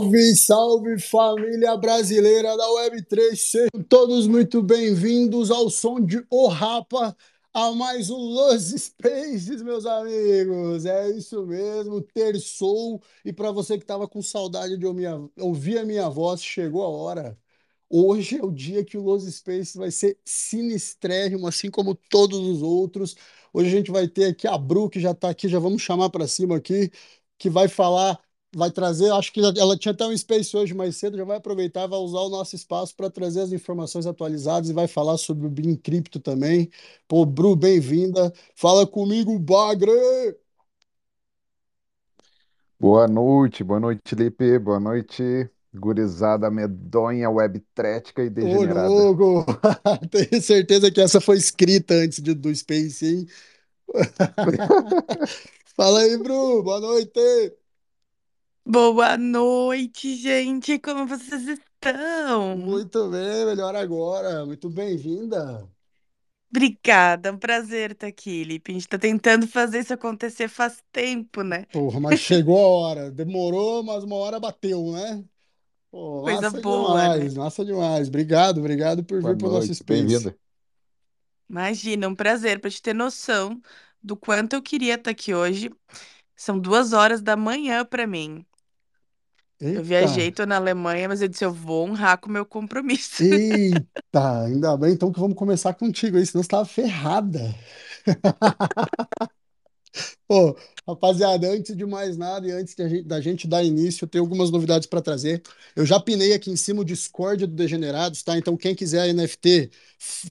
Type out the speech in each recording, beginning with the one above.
Salve, salve família brasileira da Web3, sejam todos muito bem-vindos ao som de O Rapa, a mais um Los Spaces, meus amigos. É isso mesmo, terçou. E para você que estava com saudade de ouvir a minha voz, chegou a hora. Hoje é o dia que o Los Spaces vai ser sinistrérrimo, assim como todos os outros. Hoje a gente vai ter aqui a Bru, que já está aqui, já vamos chamar para cima aqui, que vai falar vai trazer, acho que ela tinha até um space hoje mais cedo, já vai aproveitar, vai usar o nosso espaço para trazer as informações atualizadas e vai falar sobre o BIM Cripto também. Pô, Bru, bem-vinda. Fala comigo, Bagre! Boa noite, boa noite, Lipe, boa noite, gurizada medonha, webtrética e degenerada. Ô, louco! Tenho certeza que essa foi escrita antes de, do Space, hein? Fala aí, Bru, boa noite! Boa noite, gente. Como vocês estão? Muito bem, melhor agora. Muito bem-vinda. Obrigada, é um prazer estar aqui, Lipe. A gente está tentando fazer isso acontecer faz tempo, né? Porra, mas chegou a hora. Demorou, mas uma hora bateu, né? Pô, Coisa massa boa, né? demais, massa demais. Obrigado, obrigado por Boa vir para o nosso noite, space. bem-vinda. Imagina, um prazer para te ter noção do quanto eu queria estar aqui hoje. São duas horas da manhã para mim. Eu Eita, viajei, tô na Alemanha, mas eu disse, eu vou honrar com o meu compromisso. eita, ainda bem então que vamos começar contigo aí, senão você estava ferrada. Pô, rapaziada, antes de mais nada e antes de a gente- da gente dar início, eu tenho algumas novidades para trazer. Eu já pinei aqui em cima o Discord do Degenerados, tá? Então, quem quiser a NFT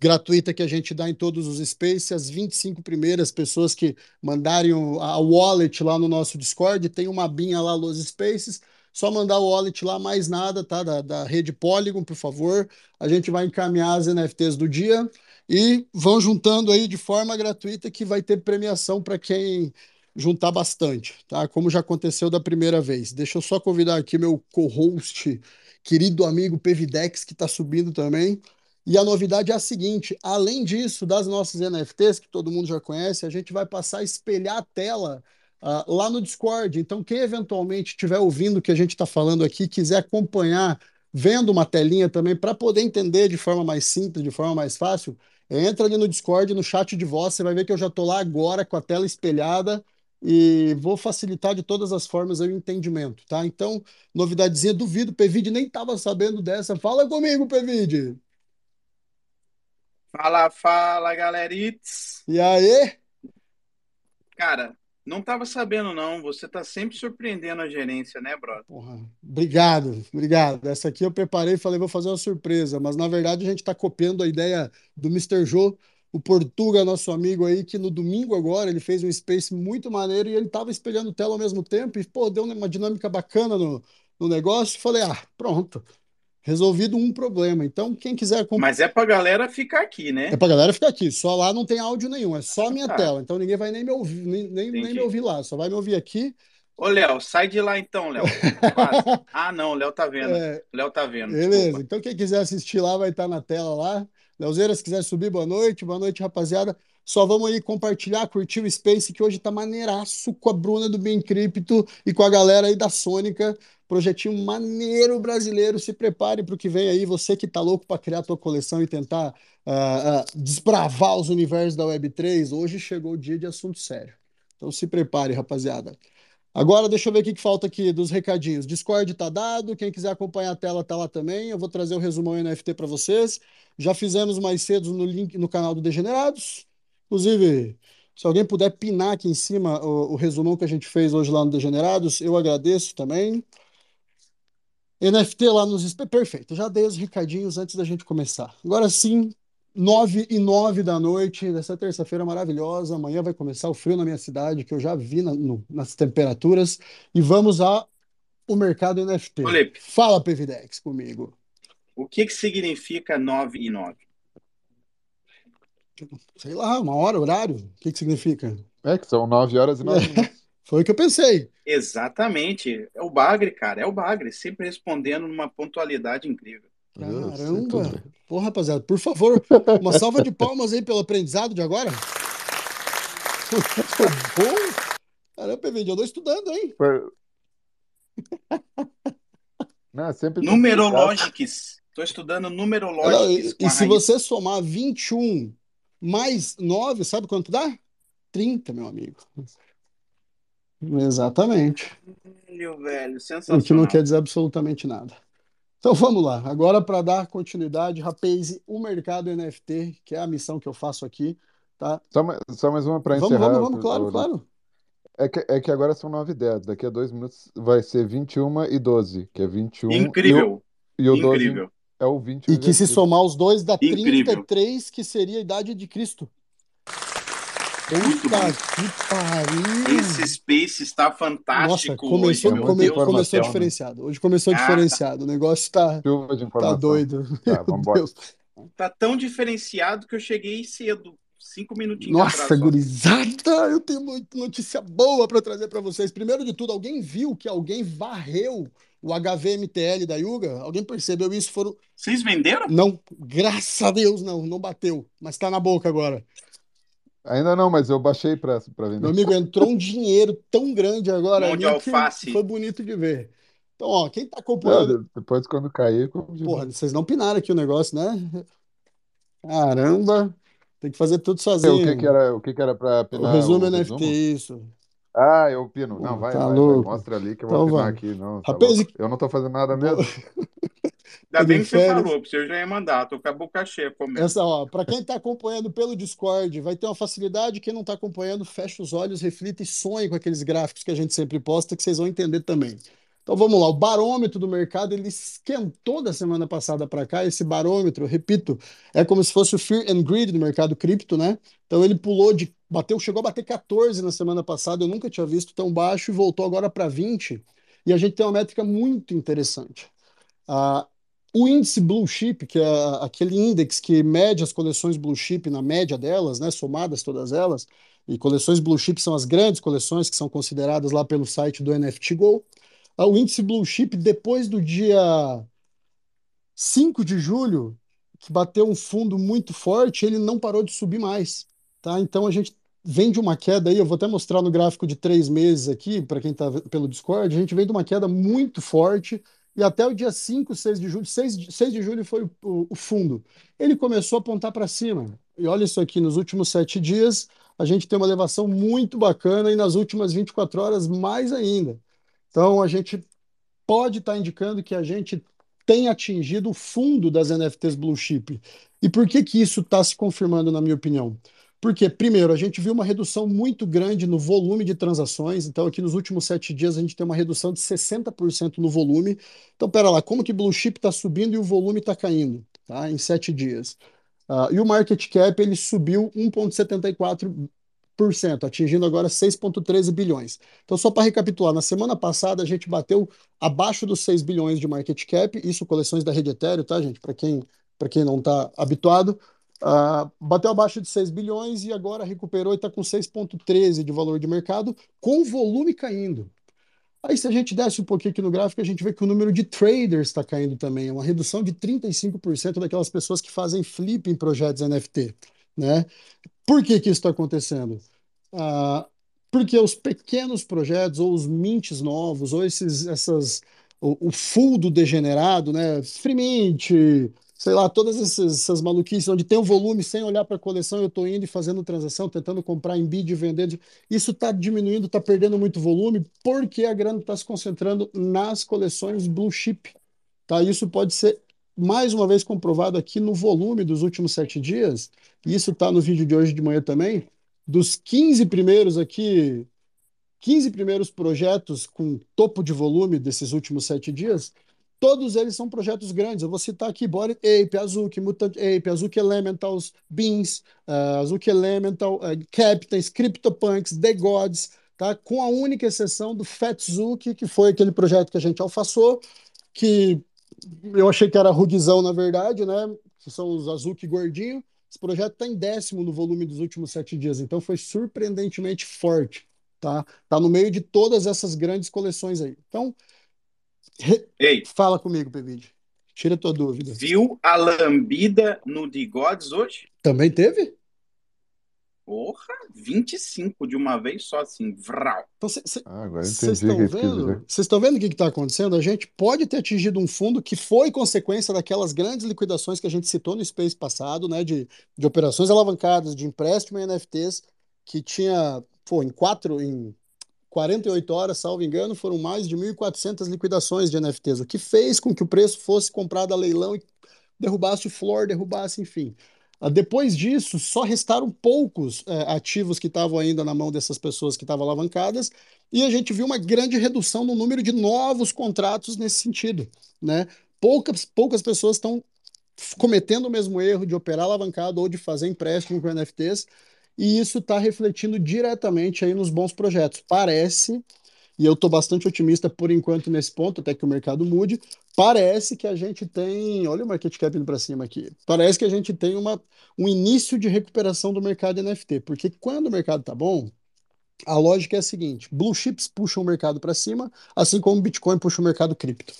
gratuita que a gente dá em todos os spaces, as 25 primeiras pessoas que mandarem o- a wallet lá no nosso Discord, tem uma abinha lá, Los Spaces. Só mandar o wallet lá, mais nada, tá? Da, da rede Polygon, por favor. A gente vai encaminhar as NFTs do dia e vão juntando aí de forma gratuita que vai ter premiação para quem juntar bastante, tá? Como já aconteceu da primeira vez. Deixa eu só convidar aqui meu co-host, querido amigo Pevidex, que está subindo também. E a novidade é a seguinte: além disso, das nossas NFTs, que todo mundo já conhece, a gente vai passar a espelhar a tela ah, lá no Discord. Então, quem eventualmente estiver ouvindo o que a gente está falando aqui, quiser acompanhar, vendo uma telinha também, para poder entender de forma mais simples, de forma mais fácil, entra ali no Discord, no chat de voz, você vai ver que eu já estou lá agora com a tela espelhada e vou facilitar de todas as formas o entendimento, tá? Então, novidadezinha, duvido, Pevide nem estava sabendo dessa. Fala comigo, Pevide. Fala, fala, galerites. E aí? Cara, não tava sabendo não. Você tá sempre surpreendendo a gerência, né, brother? Porra, obrigado, obrigado. Essa aqui eu preparei e falei, vou fazer uma surpresa, mas na verdade a gente está copiando a ideia do Mr. Joe, o Portuga, nosso amigo aí, que no domingo agora ele fez um space muito maneiro e ele estava espelhando tela ao mesmo tempo e, pô, deu uma dinâmica bacana no, no negócio. Falei, ah, pronto, resolvido um problema. Então, quem quiser. Mas é pra galera ficar aqui, É né? pra galera ficar aqui, só lá não tem áudio nenhum, é só a minha Tá, tela, então ninguém vai nem me ouvir, nem, nem, nem me ouvir lá, só vai me ouvir aqui. Ô, Léo, sai de lá então, Léo. Ah, não, Léo tá vendo. É, Léo tá vendo, beleza, desculpa. então quem quiser assistir lá vai estar na tela lá. Leozeira, se quiser subir, boa noite, boa noite, rapaziada. Só vamos aí compartilhar, curtir o Space, que hoje tá maneiraço com a Bruna do Bem Cripto e com a galera aí da Sônica. Projetinho maneiro brasileiro. Se prepare para o que vem aí. Você que tá louco para criar a tua coleção e tentar ah, ah, desbravar os universos da Web3, hoje chegou o dia de assunto sério. Então se prepare, rapaziada. Agora, deixa eu ver o que que falta aqui dos recadinhos. Discord tá dado, quem quiser acompanhar a tela tá lá também. Eu vou trazer o resumão NFT para vocês. Já fizemos mais cedo no link no canal do Degenerados. Inclusive, se alguém puder pinar aqui em cima o, o resumão que a gente fez hoje lá no Degenerados, eu agradeço também. NFT lá nos. Perfeito, já dei os recadinhos antes da gente começar. Agora sim, nove e nove da noite dessa terça-feira maravilhosa. Amanhã vai começar o frio na minha cidade, que eu já vi na- no- nas temperaturas. E vamos ao mercado NFT. Lipe, Fala, Pevidex, comigo. o que que significa 9 e 9? Sei lá, uma hora, horário? O que que significa? É que são nove horas e nove minutos. Foi o que eu pensei. Exatamente. É o Bagre, cara. É o Bagre, sempre respondendo numa pontualidade incrível. Tudo, Caramba! Pô, rapaziada, por favor, uma salva de palmas aí pelo aprendizado de agora. Ficou bom? Caramba, eu tô estudando, hein? Foi- Não, é sempre Numerologics. Estou estudando numerologics. E, e se você somar 21 mais 9, sabe quanto dá? 30, meu amigo. Exatamente. Velho, velho, sensacional. O que não quer dizer absolutamente nada. Então vamos lá. Agora, para dar continuidade, rapaz, o mercado NFT, que é a missão que eu faço aqui, tá? Só mais, só mais uma para Vamos, encerrar. vamos, vamos, claro, claro. É que, é que agora são 9 e 10. Daqui a dois minutos vai ser 21 e 12, que é 21 Incrível. e o, e o Incrível. 12 é o 21 E que se somar os dois dá Incrível. 33, que seria a idade de Cristo. Muito Puta bom. que pariu! Esse Space está Nossa, fantástico começou, hoje, come- começou diferenciado. Hoje começou Ah, tá. diferenciado. O negócio tá, de tá informação. doido. Tá, Meu vambora. Deus. Tá tão diferenciado que eu cheguei cedo. Cinco minutinhos Nossa, atrás. gurizada, eu tenho muita notícia boa para trazer para vocês. Primeiro de tudo, alguém viu que alguém varreu o HVMTL da Yuga? Alguém percebeu isso? Foram... Vocês venderam? Não, graças a Deus, não, não bateu, mas tá na boca agora. Ainda não, mas eu baixei pra, pra Meu vender. amigo, entrou um dinheiro tão grande agora Mão de alface. foi bonito de ver. Então, ó, quem tá Não, acompanhando. de- depois, quando cair, como Porra, vocês não pinaram aqui o negócio, né? Caramba, tem que fazer tudo O que sozinho. que era, o que que era pra O pinar resumo o NFT, resumo? isso. Ah, eu pino. Pô, Não, vai, tá vai, vai. Mostra ali que eu Então vou pinar vamos. aqui. Não, tá Rapaz, louco. Eu não tô fazendo nada mesmo. Ainda bem que você férias. falou, porque eu já ia mandar. Tô com a boca cheia comendo. Essa, ó, para quem está acompanhando pelo Discord, vai ter uma facilidade. Quem não está acompanhando, fecha os olhos, reflita e sonhe com aqueles gráficos que a gente sempre posta, que vocês vão entender também. Então vamos lá, o barômetro do mercado ele esquentou da semana passada para cá. Esse barômetro, repito, é como se fosse o Fear and Greed do mercado cripto, né? Então ele pulou de, bateu, chegou a bater 14 na semana passada, eu nunca tinha visto tão baixo e voltou agora para 20. E a gente tem uma métrica muito interessante. O índice Blue Chip, que é aquele índice que mede as coleções Blue Chip na média delas, né, somadas todas elas, e coleções Blue Chip são as grandes coleções que são consideradas lá pelo site do NFT Go. Ah, O índice Blue Chip, depois do dia 5 de julho, que bateu um fundo muito forte, ele não parou de subir mais, tá? Então a gente vem de uma queda aí, eu vou até mostrar no gráfico de três meses aqui, para quem está pelo Discord, a gente vem de uma queda muito forte, e até o dia 5, 6 de julho, 6, de- 6 de julho foi o, o- o fundo. Ele começou a apontar para cima. E olha isso aqui, nos últimos sete dias, a gente tem uma elevação muito bacana, e nas últimas 24 horas, mais ainda. Então, a gente pode estar indicando que a gente tem atingido o fundo das NFTs Blue Chip. E por que que isso está se confirmando, na minha opinião? Porque, primeiro, a gente viu uma redução muito grande no volume de transações. Então, aqui nos últimos sete dias, a gente tem uma redução de 60% no volume. Então, pera lá, como que Blue Chip está subindo e o volume está caindo, tá? Em sete dias. Ah, e o market cap ele subiu 1,74%, atingindo agora 6,13 bilhões. Então, só para recapitular, na semana passada a gente bateu abaixo dos 6 bilhões de market cap, isso coleções da rede Ethereum, tá, gente? Para quem, quem não está habituado. Ah, bateu abaixo de 6 bilhões e agora recuperou e está com 6,13 de valor de mercado, com volume caindo. Aí, se a gente desce um pouquinho aqui no gráfico, a gente vê que o número de traders está caindo também, uma redução de 35% daquelas pessoas que fazem flip em projetos NFT, né? Por que que isso está acontecendo? Ah, porque os pequenos projetos, ou os mints novos, ou esses, essas, o, o degenerado, né? Free mint, sei lá, todas essas, essas maluquices onde tem um volume sem olhar para a coleção, eu estou indo e fazendo transação, tentando comprar em bid e vender. Isso está diminuindo, está perdendo muito volume, porque a grana está se concentrando nas coleções blue chip. Tá? Isso pode ser mais uma vez comprovado aqui no volume dos últimos sete dias, e isso está no vídeo de hoje de manhã também. Dos 15 primeiros aqui, 15 primeiros projetos com topo de volume desses últimos sete dias, todos eles são projetos grandes. Eu vou citar aqui Body Ape, Azuki, Mutant Ape, Azuki Elementals, Beans, uh, Azuki Elemental, uh, Captains, CryptoPunks, The Gods, tá? com a única exceção do Fatzuki, que foi aquele projeto que a gente alfaçou, que eu achei que era Rugzão, na verdade, né? Que são os Azuki gordinho. Esse projeto está em décimo no volume dos últimos sete dias, então foi surpreendentemente forte, tá? Tá no meio de todas essas grandes coleções aí. Então, Ei, fala comigo, Pevide. Tira a tua dúvida. viu a lambida no The Gods hoje? Também teve? Porra, 25 de uma vez só, assim, vral. Então, cê- cê- Ah, agora eu vocês o estão vendo? Vocês estão vendo o que está acontecendo? A gente pode ter atingido um fundo que foi consequência daquelas grandes liquidações que a gente citou no Space passado, né? De, de operações alavancadas, de empréstimo em NFTs, que tinha, pô, em quatro, em 48 horas, salvo engano, foram mais de 1.400 liquidações de NFTs, o que fez com que o preço fosse comprado a leilão e derrubasse o floor, derrubasse, enfim. Ah, Depois disso, só restaram poucos eh, ativos que estavam ainda na mão dessas pessoas que estavam alavancadas, e a gente viu uma grande redução no número de novos contratos nesse sentido, né? Poucas, poucas pessoas estão cometendo o mesmo erro de operar alavancado ou de fazer empréstimo com NFTs, e isso está refletindo diretamente aí nos bons projetos. Parece, e eu estou bastante otimista por enquanto nesse ponto, até que o mercado mude, parece que a gente tem, olha o market cap indo para cima aqui, parece que a gente tem uma, um início de recuperação do mercado NFT, porque quando o mercado está bom, a lógica é a seguinte: blue chips puxam o mercado para cima, assim como o Bitcoin puxa o mercado cripto.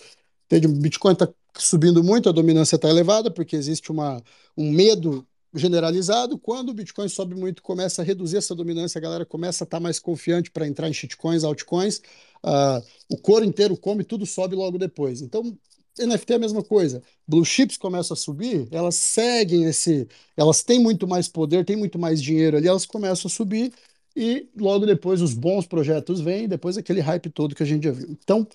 Entende? O Bitcoin está subindo muito, a dominância está elevada, porque existe uma, um medo generalizado. Quando o Bitcoin sobe muito, começa a reduzir essa dominância, a galera começa a estar mais confiante para entrar em shitcoins, altcoins. Ah, o couro inteiro come, tudo sobe logo depois. Então, NFT é a mesma coisa. Blue chips começam a subir, elas seguem esse. Elas têm muito mais poder, têm muito mais dinheiro ali, elas começam a subir e logo depois os bons projetos vêm, depois aquele hype todo que a gente já viu. Então,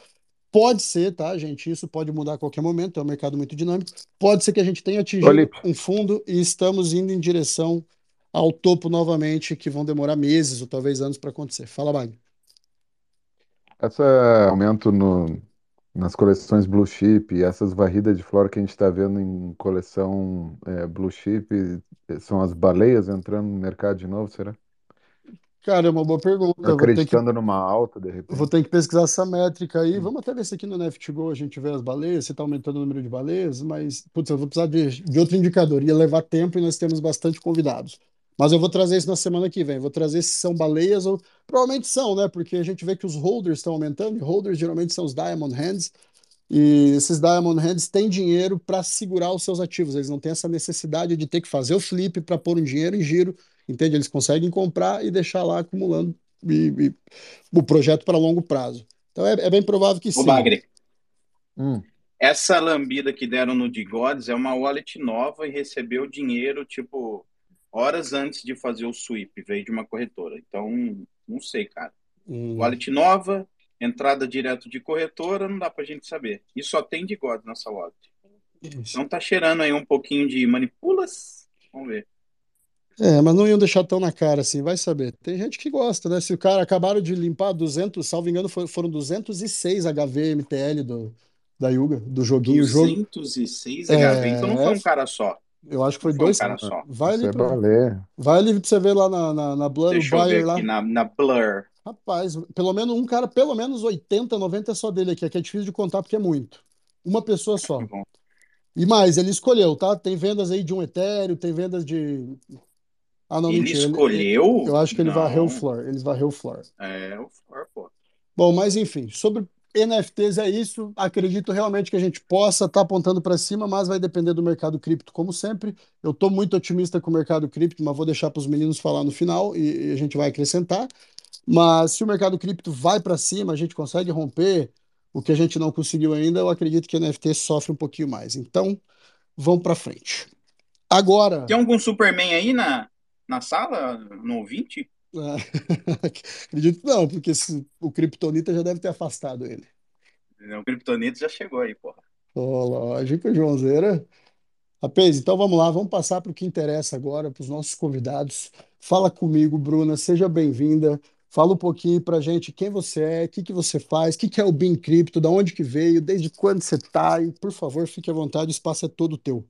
pode ser, tá, gente? Isso pode mudar a qualquer momento, é um mercado muito dinâmico. Pode ser que a gente tenha atingido Lipe. um fundo e estamos indo em direção ao topo novamente, que vão demorar meses ou talvez anos para acontecer. Fala, Magno. Esse aumento no, nas coleções Blue Chip essas varridas de flora que a gente está vendo em coleção é, Blue Chip, são as baleias entrando no mercado de novo, será? Cara, é uma boa pergunta. Ter que, Acreditando numa alta, de repente. vou ter que pesquisar essa métrica aí. Vamos até ver se aqui no NFTGO a gente vê as baleias, se está aumentando o número de baleias, mas, putz, eu vou precisar de, de outro indicador. Ia levar tempo e nós temos bastante convidados. Mas eu vou trazer isso na semana que vem. Vou trazer se são baleias ou. Provavelmente são, né? Porque a gente vê que os holders estão aumentando, e holders geralmente são os Diamond Hands. E esses Diamond Hands têm dinheiro para segurar os seus ativos. Eles não têm essa necessidade de ter que fazer o flip para pôr um dinheiro em giro, entende? Eles conseguem comprar e deixar lá acumulando e- e o projeto para longo prazo. Então é, é bem provável que Ô, sim. Bagre, Hum, essa lambida que deram no Digodes é uma wallet nova e recebeu dinheiro, tipo, horas antes de fazer o sweep, veio de uma corretora. Então, não sei, cara. Hum, Wallet nova, entrada direto de corretora, não dá pra gente saber. E só tem Digodes nessa wallet. isso. Então tá cheirando aí um pouquinho de manipulas. Vamos ver. É, mas não iam deixar tão na cara assim, vai saber. Tem gente que gosta, né? Se o cara acabaram de limpar 200, salvo engano, foi- foram 206 HV MTL do, da Yuga, do joguinho. O jogo, 206 HV. Então não foi é, um cara só. eu acho que Não foi foi um dois. cara só. Vai isso ali, é pra, vai ali pra você ver lá na, na, na Blur, o Deixa eu ver buyer lá. aqui na, na Blur. Rapaz, pelo menos um cara, pelo menos 80, 90 é só dele aqui. Aqui é difícil de contar porque é muito. Uma pessoa Que só. bom. E mais, ele escolheu, tá? Tem vendas aí de um Ethereum, tem vendas de. Ah, não, Ele mentira. Ele, ele- escolheu? eu acho que ele varreu o Não. floor. Ele varreu o floor. É, o Flor, pô. Bom, mas enfim, sobre NFTs é isso. Acredito realmente que a gente possa estar apontando para cima, mas vai depender do mercado cripto, como sempre. Eu estou muito otimista com o mercado cripto, mas vou deixar para os meninos falar no final e, e a gente vai acrescentar. Mas se o mercado cripto vai para cima, a gente consegue romper o que a gente não conseguiu ainda, eu acredito que NFT sofre um pouquinho mais. Então, vamos para frente. Agora, Tem algum Superman aí na, na sala, no ouvinte? ah, acredito que não, porque se- o Kryptonita já deve ter afastado ele. O Kryptonito já chegou aí, porra. Lógico, Joãozeira. Rapaz, então vamos lá, vamos passar para o que interessa agora, para os nossos convidados. Fala comigo, Bruna, seja bem-vinda. Fala um pouquinho para gente quem você é, o que que você faz, o que que é o Bean Cripto, da onde que veio, desde quando você está, e por favor, fique à vontade, o espaço é todo teu.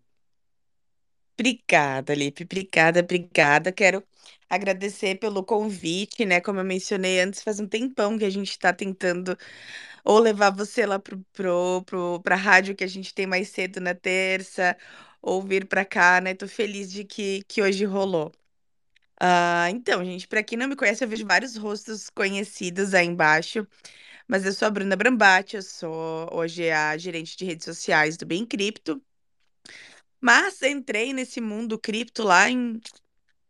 Obrigada, Lipe, obrigada, obrigada. Quero agradecer pelo convite, né? Como eu mencionei antes, faz um tempão que a gente está tentando ou levar você lá pro, pro, pro, pra rádio que a gente tem mais cedo na terça, ou vir pra cá, né? Tô feliz de que, que hoje rolou. Ah, então, gente, pra quem não me conhece, eu vejo vários rostos conhecidos aí embaixo, mas eu sou a Bruna Brambati, eu sou hoje a gerente de redes sociais do Bem Cripto. Mas entrei nesse mundo cripto lá em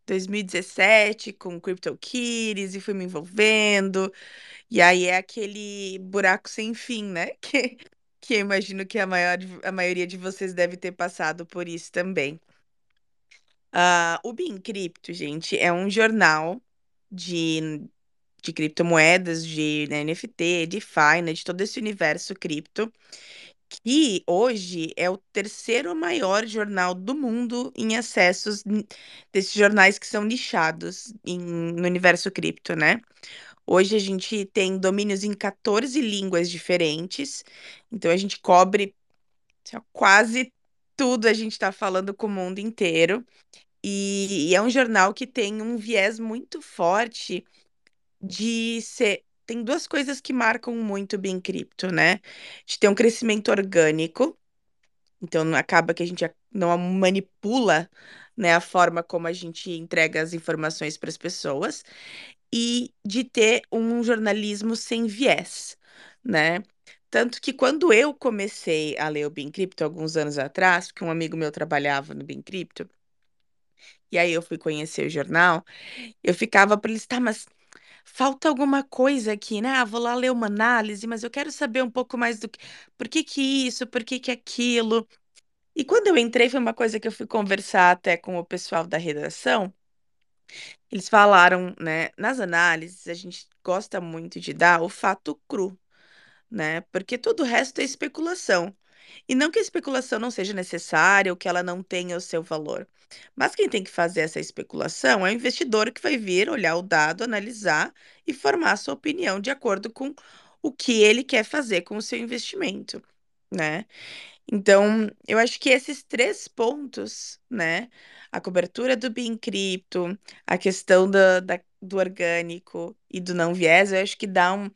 2017 com CryptoKitties e fui me envolvendo. E aí é aquele buraco sem fim, né? Que, que eu imagino que a, maior, a maioria de vocês deve ter passado por isso também. Uh, o Cripto, gente, é um jornal de, de criptomoedas, de né, NFT, DeFi, né, de todo esse universo cripto, que hoje é o terceiro maior jornal do mundo em acessos desses jornais que são nichados em, no universo cripto, né? Hoje a gente tem domínios em 14 línguas diferentes, então a gente cobre assim, quase tudo, a gente está falando com o mundo inteiro. E, e é um jornal que tem um viés muito forte de ser. Tem duas coisas que marcam muito o Bem Cripto, né? De ter um crescimento orgânico, então acaba que a gente não manipula né, a forma como a gente entrega as informações para as pessoas, e de ter um jornalismo sem viés, né? Tanto que quando eu comecei a ler o Bem Cripto alguns anos atrás, porque um amigo meu trabalhava no Bem Cripto, e aí eu fui conhecer o jornal, eu ficava para eles, tá, mas falta alguma coisa aqui, né? Ah, vou lá ler uma análise, mas eu quero saber um pouco mais do que, por que que isso, por que que aquilo. E quando eu entrei, foi uma coisa que eu fui conversar até com o pessoal da redação. Eles falaram, né, nas análises, a gente gosta muito de dar o fato cru, né? Porque todo o resto é especulação. E não que a especulação não seja necessária ou que ela não tenha o seu valor. Mas quem tem que fazer essa especulação é o investidor que vai vir, olhar o dado, analisar e formar a sua opinião de acordo com o que ele quer fazer com o seu investimento, né? Então, eu acho que esses três pontos, né? A cobertura do BIM cripto, a questão da, da- do orgânico e do não viés, eu acho que dá um,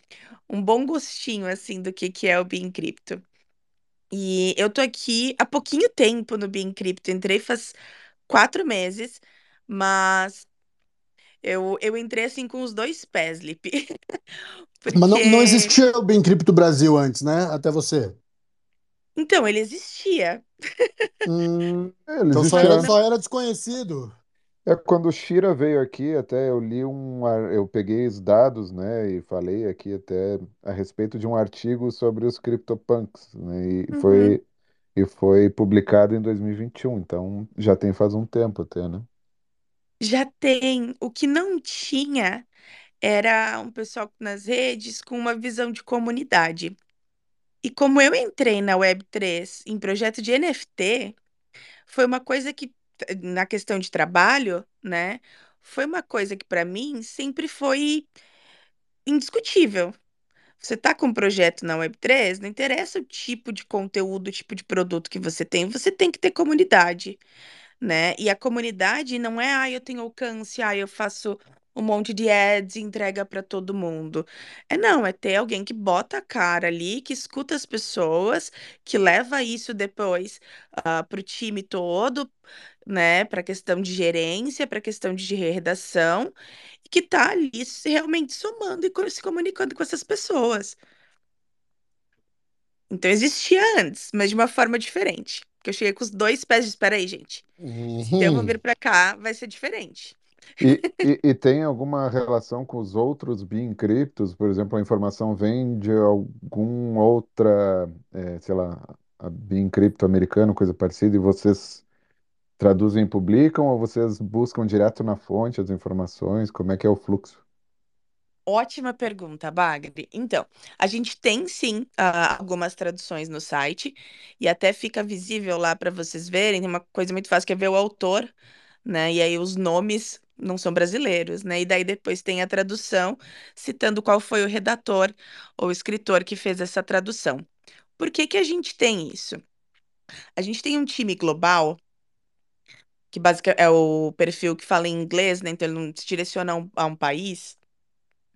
um bom gostinho, assim, do que, que é o BIM cripto. E eu tô aqui há pouquinho tempo no BIM cripto, entrei faz quatro meses, mas eu, eu entrei assim com os dois pés, Lipe. Mas não, não Porque. existia o Bem Cripto Brasil antes, né? Até você. Então, ele existia. Hum, É, ele então só existe era, só era desconhecido. É quando o Shira veio aqui, até eu li um, ar- eu peguei os dados, né, e falei aqui até a respeito de um artigo sobre os CryptoPunks, né, e Uhum. foi e foi publicado em 2021, então já tem faz um tempo até, né? Já tem. O que não tinha era um pessoal nas redes com uma visão de comunidade. E como eu entrei na Web3 em projeto de NFT, foi uma coisa que, na questão de trabalho, né? Foi uma coisa que para mim sempre foi indiscutível. Você tá com um projeto na Web3, não interessa o tipo de conteúdo, o tipo de produto que você tem, você tem que ter comunidade né? E a comunidade não é, ah, eu tenho alcance, ah, eu faço um monte de ads e entrega para todo mundo. É não, é ter alguém que bota a cara ali, que escuta as pessoas, que leva isso depois para o time todo, né? Para questão de gerência, para questão de redação, e que tá ali se- realmente somando e co- se comunicando com essas pessoas. Então existia antes, mas de uma forma diferente. Porque eu cheguei com os dois pés de espera aí, gente. Se eu vou vir Uhum. pra cá, vai ser diferente. E, e, e tem alguma relação com os outros BIM criptos? Por exemplo, a informação vem de algum outra, eh, sei lá, a cripto americano, coisa parecida, e vocês traduzem e publicam ou vocês buscam direto na fonte as informações? Como é que é o fluxo? Ótima pergunta, Bagre. Então, a gente tem sim ah, algumas traduções no site e até fica visível lá para vocês verem. Tem uma coisa muito fácil que é ver o autor, né? E aí os nomes não são brasileiros, né? E daí depois tem a tradução citando qual foi o redator ou escritor que fez essa tradução. Por que que a gente tem isso? A gente tem um time global que basicamente é o perfil que fala em inglês, né? Então ele não se direciona a um, a um país,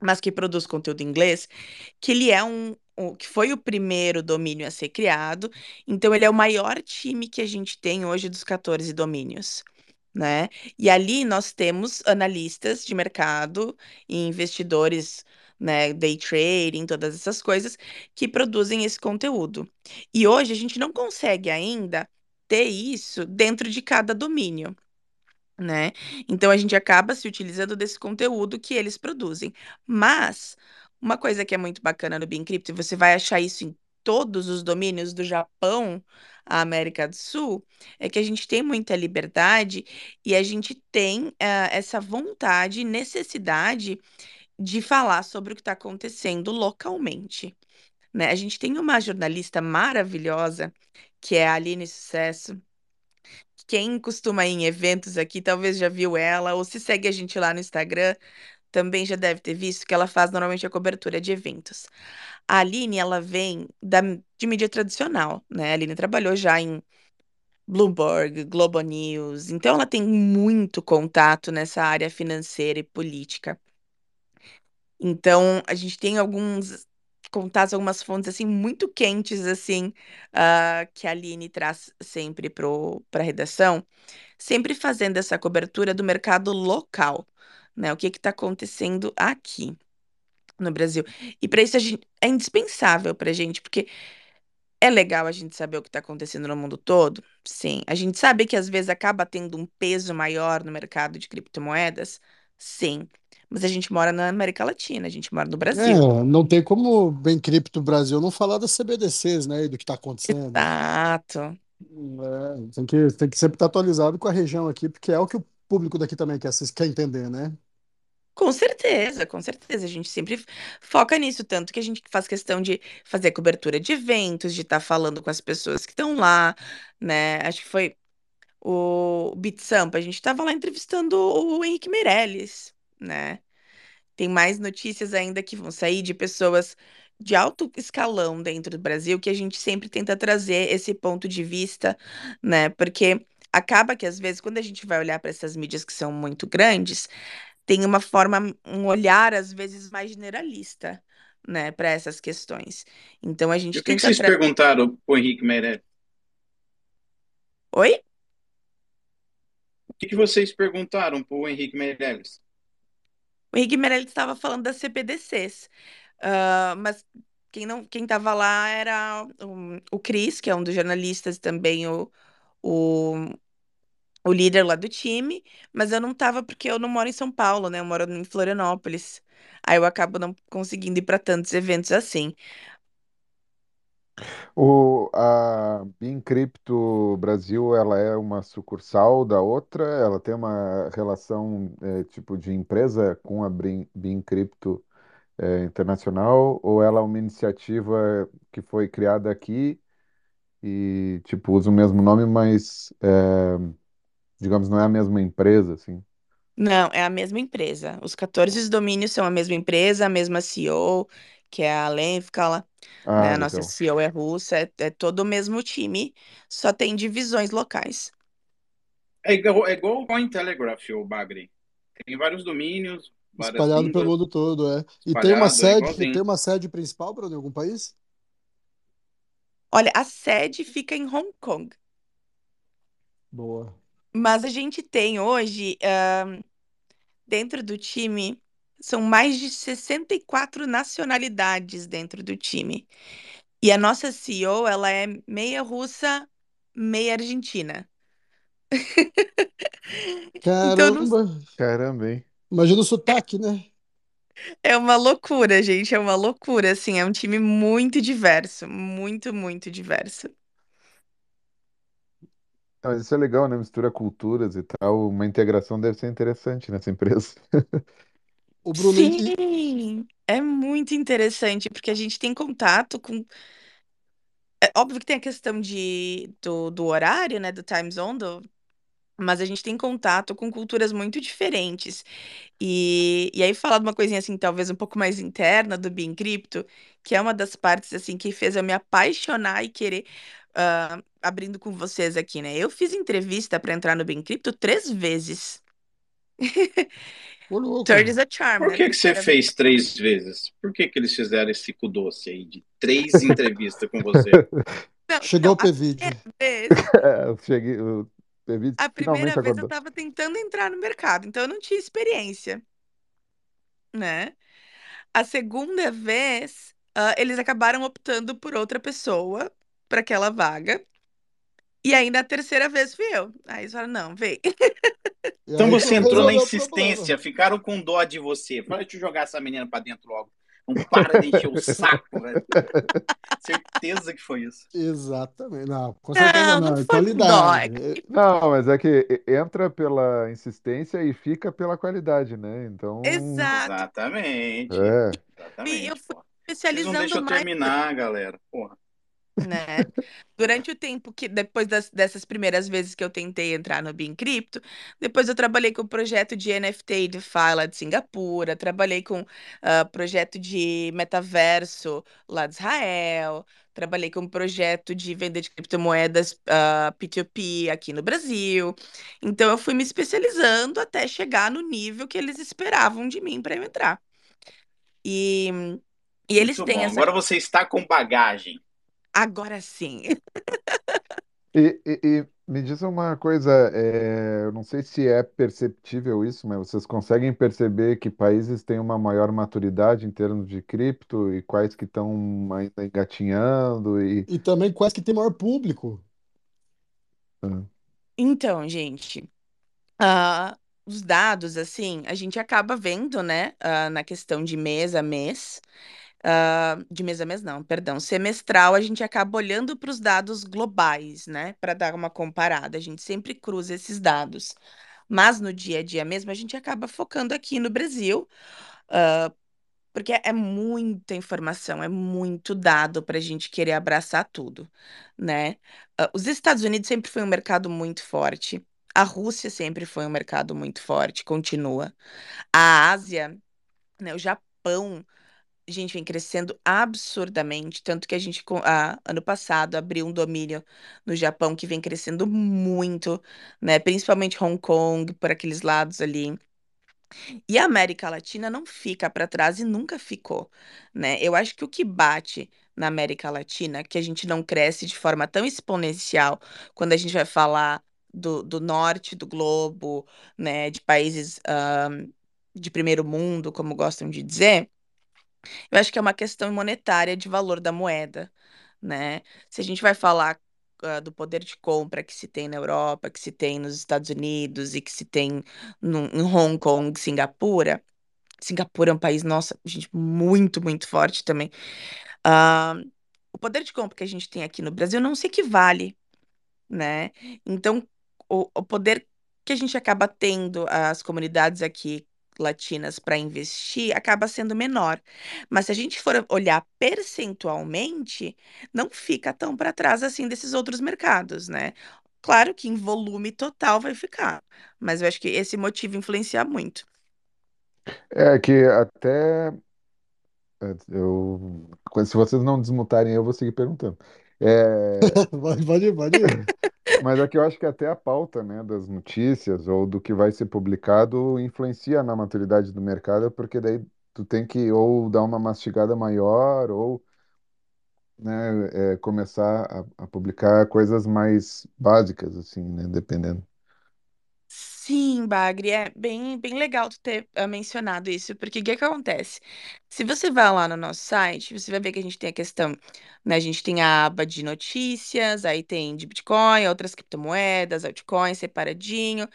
mas que produz conteúdo em inglês, que ele é um, que foi o primeiro domínio a ser criado, então ele é o maior time que a gente tem hoje dos 14 domínios. Né? E ali nós temos analistas de mercado e investidores, né, day trading, todas essas coisas que produzem esse conteúdo. E hoje a gente não consegue ainda ter isso dentro de cada domínio né? Então a gente acaba se utilizando desse conteúdo que eles produzem. Mas uma coisa que é muito bacana no Beencrypto, e você vai achar isso em todos os domínios do Japão à América do Sul, é que a gente tem muita liberdade e a gente tem uh, essa vontade e necessidade de falar sobre o que está acontecendo localmente. Né? A gente tem uma jornalista maravilhosa, que é a Aline Sucesso, quem costuma ir em eventos aqui, talvez já viu ela, ou se segue a gente lá no Instagram, também já deve ter visto que ela faz normalmente a cobertura de eventos. A Aline, ela vem da, de mídia tradicional, né? A Aline trabalhou já em Bloomberg, Globo News, então ela tem muito contato nessa área financeira e política. Então, a gente tem alguns contatos, algumas fontes assim muito quentes assim, uh, que a Aline traz sempre para a redação, sempre fazendo essa cobertura do mercado local, né? O que está acontecendo aqui no Brasil. E para isso a gente, é indispensável para a gente, porque é legal a gente saber o que está acontecendo no mundo todo? Sim. A gente sabe que às vezes acaba tendo um peso maior no mercado de criptomoedas? Sim. Mas a gente mora na América Latina, a gente mora no Brasil. É, não tem como bem cripto Brasil não falar das CBDCs, né, e do que está acontecendo. Exato. É, tem que, tem que sempre estar atualizado com a região aqui, porque é o que o público daqui também quer, quer entender, né? Com certeza, com certeza. A gente sempre foca nisso, tanto que a gente faz questão de fazer cobertura de eventos, de estar falando com as pessoas que estão lá, né? Acho que foi o Beat Sampa, a gente estava lá entrevistando o Henrique Meirelles, né? Tem mais notícias ainda que vão sair de pessoas de alto escalão dentro do Brasil que a gente sempre tenta trazer esse ponto de vista, né? Porque acaba que às vezes quando a gente vai olhar para essas mídias que são muito grandes, tem uma forma, um olhar às vezes mais generalista, né, para essas questões. Então a gente e o que, que vocês tra... perguntaram para o Henrique Meirelles? Oi? O que, que vocês perguntaram para o Henrique Meirelles? O Henrique Meirelles estava falando das CPDCs, uh, mas quem não, quem estava lá era o, o Cris, que é um dos jornalistas também o, o, o líder lá do time, mas eu não estava porque eu não moro em São Paulo, né? Eu moro em Florianópolis. Aí eu acabo não conseguindo ir para tantos eventos assim. O, a Bincrypto Brasil, ela é uma sucursal da outra? Ela tem uma relação é, tipo de empresa com a Brin- Bincrypto é, Internacional? Ou ela é uma iniciativa que foi criada aqui e tipo usa o mesmo nome, mas é, digamos não é a mesma empresa, assim? Não, é a mesma empresa. Os 14 domínios são a mesma empresa, a mesma CEO, que é a Lenskala, né? Ah, A nossa legal. CEO é russa, é, é todo o mesmo time, só tem divisões locais. É igual, é igual o Cointelegraph, o Bagre. Tem vários domínios, várias Espalhado pelo mundo todo, é. E tem uma espalhado, é sede, igualzinho. tem uma sede principal para em algum país? Olha, a sede fica em Hong Kong, Boa. Mas a gente tem hoje, ah, dentro do time, são mais de 64 nacionalidades dentro do time. E a nossa CEO, ela é meia russa, meia argentina. Então, não Caramba! Caramba, hein? Imagina o sotaque, né? É uma loucura, gente, é uma loucura, assim, é um time muito diverso, muito, muito diverso. Mas isso é legal, né? Mistura culturas e tal. Uma integração deve ser interessante nessa empresa. O Bruno, e, Sim, é muito interessante, porque a gente tem contato com. É óbvio que tem a questão de, do, do horário, né, do time zone, do- mas a gente tem contato com culturas muito diferentes. E, e aí, falar de uma coisinha assim, talvez um pouco mais interna do Bean Cripto, que é uma das partes assim que fez eu me apaixonar e querer ah, abrindo com vocês aqui, né? Eu fiz entrevista para entrar no Bean Cripto três vezes. Third is a charm, Por né? que que você vez. fez três vezes? Por que que eles fizeram esse cu doce aí de três entrevistas com você? Não, chegou então, o a vez, É, eu cheguei, o David a primeira vez eu acordou. tava tentando entrar no mercado, então eu não tinha experiência, né? A segunda vez, ah, eles acabaram optando por outra pessoa para aquela vaga. E aí, na terceira vez, fui eu. Aí eles falaram, não, vem. Então você entrou na insistência, ficaram com dó de você. Fala, deixa eu jogar essa menina pra dentro logo. Não para de encher o saco, velho. Certeza que foi isso. Exatamente. Não, com certeza Não, não. não É foi com dó. qualidade. Não, mas é que entra pela insistência e fica pela qualidade, né? Então, Exato. Exatamente. é. E Exatamente. eu fui pô. Vocês não especializando deixam eu mais, terminar, galera. Porra. Né? Durante o tempo que, depois das- dessas primeiras vezes que eu tentei entrar no Bean Cripto, depois eu trabalhei com o projeto de NFT e DeFi lá de Singapura, trabalhei com ah, projeto de metaverso lá de Israel, trabalhei com um projeto de venda de criptomoedas ah, P2P aqui no Brasil. Então eu fui me especializando até chegar no nível que eles esperavam de mim para eu entrar. E, e eles Muito têm bom. essa. Agora você está com bagagem. Agora sim. E, e- e me diz uma coisa, é, eu não sei se é perceptível isso, mas vocês conseguem perceber que países têm uma maior maturidade em termos de cripto e quais que estão ainda engatinhando e E também quase que tem maior público. Então, gente, ah, os dados, assim, a gente acaba vendo, né, ah, na questão de mês a mês, ah, de mês a mês não, perdão, semestral, a gente acaba olhando para os dados globais, né, para dar uma comparada. A gente sempre cruza esses dados. Mas no dia a dia mesmo, a gente acaba focando aqui no Brasil, ah, porque é muita informação, é muito dado para a gente querer abraçar tudo, né? Ah, Os Estados Unidos sempre foi um mercado muito forte. A Rússia sempre foi um mercado muito forte, continua. A Ásia, né, o Japão, a gente vem crescendo absurdamente, tanto que a gente, co- ah, ano passado, abriu um domínio no Japão que vem crescendo muito, né? Principalmente Hong Kong, por aqueles lados ali. E a América Latina não fica para trás e nunca ficou, né? Eu acho que o que bate na América Latina, que a gente não cresce de forma tão exponencial quando a gente vai falar do, do norte do globo, né, de países ahn, de primeiro mundo, como gostam de dizer, eu acho que é uma questão monetária de valor da moeda, né? Se a gente vai falar ah, do poder de compra que se tem na Europa, que se tem nos Estados Unidos e que se tem no, em Hong Kong, Singapura. Singapura é um país, nossa, gente, muito, muito forte também. Ah, o poder de compra que a gente tem aqui no Brasil não se equivale né? Então, o, o poder que a gente acaba tendo, as comunidades aqui latinas para investir, acaba sendo menor. Mas se a gente for olhar percentualmente, não fica tão para trás assim desses outros mercados, né? Claro que em volume total vai ficar, mas eu acho que esse motivo influencia muito. é que até é, eu se vocês não desmutarem eu vou seguir perguntando. É, Pode, pode ir, pode ir. mas é que eu acho que até a pauta, né, das notícias ou do que vai ser publicado influencia na maturidade do mercado, porque daí tu tem que ou dar uma mastigada maior ou né, é, começar a, a publicar coisas mais básicas, assim, né, dependendo. Sim, Bagre, é bem, bem legal tu ter ah, mencionado isso, porque o que que acontece? Se você vai lá no nosso site, você vai ver que a gente tem a questão, né? A gente tem a aba de notícias, aí tem de Bitcoin, outras criptomoedas, altcoins separadinho,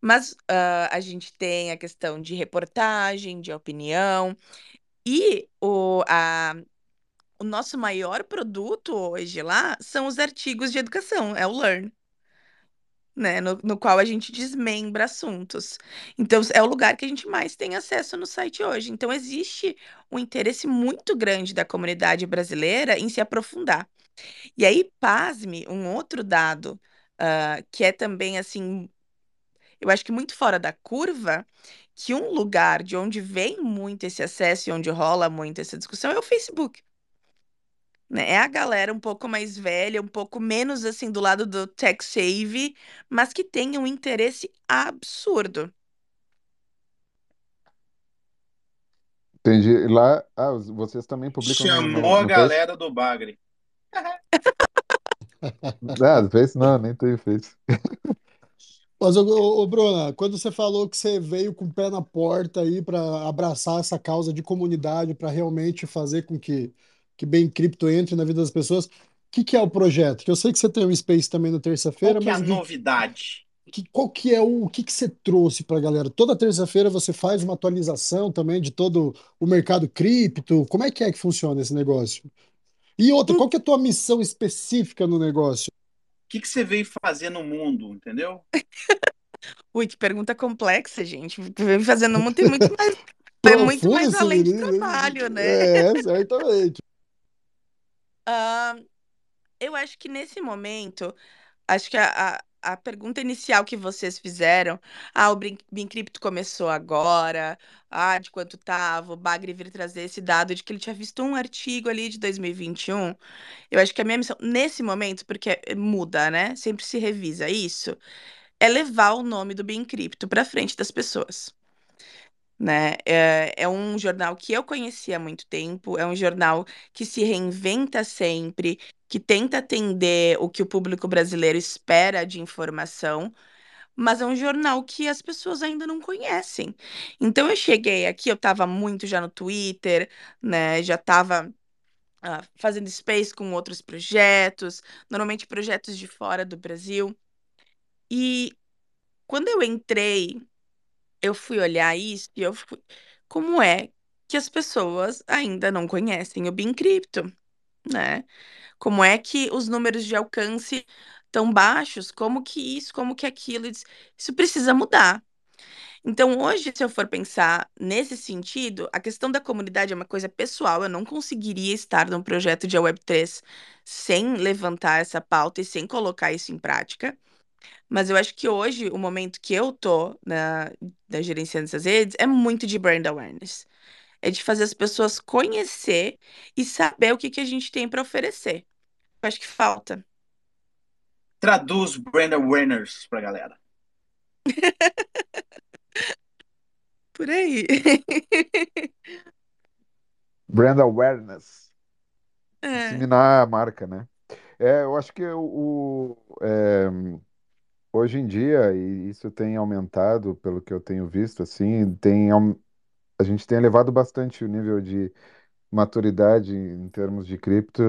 mas ah, a gente tem a questão de reportagem, de opinião, e o, a, o nosso maior produto hoje lá são os artigos de educação, é o Learn né, no, no qual a gente desmembra assuntos. Então, é o lugar que a gente mais tem acesso no site hoje. Então, existe um interesse muito grande da comunidade brasileira em se aprofundar. E aí, pasme, um outro dado, ah, que é também, assim, eu acho que muito fora da curva, que um lugar de onde vem muito esse acesso e onde rola muito essa discussão é o Facebook né? É a galera um pouco mais velha, um pouco menos assim do lado do tech save, mas que tem um interesse absurdo. Entendi. Lá, ah, vocês também publicam no, no, Chamou a no Face? galera do Bagre. Ah, no Face não, nem tenho Face. Mas, ô, ô, Bruna, quando você falou que você veio com o pé na porta aí para abraçar essa causa de comunidade, para realmente fazer com que, que bem cripto entre na vida das pessoas, que, que é o projeto? Que eu sei que você tem um Space também na terça-feira, Qual que é a novidade? que, qual que é o, o que, que você trouxe para a galera? Toda terça-feira você faz uma atualização também de todo o mercado cripto. Como é que é que funciona esse negócio? E outra, qual que é a tua missão específica no negócio? O que, que você veio fazer no mundo, entendeu? Ui, que pergunta complexa, gente. Vem fazendo muito e muito mais. É muito mais além de trabalho, né? É, certamente. Ah, eu acho que nesse momento, acho que a, a, a pergunta inicial que vocês fizeram, ah, o Bincrypto começou agora, ah, de quanto tava, o Bagre vir trazer esse dado de que ele tinha visto um artigo ali de 2021. Eu acho que a minha missão, nesse momento, porque eh, muda, né? Sempre se revisa isso, é levar o nome do Bincrypto para frente das pessoas né? É, é um jornal que eu conheci há muito tempo, é um jornal que se reinventa sempre, que tenta atender o que o público brasileiro espera de informação, mas é um jornal que as pessoas ainda não conhecem. Então eu cheguei aqui, eu estava muito já no Twitter, né? Já estava fazendo space com outros projetos, normalmente projetos de fora do Brasil. E quando eu entrei eu fui olhar isso e eu fui. Como é que as pessoas ainda não conhecem o Bincrypto, né? Como é que os números de alcance tão baixos? Como que isso, como que aquilo? Isso precisa mudar. Então, hoje, se eu for pensar nesse sentido, a questão da comunidade é uma coisa pessoal. Eu não conseguiria estar num projeto de Web3 sem levantar essa pauta e sem colocar isso em prática. Mas eu acho que hoje, o momento que eu tô na, na gerenciando essas redes é muito de brand awareness. É de fazer as pessoas conhecer e saber o que, que a gente tem para oferecer. Eu acho que falta. Traduz brand awareness pra galera. Por aí. Brand awareness. É. Disseminar a marca, né? É, eu acho que o, o, é, hoje em dia, e isso tem aumentado, pelo que eu tenho visto, assim, tem, a gente tem elevado bastante o nível de maturidade em termos de cripto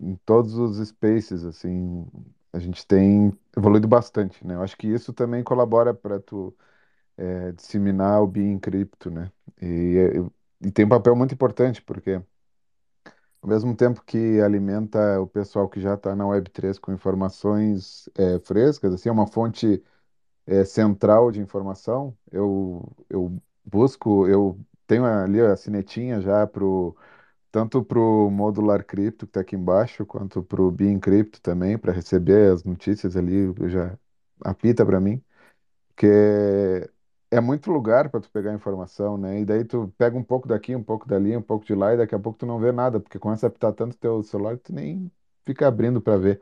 em todos os spaces, assim, a gente tem evoluído bastante, né? Eu acho que isso também colabora para tu é, disseminar o BI em cripto, né? E, e tem um papel muito importante, porque ao mesmo tempo que alimenta o pessoal que já está na Web3 com informações é, frescas, assim, é uma fonte é, central de informação, eu, eu busco, eu tenho ali a sinetinha já pro, tanto para o Modular Cripto, que está aqui embaixo, quanto para o Bean Crypto também, para receber as notícias ali, já apita para mim, porque é muito lugar para tu pegar informação, né? E daí tu pega um pouco daqui, um pouco dali, um pouco de lá, e daqui a pouco tu não vê nada, porque começa a apitar tanto teu celular que tu nem fica abrindo para ver.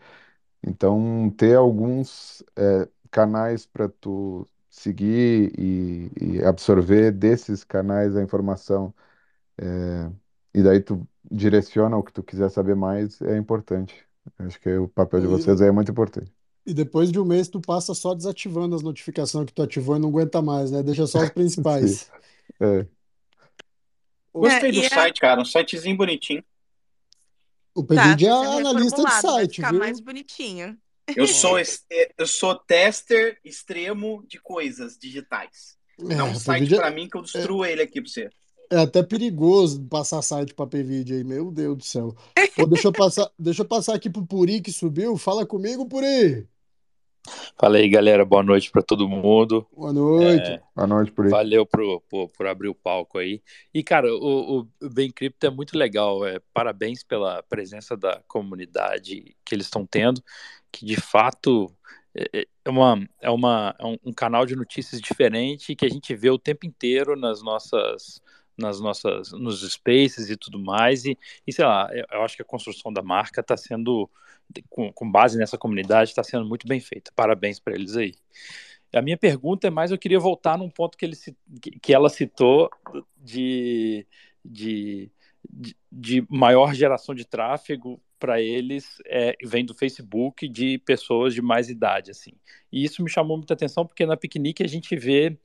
Então, ter alguns é, canais para tu seguir e, e absorver desses canais a informação, é, e daí tu direciona o que tu quiser saber mais, é importante. Acho que o papel de E, vocês aí é muito importante. E depois de um mês tu passa só desativando as notificações que tu ativou e não aguenta mais, né? Deixa só os Sim. principais. É. O, Gostei É, do é, site, cara. Um sitezinho bonitinho. o tá, PVD é tá sendo analista de site, ficar mais viu? bonitinho. Eu sou, es- eu sou tester extremo de coisas digitais. Dá É, um o site PVD pra mim que eu é, destruo ele aqui pra você. É até perigoso passar site para PVD aí, meu Deus do céu. Pô, deixa eu passar, deixa eu passar aqui pro Puri que subiu. Fala comigo, Puri. Fala aí, galera. Boa noite para todo mundo. Boa noite. É, Boa noite aí. valeu por, por, por abrir o palco aí. E, cara, o, o Bem Cripto é muito legal. É, parabéns pela presença da comunidade que eles estão tendo, que de fato é, é uma, é, uma, é um, um canal de notícias diferente que a gente vê o tempo inteiro nas nossas nas nossas nos spaces e tudo mais e, e sei lá eu, eu acho que a construção da marca está sendo com, com base nessa comunidade está sendo muito bem feita parabéns para eles aí a minha pergunta é mais, eu queria voltar num ponto que, ele, que ela citou de, de, de, de maior geração de tráfego para eles é, vem do Facebook de pessoas de mais idade, assim. E isso me chamou muita atenção porque na piquenique a gente vê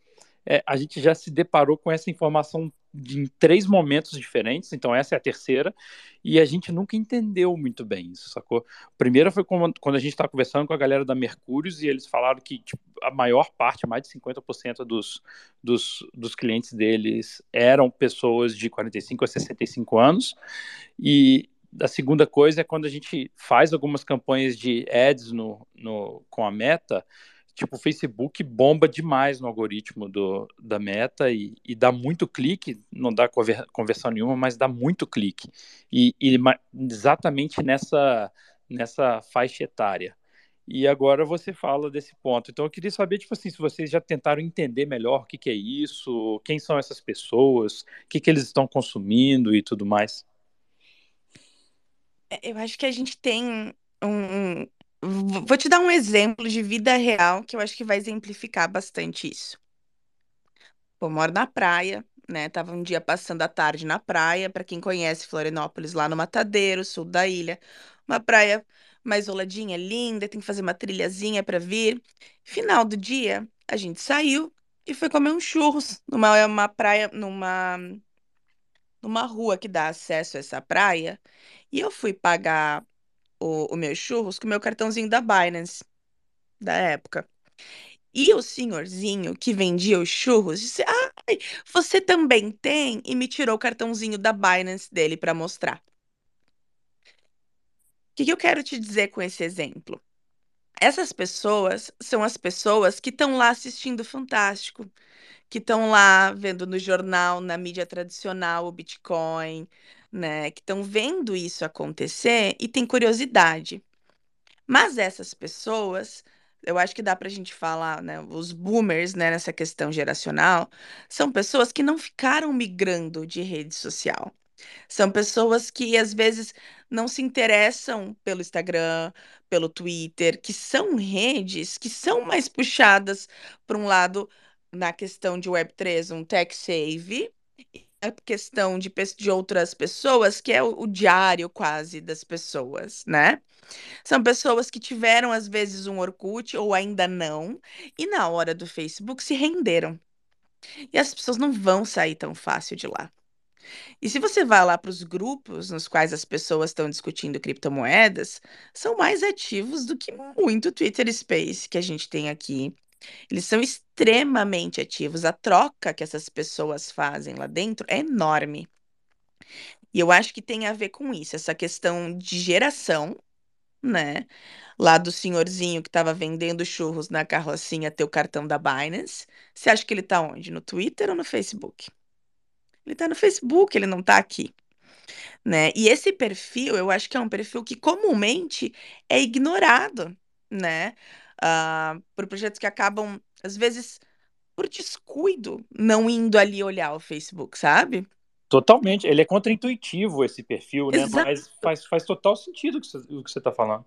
é, a gente já se deparou com essa informação de, em três momentos diferentes, então essa é a terceira, e a gente nunca entendeu muito bem isso, sacou? Primeiro foi quando, quando a gente estava conversando com a galera da Mercúrios e eles falaram que tipo, a maior parte, mais de 50% dos, dos, dos clientes deles eram pessoas de 45 a 65 anos, e a segunda coisa é quando a gente faz algumas campanhas de ads no, no, com a Meta, tipo, o Facebook bomba demais no algoritmo do, da meta e, e dá muito clique, não dá conversão nenhuma, mas dá muito clique. E, e exatamente nessa, nessa faixa etária. E agora você fala desse ponto. Então eu queria saber, tipo assim, se vocês já tentaram entender melhor o que, que é isso, quem são essas pessoas, o que, que eles estão consumindo e tudo mais. É, eu acho que a gente tem um, Vou te dar um exemplo de vida real que eu acho que vai exemplificar bastante isso. eu moro na praia, né? Tava um dia passando a tarde na praia, para quem conhece Florianópolis, lá no Matadeiro, sul da ilha. Uma praia mais isoladinha, linda, tem que fazer uma trilhazinha para vir. Final do dia, a gente saiu e foi comer um churros numa uma praia, numa numa rua que dá acesso a essa praia. E eu fui pagar o, meu churros com o meu cartãozinho da Binance, da época. E o senhorzinho que vendia os churros disse: Ai, você também tem? E me tirou o cartãozinho da Binance dele para mostrar. O que, que eu quero te dizer com esse exemplo? Essas pessoas são as pessoas que estão lá assistindo Fantástico, que estão lá vendo no jornal, na mídia tradicional, o Bitcoin, né, que estão vendo isso acontecer e têm curiosidade. Mas essas pessoas, eu acho que dá para a gente falar, né, os boomers, né, nessa questão geracional, são pessoas que não ficaram migrando de rede social. São pessoas que às vezes não se interessam pelo Instagram, pelo Twitter, que são redes que são mais puxadas para um lado na questão de Web3, um tech save, a questão de, de outras pessoas, que é o, o diário quase das pessoas, né? São pessoas que tiveram, às vezes, um Orkut ou ainda não, e na hora do Facebook se renderam. E as pessoas não vão sair tão fácil de lá. E se você vai lá para os grupos nos quais as pessoas estão discutindo criptomoedas, são mais ativos do que muito Twitter Space que a gente tem aqui eles são extremamente ativos. A troca que essas pessoas fazem lá dentro é enorme. E eu acho que tem a ver com isso, essa questão de geração, né? Lá do senhorzinho que estava vendendo churros na carrocinha ter o cartão da Binance. Você acha que ele está onde? No Twitter ou no Facebook? Ele está no Facebook, ele não está aqui. Né? E esse perfil, eu acho que é um perfil que comumente é ignorado, né? Uh, por projetos que acabam, às vezes, por descuido, não indo ali olhar o Facebook, sabe? Totalmente. Ele é contraintuitivo esse perfil, né? Exato. Mas faz, faz total sentido o que você está falando.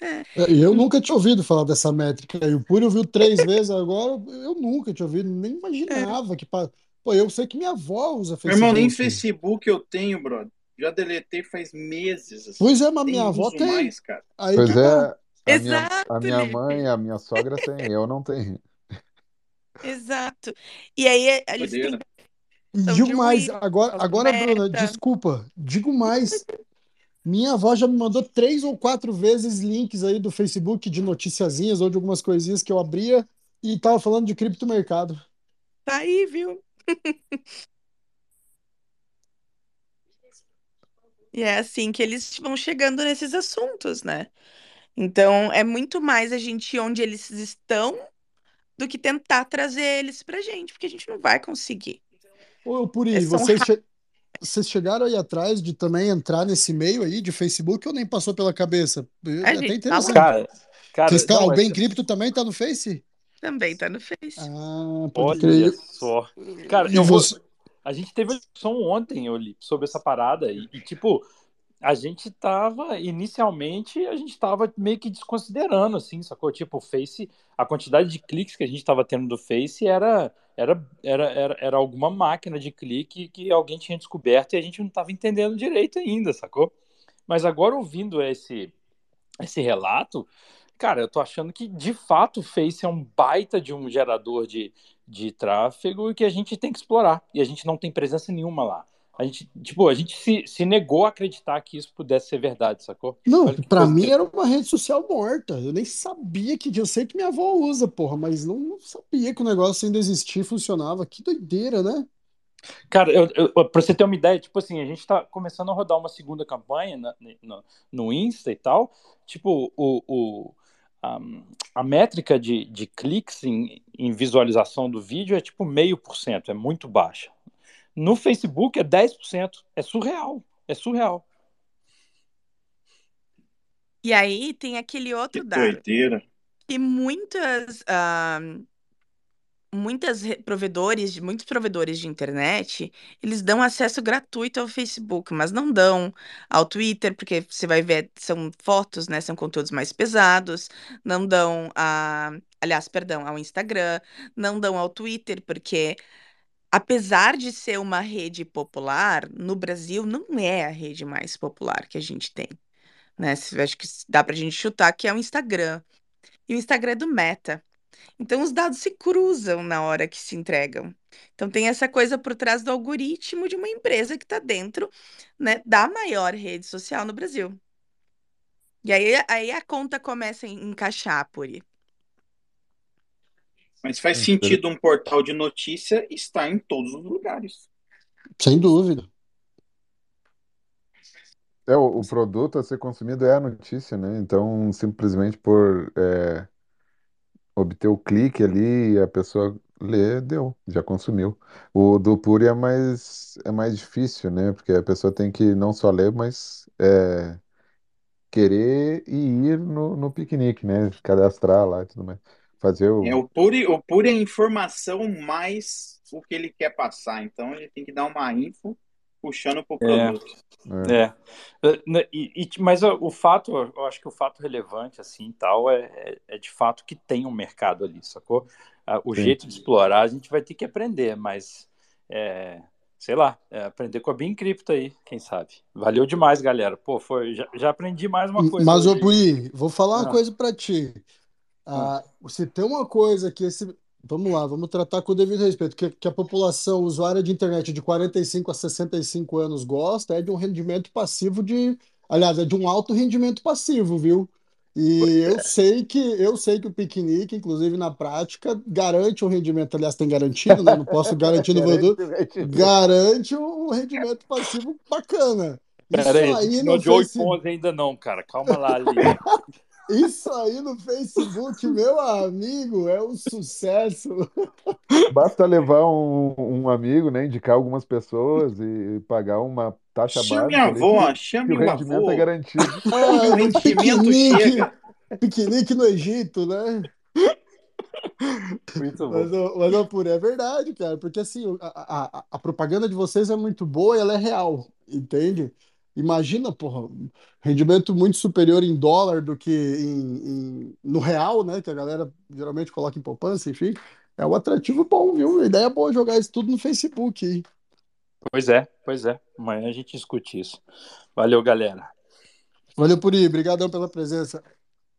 É. é. Eu nunca tinha ouvido falar dessa métrica. E o Puri ouviu três vezes agora. Eu nunca tinha ouvido, nem imaginava é. que. Pô, eu sei que minha avó usa Facebook. Meu irmão, nem Facebook eu tenho, brother. Já deletei faz meses. Assim. Pois é, mas minha avó tem. Mais, Aí pois é, a Exato, minha, a minha mãe, a minha sogra tem, eu não tenho. Exato. E aí eles têm Digo mais, agora, agora, Bruna, desculpa, digo mais. Minha avó já me mandou três ou quatro vezes links aí do Facebook de noticiazinhas ou de algumas coisinhas que eu abria e tava falando de criptomercado. Tá aí, viu? e é assim que eles vão chegando nesses assuntos, né? Então, é muito mais a gente ir onde eles estão do que tentar trazer eles pra gente, porque a gente não vai conseguir. Ô, Puri, é vocês, che vocês chegaram aí atrás de também entrar nesse meio aí de Facebook ou nem passou pela cabeça? É até tá interessante. Cara, cara, Vocês estão, não, o Bem é... Cripto também tá no Face? Também tá no Face. Ah, pode Olha crer. só. Cara, eu vou... a gente teve som ontem, eu li, sobre essa parada e, e tipo, a gente tava, inicialmente, a gente tava meio que desconsiderando, assim, sacou? Tipo, o Face, a quantidade de cliques que a gente tava tendo do Face era, era, era, era, era alguma máquina de clique que alguém tinha descoberto e a gente não tava entendendo direito ainda, sacou? Mas agora, ouvindo esse, esse relato, Cara, eu tô achando que de fato o Face é um baita de um gerador de, de tráfego e que a gente tem que explorar. E a gente não tem presença nenhuma lá. A gente, tipo, a gente se, se negou a acreditar que isso pudesse ser verdade, sacou? Não, para mim era uma rede social morta. Eu nem sabia que. Eu sei que minha avó usa, porra, mas não, não sabia que o negócio ainda existia e funcionava. Que doideira, né? Cara, eu, eu, pra você ter uma ideia, tipo assim, a gente tá começando a rodar uma segunda campanha na, no, no Insta e tal. Tipo, o, o, a, a métrica de, de cliques em, em visualização do vídeo é tipo meio por cento, é muito baixa. No Facebook é 10%. É surreal. É surreal. E aí tem aquele outro Que dado doideira. que muitas, ah, muitas re- provedores, muitos provedores de internet, eles dão acesso gratuito ao Facebook, mas não dão ao Twitter, porque você vai ver, são fotos, né? São conteúdos mais pesados, não dão a, aliás, perdão, ao Instagram, não dão ao Twitter, porque apesar de ser uma rede popular, no Brasil não é a rede mais popular que a gente tem, né? Acho que dá pra gente chutar que é o Instagram. E o Instagram é do Meta. Então os dados se cruzam na hora que se entregam. Então tem essa coisa por trás do algoritmo de uma empresa que está dentro, né, da maior rede social no Brasil. E aí, aí a conta começa a encaixar por aí. Mas faz sentido um portal de notícia estar em todos os lugares. Sem dúvida. É, o, o produto a ser consumido é a notícia, né? Então, simplesmente por é, obter o clique ali, a pessoa lê, deu, já consumiu. O do Puri é mais, é mais difícil, né? Porque a pessoa tem que não só ler, mas é, querer e ir no, no piquenique, né? Cadastrar lá e tudo mais. Fazer o. É, o Puri, o Puri é informação mais o que ele quer passar. Então ele tem que dar uma info puxando pro É. produto. é. É. É, né, e- e- mas o, o fato, eu acho que o fato relevante, assim, tal, é, é, é de fato que tem um mercado ali, sacou? O Sim. jeito de explorar a gente vai ter que aprender, mas, é, sei lá, é, aprender com a Bem Cripto aí, quem sabe. Valeu demais, galera. Pô, foi, já, já aprendi mais uma coisa Mas, ô. Puri, vou falar uma Ah. coisa pra ti. Ah, se tem uma coisa que esse. Vamos lá, vamos tratar com o devido respeito, que, que a população usuária de internet de 45 a 65 anos gosta é de um rendimento passivo de. Aliás, é de um alto rendimento passivo, viu? E eu sei que eu sei que o piquenique, inclusive na prática, garante um rendimento, aliás, tem garantido, né? Não posso garantir no Voodoo, garante um rendimento passivo bacana. Isso Pera aí, aí no no Joey Facebook. Ponzi ainda não, cara. Calma lá, ali. Isso aí no Facebook, meu amigo, é um sucesso. Basta levar um, um amigo, né? Indicar algumas pessoas e pagar uma taxa Chame básica a ali, avó, chame o o rendimento avô. é garantido. Ah, O rendimento piquenique, chega. piquenique no Egito, né? Muito Mas, bom. mas, ô, Puri, é verdade, cara, porque assim, a, a, a propaganda de vocês é muito boa e ela é real, entende? Imagina, porra, rendimento muito superior em dólar do que em, em- no real, né? Que a galera geralmente coloca em poupança, enfim. É um atrativo bom, viu? A ideia é boa jogar isso tudo no Facebook aí. Pois é, pois é. Amanhã a gente discute isso. Valeu, galera. Valeu, Puri, obrigadão pela presença.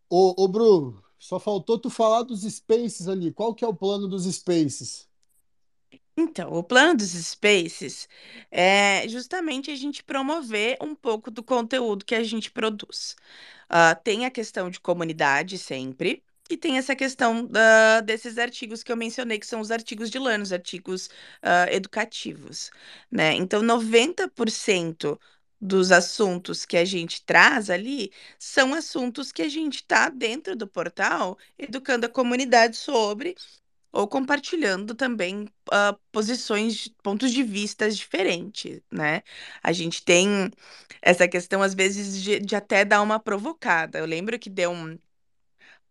Ô, ô, Bru, só faltou tu falar dos Spaces ali. Qual que é o plano dos Spaces? Então, o plano dos Spaces é justamente a gente promover um pouco do conteúdo que a gente produz. Ah, tem a questão de comunidade sempre, e tem essa questão desses artigos que eu mencionei, que são os artigos de LAN, os artigos ah, educativos, né? Então, 90% dos assuntos que a gente traz ali são assuntos que a gente está dentro do portal educando a comunidade sobre ou compartilhando também ah, posições, pontos de vistas diferentes, né? A gente tem essa questão, às vezes, de, de até dar uma provocada. Eu lembro que deu um,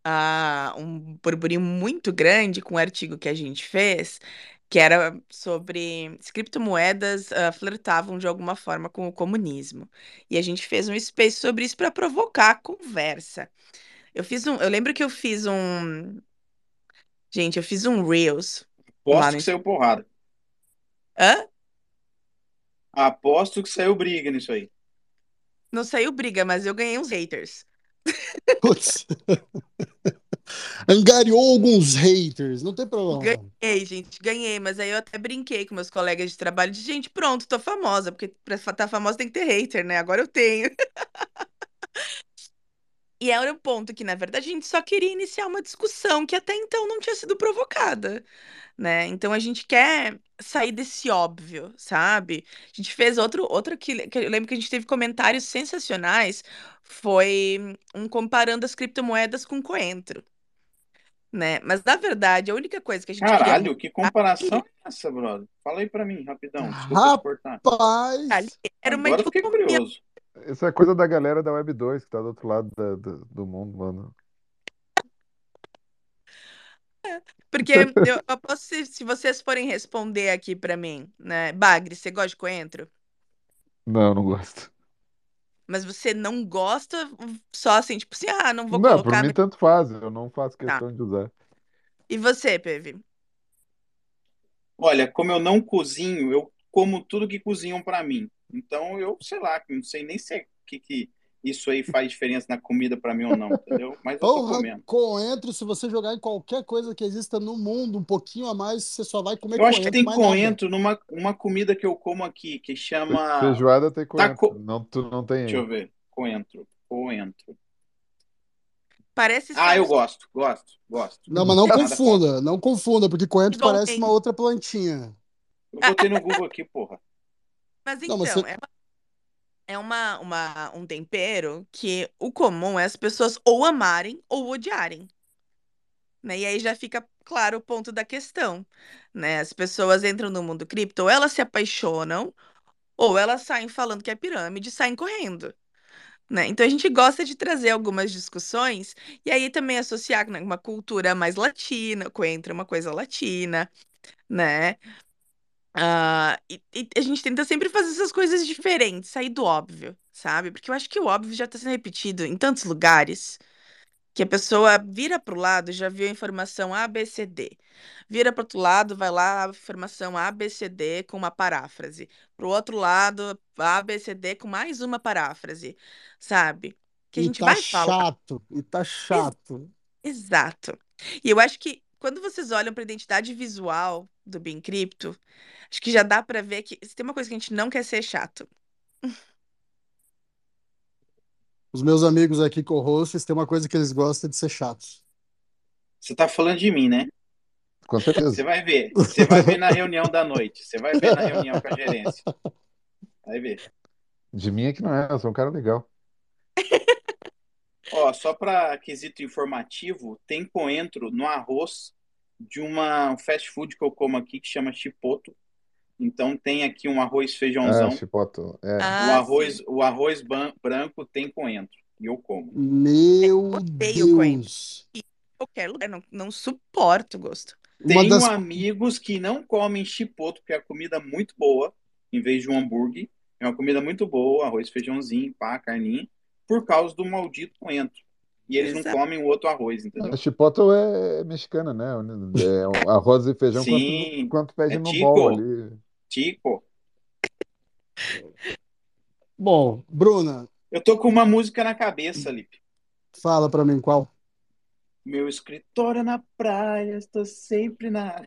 ah, um burburinho muito grande com o artigo que a gente fez, que era sobre se criptomoedas ah, flertavam de alguma forma com o comunismo. E a gente fez um space sobre isso para provocar a conversa. Eu fiz um, eu lembro que eu fiz um, gente, eu fiz um Reels lá Aposto no que saiu porrada. Hã? Aposto que saiu briga nisso aí. Não saiu briga, mas eu ganhei uns haters. Putz. Angariou alguns haters, não tem problema. Ganhei, gente, ganhei, mas aí eu até brinquei com meus colegas de trabalho de gente, pronto, tô famosa, porque pra estar famosa tem que ter hater, né? Agora eu tenho. E era o ponto que, na verdade, a gente só queria iniciar uma discussão que até então não tinha sido provocada, né? Então a gente quer sair desse óbvio, sabe? A gente fez outro, outro que, que eu lembro que a gente teve comentários sensacionais, foi um comparando as criptomoedas com coentro, né? Mas na verdade, a única coisa que a gente queria Caralho, que comparação é essa, brother? Fala aí pra mim, rapidão. Desculpa cortar. Rapaz, era uma Agora eu fiquei curioso. Isso é coisa da galera da Web 2, que tá do outro lado da- do, do mundo, mano. Porque eu, eu posso, se, se vocês forem responder aqui pra mim, né? Bagre, você gosta de coentro? Não, não gosto. Mas você não gosta só assim, tipo assim, ah, não vou Não, por colocar. mim no- tanto faz, eu não faço Tá. questão de usar. E você, Pepe? Olha, como eu não cozinho, eu como tudo que cozinham pra mim. Então eu, sei lá, não sei nem se é que, que isso aí faz diferença na comida pra mim ou não, entendeu? Mas eu tô Porra, comendo. coentro, se você jogar em qualquer coisa que exista no mundo, um pouquinho a mais, você só vai comer Eu acho que coentro, tem mais nada. coentro numa uma comida que eu como aqui, que chama. Feijoada tem coentro. co- Não, tu não tem Deixa aí. eu ver. Coentro. Coentro. Parece Ah, ser eu gosto, gosto, gosto. Não, mas não confunda, não confunda, porque coentro parece tem. uma outra plantinha. Eu botei no Google aqui, porra. Mas Não, então, mas você- é, uma, é uma, uma- um tempero que o comum é as pessoas ou amarem ou odiarem. Né? E aí já fica claro o ponto da questão. Né? As pessoas entram no mundo cripto, ou elas se apaixonam, ou elas saem falando que é pirâmide e saem correndo. Né? Então a gente gosta de trazer algumas discussões e aí também associar né, uma cultura mais latina, coentro é uma coisa latina, né? Ah, e, e a gente tenta sempre fazer essas coisas diferentes, sair do óbvio, sabe? Porque eu acho que o óbvio já está sendo repetido em tantos lugares que a pessoa vira para o lado, já viu a informação A, B, C, D. Vira para outro lado, vai lá, a informação A, B, C, D com uma paráfrase. Para o outro lado, A, B, C, D com mais uma paráfrase, sabe? Que a E gente tá vai falar. chato, e tá chato. Exato. E eu acho que quando vocês olham para a identidade visual do Bem Cripto, acho que já dá para ver que se tem uma coisa que a gente não quer ser chato. Os meus amigos aqui co-hosts têm uma coisa que eles gostam de ser chatos. Você tá falando de mim, né? Com Você certeza. vai ver. Você vai ver na reunião da noite. Você vai ver na reunião com a gerência. Vai ver. De mim é que não é, eu sou um cara legal. Ó, só para quesito informativo, tem coentro no arroz de uma um fast food que eu como aqui que chama Chipoto. Então tem aqui um arroz Ah, feijãozão. chipoto. É. O Ah, arroz, sim. o arroz branco tem coentro e eu como. Meu odeio coentro. Deus. Qualquer lugar, não, não suporto o gosto. Uma Tenho das amigos que não comem chipoto porque é comida muito boa, em vez de um hambúrguer. É uma comida muito boa, arroz, feijãozinho, pá, carninha, por causa do maldito coentro. E eles não Exato. comem o outro arroz, A entendeu? chipoto é mexicana, né? É um arroz e feijão quanto, Sim, quanto pede é no tico, ali. tico. Bom, Bruna, Eu tô com uma música na cabeça, Lipe. fala pra mim qual. Meu escritório é na praia, estou sempre na.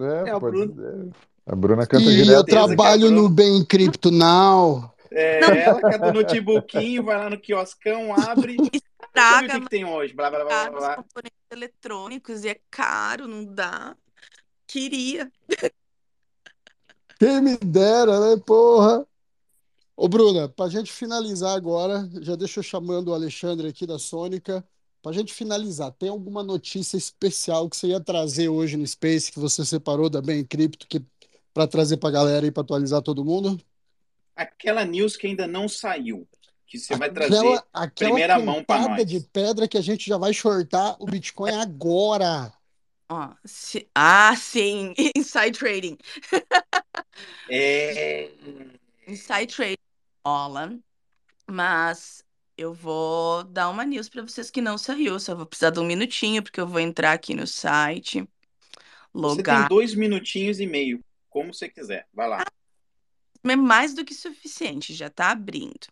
É, É a Bruna. é. A Bruna canta E eu direto. Certeza que é trabalho no. Bem Cripto Now. É, ela que é do notebookinho, vai lá no quioscão, abre. Ver o Estraga que, que tem hoje. Blá, blá, blá, blá, blá. componentes eletrônicos e é caro, não dá. Queria. Quem me dera, né, porra? Ô, Bruna, pra gente finalizar agora, já deixa eu chamando o Alexandre aqui da Sônica. Pra gente finalizar, tem alguma notícia especial que você ia trazer hoje no Space que você separou da Bem Cripto que para trazer pra galera aí pra atualizar todo mundo? Aquela news que ainda não saiu, que você vai trazer Aquela, aquela primeira mão pontada nós. de pedra que a gente já vai shortar o Bitcoin agora. Ó, se- Ah, sim. Inside trading. É. Inside trading rola. Mas eu vou dar uma news pra vocês que não saiu. Só vou precisar de um minutinho, porque eu vou entrar aqui no site, Você tem logar. dois minutinhos e meio, como você quiser. Vai lá. É mais do que suficiente, já tá abrindo.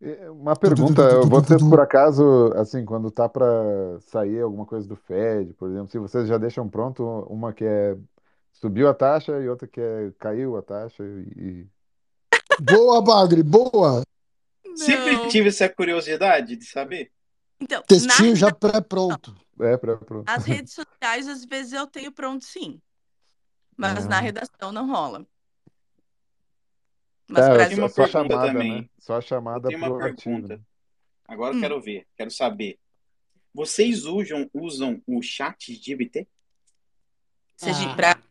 É, Uma pergunta, vocês por acaso, assim, quando tá para sair alguma coisa do Fed, por exemplo, se vocês já deixam pronto uma que é subiu a taxa e outra que é caiu a taxa e Boa, Bagre, boa. Sempre Não. tive essa curiosidade de saber. Então, na Textinho já pré-pronto. é para pronto. As redes sociais, às vezes, eu tenho pronto sim. Mas na Ah. redação não rola. Mas É, pra Tem uma só a chamada, também. né? Só a chamada Eu tenho uma pergunta. né? Agora Hum. eu quero ver, quero saber. Vocês usam, usam o chat GBT? seja Ah. pra...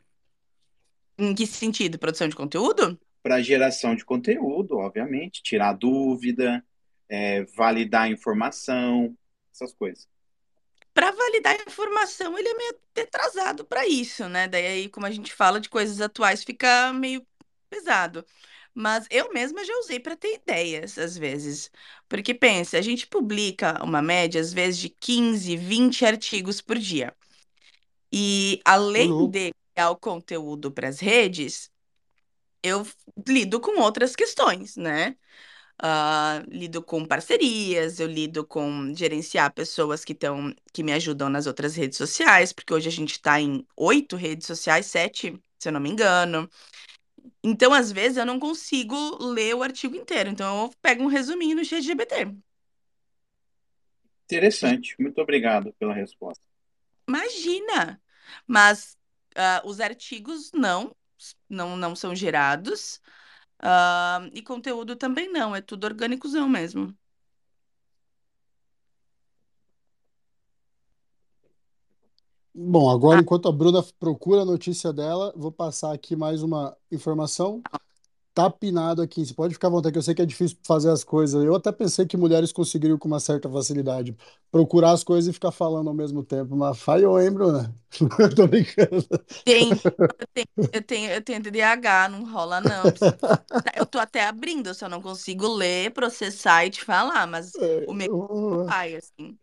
Em que sentido? Produção de conteúdo? Para geração de conteúdo, obviamente, tirar dúvida, é, validar informação, essas coisas. Para validar a informação, ele é meio atrasado para isso, né? Daí, aí, como a gente fala de coisas atuais, fica meio pesado. Mas eu mesma já usei para ter ideias, às vezes. Porque pensa, a gente publica uma média, às vezes, de 15, 20 artigos por dia. E além louco. de criar o conteúdo para as redes, eu lido com outras questões, né? Ah, lido com parcerias, eu lido com gerenciar pessoas que estão, que me ajudam nas outras redes sociais, porque hoje a gente está em oito redes sociais, sete, se eu não me engano. Então, às vezes, eu não consigo ler o artigo inteiro. Então, eu pego um resuminho no ChatGPT. Interessante. Muito obrigado pela resposta. Imagina! Mas ah, os artigos não, não, não são gerados. ah, e conteúdo também não, é tudo orgânicozão mesmo. Bom, agora, enquanto a Bruna procura a notícia dela, vou passar aqui mais uma informação. Tá pinado aqui. Você pode ficar à vontade, que eu sei que é difícil fazer as coisas. Eu até pensei que mulheres conseguiriam com uma certa facilidade procurar as coisas e ficar falando ao mesmo tempo. Mas falhou, hein, Bruna? Tô brincando. Tem, eu tenho, eu tenho, eu tenho TDAH, não rola não. Eu tô até abrindo, eu só não consigo ler, processar e te falar, mas o meu pai, assim.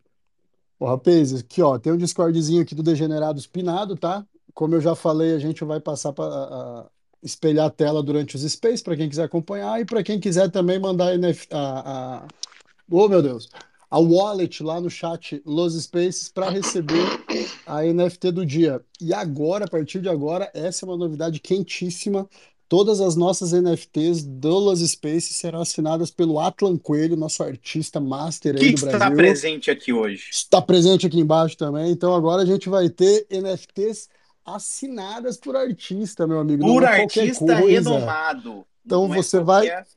Ô, rapaz, aqui, ó, tem um Discordzinho aqui do Degenerados pinado, tá? Como eu já falei, a gente vai passar para espelhar a tela durante os space para quem quiser acompanhar e para quem quiser também mandar a, a, oh meu Deus, a wallet lá no chat Los Spaces para receber a NFT do dia. E agora, a partir de agora, essa é uma novidade quentíssima. Todas as nossas NFTs do Los Spaces serão assinadas pelo Atlan Coelho, nosso artista master aí Quem do que está Brasil presente aqui hoje? está presente aqui embaixo também. Então agora a gente vai ter NFTs assinadas por artista, meu amigo. Por é artista renomado. Então Não é você vai qualquer-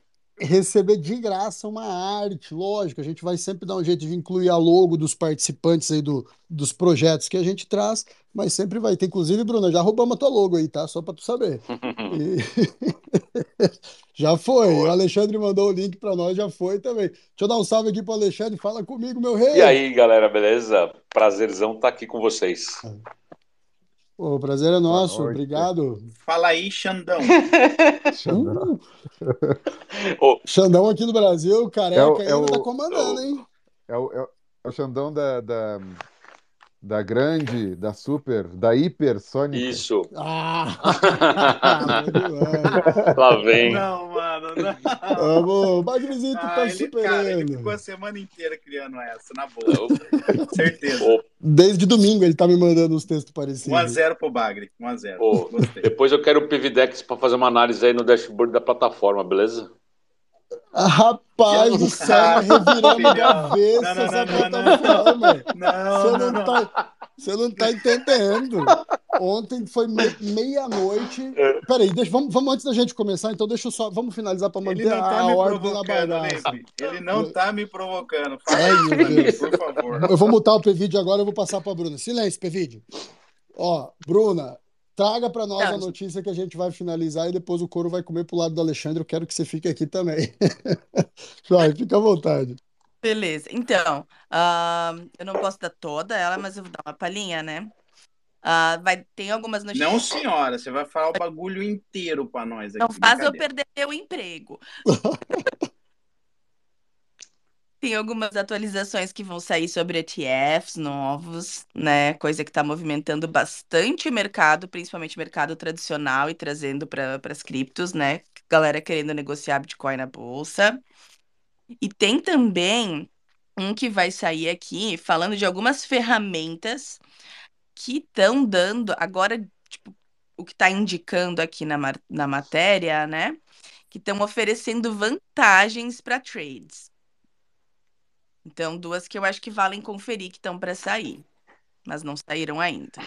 receber de graça uma arte, lógico. A gente vai sempre dar um jeito de incluir a logo dos participantes aí do, dos projetos que a gente traz, mas sempre vai ter. Inclusive, Bruna, já roubamos a tua logo aí, tá? Só para tu saber. E- já foi. O Alexandre mandou o link para nós, já foi também. Deixa eu dar um salve aqui pro Alexandre. Fala comigo, meu rei. E aí, galera, beleza? Prazerzão estar aqui com vocês. Pô, o prazer é nosso, obrigado. Fala aí, Xandão. Xandão. Uh, Xandão aqui no Brasil, careca É o- ainda é o- tá comandando, hein? É o, é o- é o Xandão da, da, da grande, da super, da hipersônica. isso. Ah. Lá vem. Não, mano, não. Vamos, o Magnezito Ah, tá ele, cara, ele ficou superando. a semana inteira criando essa, na boa. Certeza. Ô, Desde domingo ele tá me mandando uns textos parecidos. 1x0 pro Bagre. 1x0. Ô, Gostei. depois eu quero o PVDex para fazer uma análise aí no dashboard da plataforma, beleza? Rapaz do céu, Ah, revirando a Não, não, essa não, não, plataforma. Não, Você não, não não. tá, você não tá entendendo. Ontem foi me- meia-noite. É. Peraí, deixa, vamos, vamos antes da gente começar, então deixa eu só. Vamos finalizar para manter tá a, ordem na bagaça. Ele não tá me provocando. Fala isso mim, Deus. por favor. Eu vou mutar o PVD agora, eu vou passar para Bruna. Silêncio, PVD. Ó, Bruna, traga para nós a Tá. notícia que a gente vai finalizar e depois o couro vai comer pro lado do Alexandre. Eu quero que você fique aqui também. Vai, fica à vontade. Beleza. Então, ah, eu não posso dar toda ela, mas eu vou dar uma palhinha, né? Ah, vai, tem algumas notícias. Não, senhora, você vai falar o bagulho inteiro pra nós aqui. Não faz eu perder meu emprego. Tem algumas atualizações que vão sair sobre ETFs novos, né? Coisa que está movimentando bastante o mercado, principalmente o mercado tradicional e trazendo para as criptos, né? Galera querendo negociar Bitcoin na bolsa. E tem também um que vai sair aqui falando de algumas ferramentas que estão dando agora, tipo, o que está indicando aqui na, na matéria, né? Que estão oferecendo vantagens para trades. Então, duas que eu acho que valem conferir que estão para sair, mas não saíram ainda.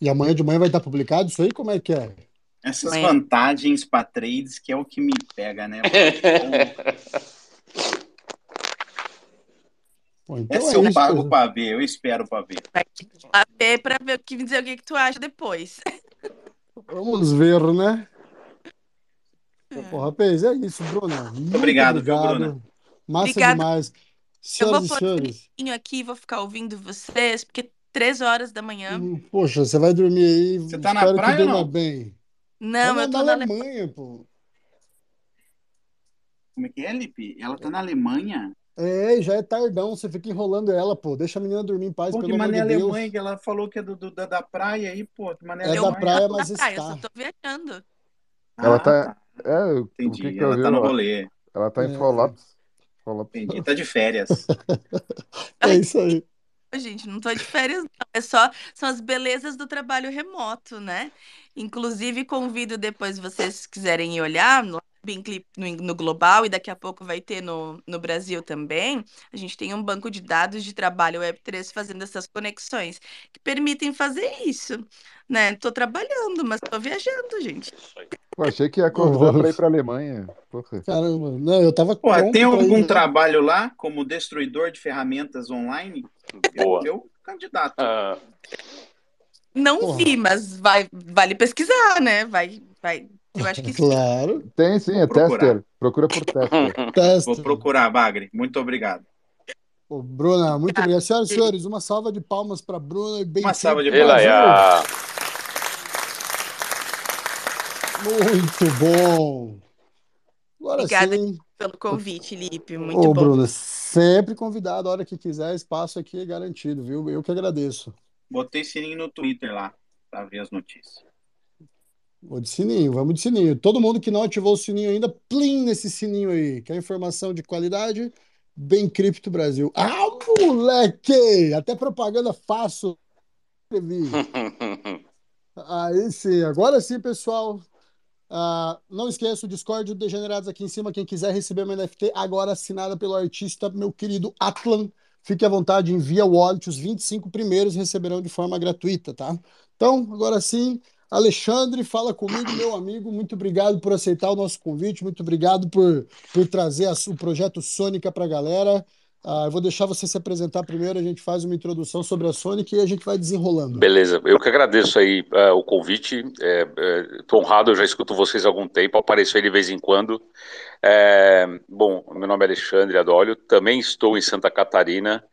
E amanhã de manhã vai estar publicado isso aí? Como é que é? Essas amanhã... vantagens para trades que é o que me pega, né? Bom, então Essa é eu pago para ver, eu espero para ver. Vai ver para ver, dizer o que, que tu acha depois. Vamos ver, né? É. Pô, rapaz, é isso, Bruna. Muito obrigado, obrigado. Viu, Bruna? Massa Obrigada. demais. Senhoras eu vou pôr um aqui, vou ficar ouvindo vocês, porque três horas da manhã. Poxa, você vai dormir aí. Você tá na praia ou não? bem. Não, tá eu tô na Alemanha, pô. Como é que é, Lipe? Ela tá na Alemanha? É, já é tardão, você fica enrolando ela, pô. Deixa a menina dormir em paz, pô, pelo que mané de Alemanha, que ela falou que é do, do da, da, praia aí, pô. Que mané é Alemanha. da praia, mas está. Eu só tô viajando. Ela ah, tá... É, Entendi, que que ela tá no rolê. Ela tá em é. Flolaps. Entendi, tá de férias. é isso aí. Gente, não tô de férias, não. É só, são as belezas do trabalho remoto, né? Inclusive, convido depois vocês quiserem ir olhar no Binclip no, no global e daqui a pouco vai ter no, no Brasil também. A gente tem um banco de dados de trabalho Web3 fazendo essas conexões que permitem fazer isso, né? Tô trabalhando, mas tô viajando, gente. Eu achei que ia convidar para ir para Alemanha. Porra. Caramba, não, eu tava Pô, tem algum ir, né? trabalho lá como destruidor de ferramentas online? Boa. Eu, eu candidato. Ah. Não Porra. vi, mas vai, vale pesquisar, né? Vai, vai. Eu acho que sim. Claro. Tem sim, é tester. Procura por tester. tester. Vou procurar, Bagre. Muito obrigado. Ô, Bruna, muito obrigado. Senhoras e senhores, uma salva de palmas para Bruna e bem Uma salva de palmas. Muito bom. Agora Obrigada sim. pelo convite, Lipe. Muito Ô, bom. Bruna, sempre convidado, a hora que quiser, espaço aqui é garantido, viu? Eu que agradeço. Botei sininho no Twitter lá, para ver as notícias. Vou de sininho, vamos de sininho. Todo mundo que não ativou o sininho ainda, plim nesse sininho aí. Quer informação de qualidade? Bem Cripto Brasil. Ah, moleque! Até propaganda faço. Aí sim, agora sim, pessoal. Uh, não esqueça o Discord do Degenerados aqui em cima. Quem quiser receber uma NFT agora assinada pelo artista, meu querido Atlan, fique à vontade, envia o wallet. Os 25 primeiros receberão de forma gratuita, tá? Então, agora sim, Alexandre, fala comigo, meu amigo. Muito obrigado por aceitar o nosso convite. Muito obrigado por, por trazer a, o projeto Sônica para a galera. Ah, eu vou deixar você se apresentar primeiro, a gente faz uma introdução sobre a Sonic e a gente vai desenrolando. Beleza, eu que agradeço aí uh, o convite, estou é, é, honrado, eu já escuto vocês há algum tempo, apareço aí de vez em quando. É, bom, meu nome é Alexandre Adólio, também estou em Santa Catarina,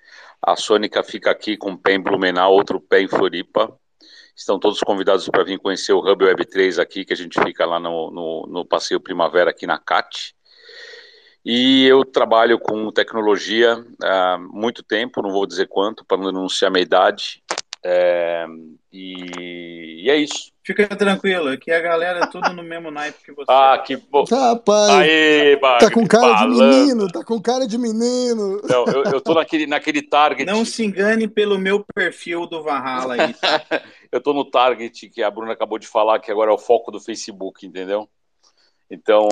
a Sônica fica aqui com o pé em Blumenau, outro pé em Floripa, estão todos convidados para vir conhecer o Hub Web 3 aqui, que a gente fica lá no, no, no Passeio Primavera aqui na CAT, e eu trabalho com tecnologia há muito tempo, não vou dizer quanto, para não anunciar minha idade. É, e, e, é isso. Fica tranquilo, aqui a galera é tudo no mesmo naipe que você. Ah, que bom. Rapaz, Aê, tá com cara de menino, tá com cara de menino. Não, eu, eu tô naquele, naquele target. Não se engane pelo meu perfil do Valhalla aí. eu tô no target que a Bruna acabou de falar, que agora é o foco do Facebook, entendeu? Então.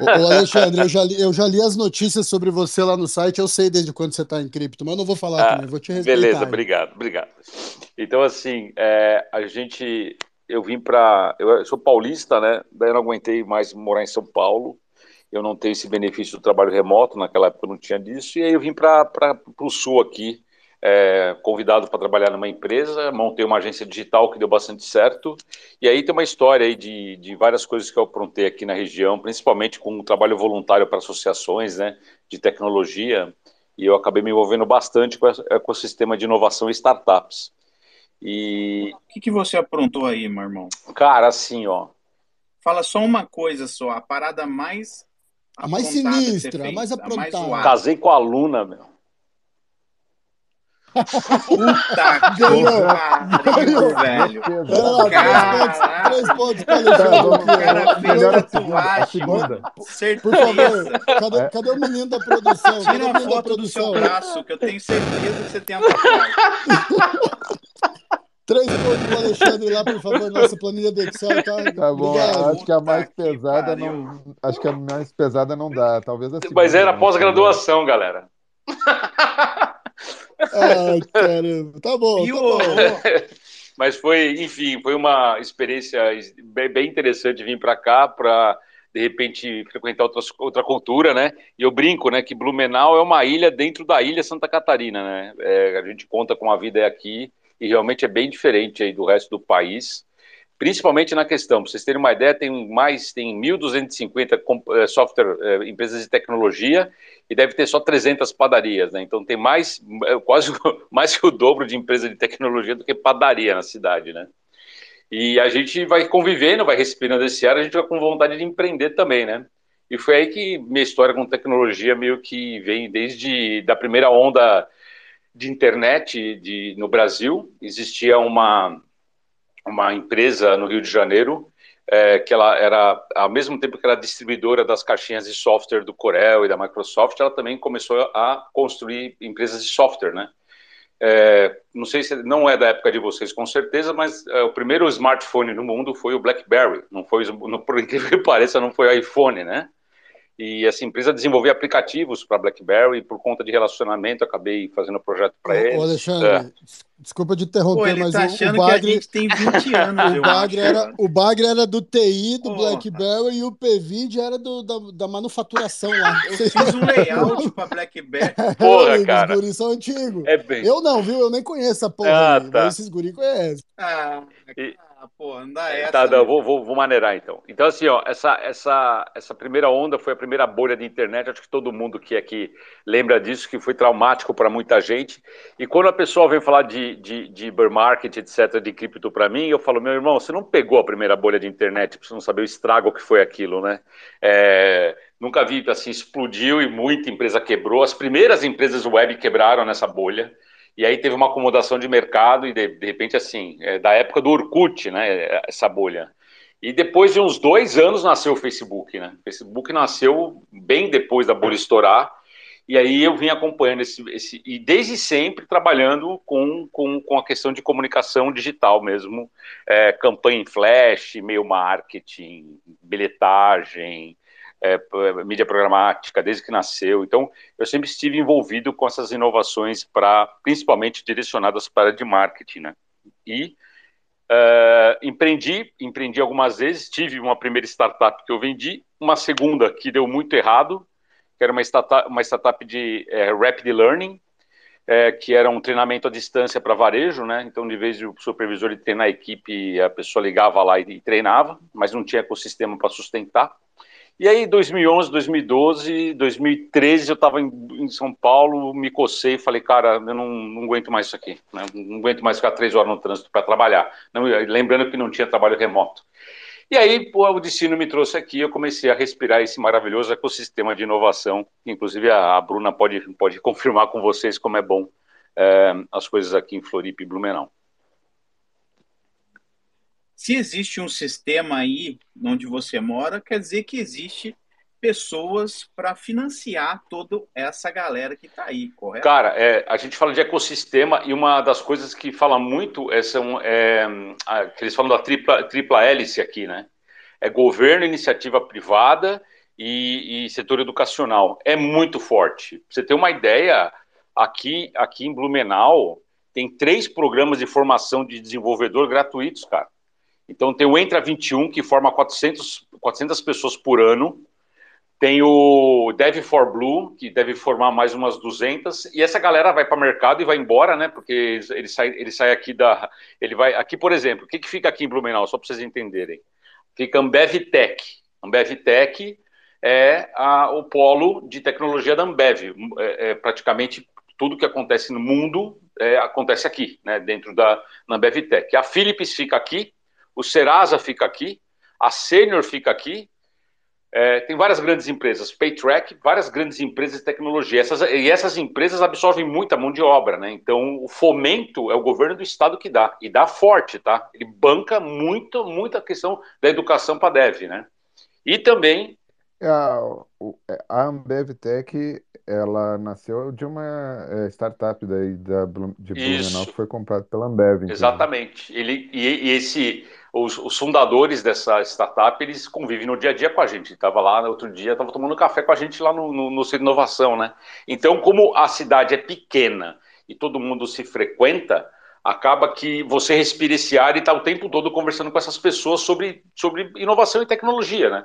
Ô, Alexandre, eu já, li, eu já li as notícias sobre você lá no site, eu sei desde quando você está em cripto, mas não vou falar ah, também, vou te respeitar. Beleza, obrigado, obrigado. Então, assim, é, a gente. Eu vim para. Eu sou paulista, né? Daí eu não aguentei mais morar em São Paulo. Eu não tenho esse benefício do trabalho remoto, naquela época eu não tinha disso, e aí eu vim para o sul aqui, é, convidado para trabalhar numa empresa, montei uma agência digital que deu bastante certo, e aí tem uma história aí de, de várias coisas que eu aprontei aqui na região, principalmente com o trabalho voluntário para associações né, de tecnologia, e eu acabei me envolvendo bastante com o ecossistema de inovação e startups. E... O que, que você aprontou aí, meu irmão? Cara, assim, ó... Fala só uma coisa só, a parada mais... A mais sinistra, a mais aprontada. Casei com a aluna, meu. Puta que pariu, velho. Pera lá, três pontos, três pontos pra Tá, Alexandre vamos- aqui, ó. melhor- melhor a tatuagem, segunda. Por favor, cadê, É. cadê o menino da produção? Cadê o Tira a menino da foto do seu produção? braço, que eu tenho certeza que você tem a tatuagem. Três pontos pro Alexandre lá, por favor, nossa planilha do Excel, tá? Tá bom, Obrigado. acho que a mais que pesada não. Acho que a mais pesada não dá. Talvez a segunda. Mas era né? pós-graduação, galera. Ai, caramba. Tá bom, E tá o, bom. Mas foi, enfim, foi uma experiência bem, bem interessante vir para cá para de repente frequentar outras, outra cultura, né? E eu brinco, né, que Blumenau é uma ilha dentro da ilha Santa Catarina, né? É, a gente conta com a vida é aqui e realmente é bem diferente aí do resto do país. Principalmente na questão, para vocês terem uma ideia, tem mais, tem 1.250 com- eh, software, eh, empresas de tecnologia e deve ter só 300 padarias, né? Então tem mais, eh, quase mais que o dobro de empresa de tecnologia do que padaria na cidade, né? E a gente vai convivendo, vai respirando esse ar, a gente vai com vontade de empreender também, né? E foi aí que minha história com tecnologia meio que vem desde da primeira onda de internet de, no Brasil. Existia uma, uma empresa no Rio de Janeiro é, que ela era, ao mesmo tempo que era distribuidora das caixinhas de software do Corel e da Microsoft, ela também começou a construir empresas de software, né? É, não sei se não é da época de vocês, com certeza, mas é, o primeiro smartphone no mundo foi o BlackBerry. Não foi, no, por incrível que pareça, não foi o iPhone, né? E essa empresa desenvolvia aplicativos para BlackBerry e por conta de relacionamento acabei fazendo projeto para eles. ô, Alexandre, É. desculpa te Pô, interromper, ele mas tá o, o achando que a Bagre, gente tem 20 anos, o Bagre era, o Bagre era do TI, do Porra. BlackBerry, e o PVD era do, da, da manufaturação lá. Eu fiz um layout para BlackBerry. Porra, Os cara. guris são antigos. É bem. Eu não, viu? Eu nem conheço essa porra Ah, tá. esses guris conhecem. Ah, E- pô, não dá essa. Tá, né? vou, vou, vou maneirar então. Então, assim, ó, essa, essa, essa primeira onda foi a primeira bolha de internet. Acho que todo mundo que aqui lembra disso, que foi traumático para muita gente. E quando a pessoa vem falar de, de, de bear market, etc., de cripto para mim, eu falo, meu irmão, você não pegou a primeira bolha de internet, você não saber o estrago que foi aquilo, né? É, nunca vi, assim, explodiu e muita empresa quebrou. As primeiras empresas web quebraram nessa bolha. E aí teve uma acomodação de mercado e de, de repente assim, é, da época do Orkut, né, essa bolha. E depois de uns dois anos nasceu o Facebook, né? O Facebook nasceu bem depois da bolha estourar. E aí eu vim acompanhando esse, esse e desde sempre trabalhando com, com, com a questão de comunicação digital mesmo, é, campanha em flash, e-mail marketing, bilhetagem, é, mídia programática, desde que nasceu. Então, eu sempre estive envolvido com essas inovações para, principalmente direcionadas para de marketing, né? E uh, empreendi, empreendi algumas vezes, tive uma primeira startup que eu vendi, uma segunda que deu muito errado, que era uma startup, uma startup de é, rapid learning, é, que era um treinamento à distância para varejo, né? Então, de vez o supervisor de treinar a equipe, a pessoa ligava lá e, e treinava, mas não tinha ecossistema para sustentar. E aí, 2011, 2012, 2013, eu estava em, em, São Paulo, me cocei e falei, cara, eu não, não aguento mais isso aqui, né? não aguento mais ficar três horas no trânsito para trabalhar. Não, lembrando que não tinha trabalho remoto. E aí, pô, o destino me trouxe aqui, eu comecei a respirar esse maravilhoso ecossistema de inovação, inclusive a, a Bruna pode, pode confirmar com vocês como é bom é, as coisas aqui em Floripa e Blumenau. Se existe um sistema aí onde você mora, quer dizer que existe pessoas para financiar toda essa galera que está aí, correto? Cara, é, a gente fala de ecossistema e uma das coisas que fala muito é, são, é, que eles falam da tripla, tripla hélice aqui, né? É governo, iniciativa privada e, e setor educacional. É muito forte. Pra você ter uma ideia, aqui, aqui em Blumenau tem três programas de formação de desenvolvedor gratuitos, cara. Então tem o Entra 21, que forma 400, 400 pessoas por ano. Tem o Dev for Blue, que deve formar mais umas 200. E essa galera vai para o mercado e vai embora, né? Porque ele sai, ele sai aqui da... Ele vai... Aqui, por exemplo, o que, que fica aqui em Blumenau? Só para vocês entenderem. Fica Ambev Tech. Ambev Tech é a, o polo de tecnologia da Ambev. É, é, praticamente tudo que acontece no mundo é, acontece aqui, né? Dentro da Ambev Tech. A Philips fica aqui, o Serasa fica aqui, a Senior fica aqui, é, tem várias grandes empresas, Paytrack, várias grandes empresas de tecnologia. Essas, e essas empresas absorvem muita mão de obra, né? Então, o fomento é o governo do estado que dá, e dá forte, tá? Ele banca muito, muita questão da educação para dev, né? E também. É, a, é, a Ambev Tech, ela nasceu de uma é, startup daí da, de Blumenau que foi comprada pela Ambev. Exatamente. Ele, e, e esse os, os, fundadores dessa startup, eles convivem no dia a dia com a gente. Estava lá outro dia, estava tomando café com a gente lá no, no, no Centro de Inovação, né? Então, como a cidade é pequena e todo mundo se frequenta, acaba que você respira esse ar e está o tempo todo conversando com essas pessoas sobre, sobre inovação e tecnologia, né?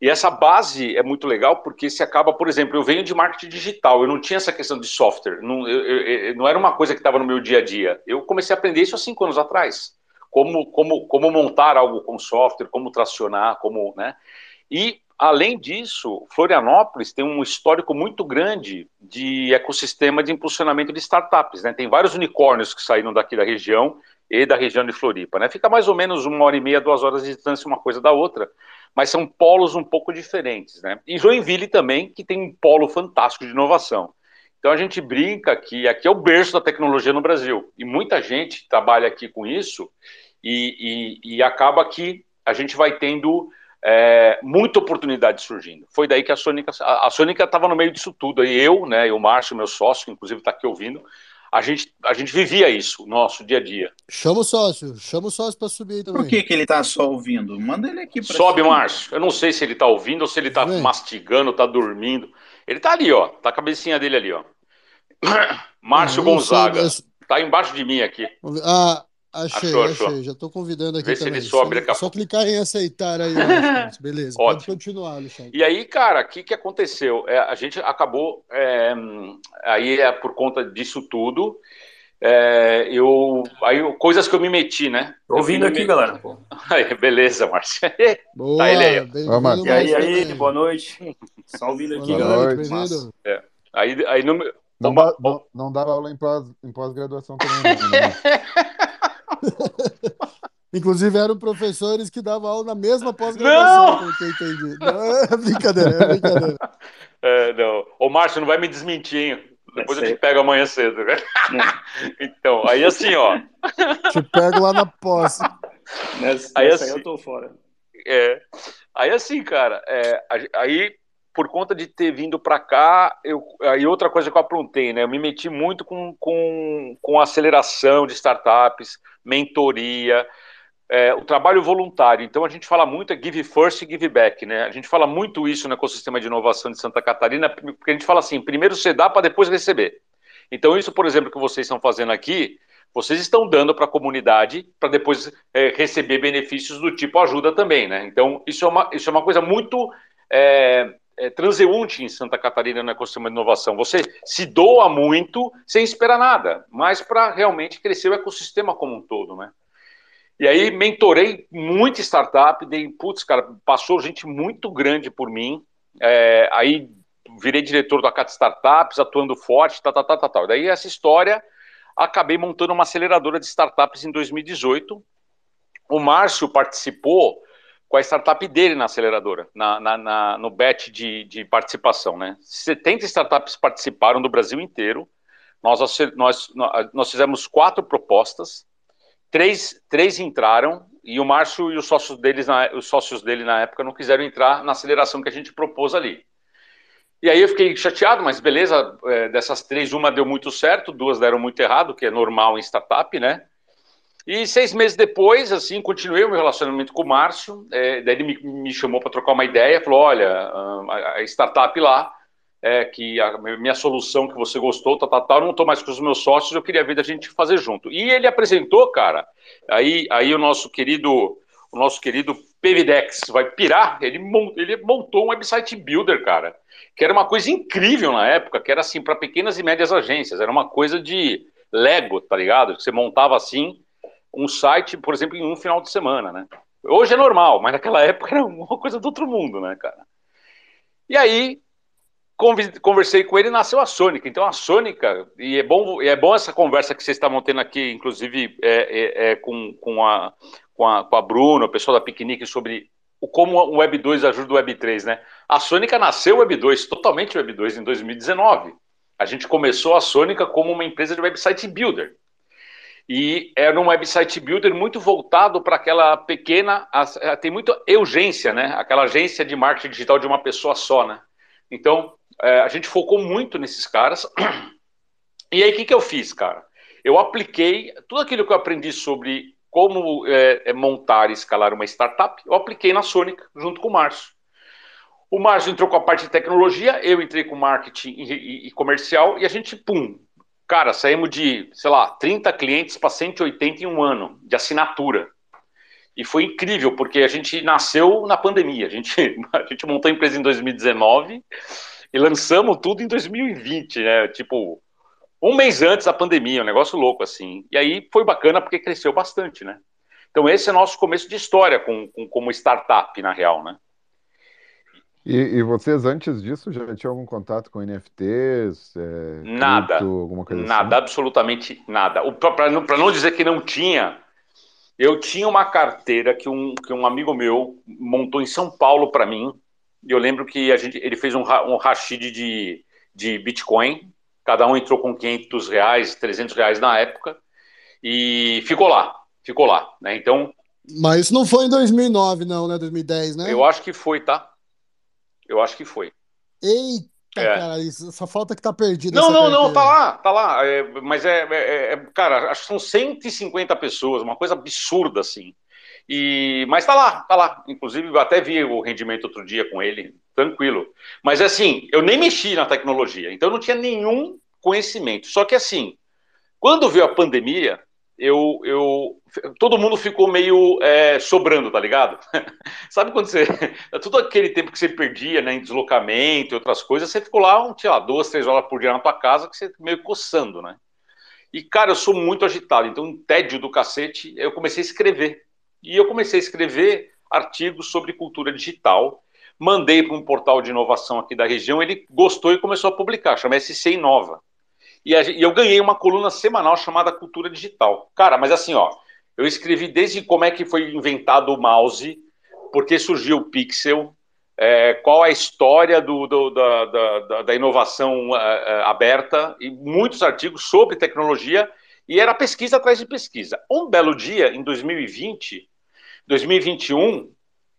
E essa base é muito legal porque se acaba, por exemplo, eu venho de marketing digital, eu não tinha essa questão de software, não, eu, eu, não era uma coisa que estava no meu dia a dia. Eu comecei a aprender isso há cinco anos atrás como, como, como montar algo com software, como tracionar, como, né? E além disso, Florianópolis tem um histórico muito grande de ecossistema de impulsionamento de startups, né? Tem vários unicórnios que saíram daqui da região e da região de Floripa, né? Fica mais ou menos uma hora e meia, duas horas de distância uma coisa da outra, mas são polos um pouco diferentes, né? E Joinville também, que tem um polo fantástico de inovação. Então a gente brinca que aqui é o berço da tecnologia no Brasil e muita gente trabalha aqui com isso e, e, e acaba que a gente vai tendo é, muita oportunidade surgindo. Foi daí que a Sônica, a, a Sônica estava no meio disso tudo. E eu, né, e o Márcio, meu sócio, que inclusive está aqui ouvindo, a gente, a gente vivia isso, nosso dia a dia. Chama o sócio, chama o sócio para subir também. Por que, que ele está só ouvindo? Manda ele aqui para Sobe, Márcio. Eu não sei se ele está ouvindo ou se ele está mastigando, está dormindo. Ele está ali, ó. Tá a cabecinha dele ali, ó. Márcio Gonzaga. Sei, Tá embaixo de mim aqui. Ah, achei, achou, achei. Achou. Já estou convidando aqui Vê também. Se ele sobe só, só clicar em aceitar aí. Beleza, Ótimo. pode continuar, Alexandre. E aí, cara, o que, que aconteceu? É, a gente acabou, é, aí é por conta disso tudo, é, eu, aí coisas que eu me meti, né? Tô ouvindo aqui, galera. Pô. Aí, beleza, Márcio. Boa, tá ele aí. E aí, aí, boa noite. Só ouvindo aqui, boa galera. Noite, é. Aí, aí no, não, dá, não, não dava aula em, pós, em pós-graduação também, não, né? Inclusive, eram professores que davam aula na mesma pós-graduação, pelo que eu entendi. Não, é brincadeira, é brincadeira. É, não. Ô, Márcio, não vai me desmentir, hein? Depois eu te pego amanhã cedo, né? então, aí assim, ó. Te pego lá na pós. Nessa, aí, assim, aí eu tô fora. É. Aí assim, cara, é, aí por conta de ter vindo para cá, eu, aí outra coisa que eu aprontei, né? Eu me meti muito com, com, com aceleração de startups, mentoria, é, o trabalho voluntário. Então a gente fala muito é give first e give back, né? A gente fala muito isso no ecossistema de inovação de Santa Catarina, porque a gente fala assim: primeiro você dá para depois receber. Então, isso, por exemplo, que vocês estão fazendo aqui, vocês estão dando para a comunidade para depois é, receber benefícios do tipo ajuda também, né? Então, isso é uma, isso é uma coisa muito é, é, transeunte em Santa Catarina no ecossistema de inovação. Você se doa muito sem esperar nada, mas para realmente crescer o ecossistema como um todo, né? E aí mentorei muita startup, dei, putz, cara, passou gente muito grande por mim, é, aí virei diretor da Cat Startups, atuando forte, tal, tal, tal, tal, tal. Daí essa história, acabei montando uma aceleradora de startups em 2018. O Márcio participou com a startup dele na aceleradora, na, na, na, no bet de, de participação. Né? 70 startups participaram do Brasil inteiro. Nós, nós, nós fizemos quatro propostas, três, três entraram, e o Márcio e os sócios, deles na, os sócios dele na época não quiseram entrar na aceleração que a gente propôs ali. E aí eu fiquei chateado, mas beleza, é, dessas três, uma deu muito certo, duas deram muito errado, que é normal em startup, né? E seis meses depois, assim, continuei o meu relacionamento com o Márcio. É, daí ele me, me chamou para trocar uma ideia, falou: olha, a, a startup lá, é, que a minha solução que você gostou, tá, tá, tá, eu não estou mais com os meus sócios, eu queria ver da gente fazer junto. E ele apresentou, cara, aí, aí o nosso querido, o nosso querido Pevidex vai pirar, ele, ele montou um website builder, cara, que era uma coisa incrível na época, que era assim, para pequenas e médias agências, era uma coisa de Lego, tá ligado? Que você montava assim um site, por exemplo, em um final de semana, né? Hoje é normal, mas naquela época era uma coisa do outro mundo, né, cara? E aí conversei com ele e nasceu a Sônica. Então a Sônica, e é bom, é bom essa conversa que vocês estavam tendo aqui, inclusive é, é, é com, com, a, com, a, com a Bruna, o pessoal da Piquenique, sobre como o Web 2 ajuda o Web 3, né? A Sônica nasceu Web 2, totalmente Web 2 em 2019. A gente começou a Sônica como uma empresa de website builder. E era um website builder muito voltado para aquela pequena, tem muita urgência, né? Aquela agência de marketing digital de uma pessoa só, né? Então, é, a gente focou muito nesses caras. E aí, o que, que eu fiz, cara? Eu apliquei tudo aquilo que eu aprendi sobre como é, é, montar e escalar uma startup, eu apliquei na Sônica, junto com o Márcio. O Márcio entrou com a parte de tecnologia, eu entrei com marketing e, e, comercial, e a gente, pum, cara, saímos de, sei lá, 30 clientes para 180 em um ano, de assinatura. E foi incrível, porque a gente nasceu na pandemia. A gente, a gente montou a empresa em 2019 e lançamos tudo em 2020, né? Tipo, um mês antes da pandemia, um negócio louco assim. E aí foi bacana porque cresceu bastante, né? Então esse é nosso começo de história com, com como startup, na real, né? E, e, vocês antes disso já tinham algum contato com NFTs? É, nada, cripto, alguma coisa nada, assim? absolutamente nada. Para não, não dizer que não tinha, eu tinha uma carteira que um, que um amigo meu montou em São Paulo para mim. E eu lembro que a gente, ele fez um, um rashid de, de Bitcoin Cada um entrou com 500 reais, 300 reais na época e ficou lá, ficou lá, né? Então. Mas isso não foi em 2009, não, né? 2010, né? Eu acho que foi, tá? Eu acho que foi. Eita, é. cara, isso, só falta que tá perdido. Não, não, carteira. não, tá lá, tá lá. É, mas é, é, é, cara, acho que são 150 pessoas, uma coisa absurda, assim. E, mas tá lá, tá lá. Inclusive, até vi o rendimento outro dia com ele, tranquilo. Mas assim, eu nem mexi na tecnologia, então eu não tinha nenhum conhecimento. Só que assim, quando veio a pandemia, eu, eu todo mundo ficou meio é, sobrando, tá ligado? Sabe quando você. Todo aquele tempo que você perdia né, em deslocamento e outras coisas, você ficou lá, um, sei lá, duas, três horas por dia na tua casa, que você meio coçando, né? E, cara, eu sou muito agitado, então, um tédio do cacete, eu comecei a escrever. E eu comecei a escrever artigos sobre cultura digital. Mandei para um portal de inovação aqui da região, ele gostou e começou a publicar, chama SC Inova. E, eu ganhei uma coluna semanal chamada Cultura Digital. Cara, mas assim, ó, eu escrevi desde como é que foi inventado o mouse, por que surgiu o pixel, é, qual a história do, do, da, da, da, inovação é, é, aberta, e muitos artigos sobre tecnologia, e era pesquisa atrás de pesquisa. Um belo dia, em 2020, 2021,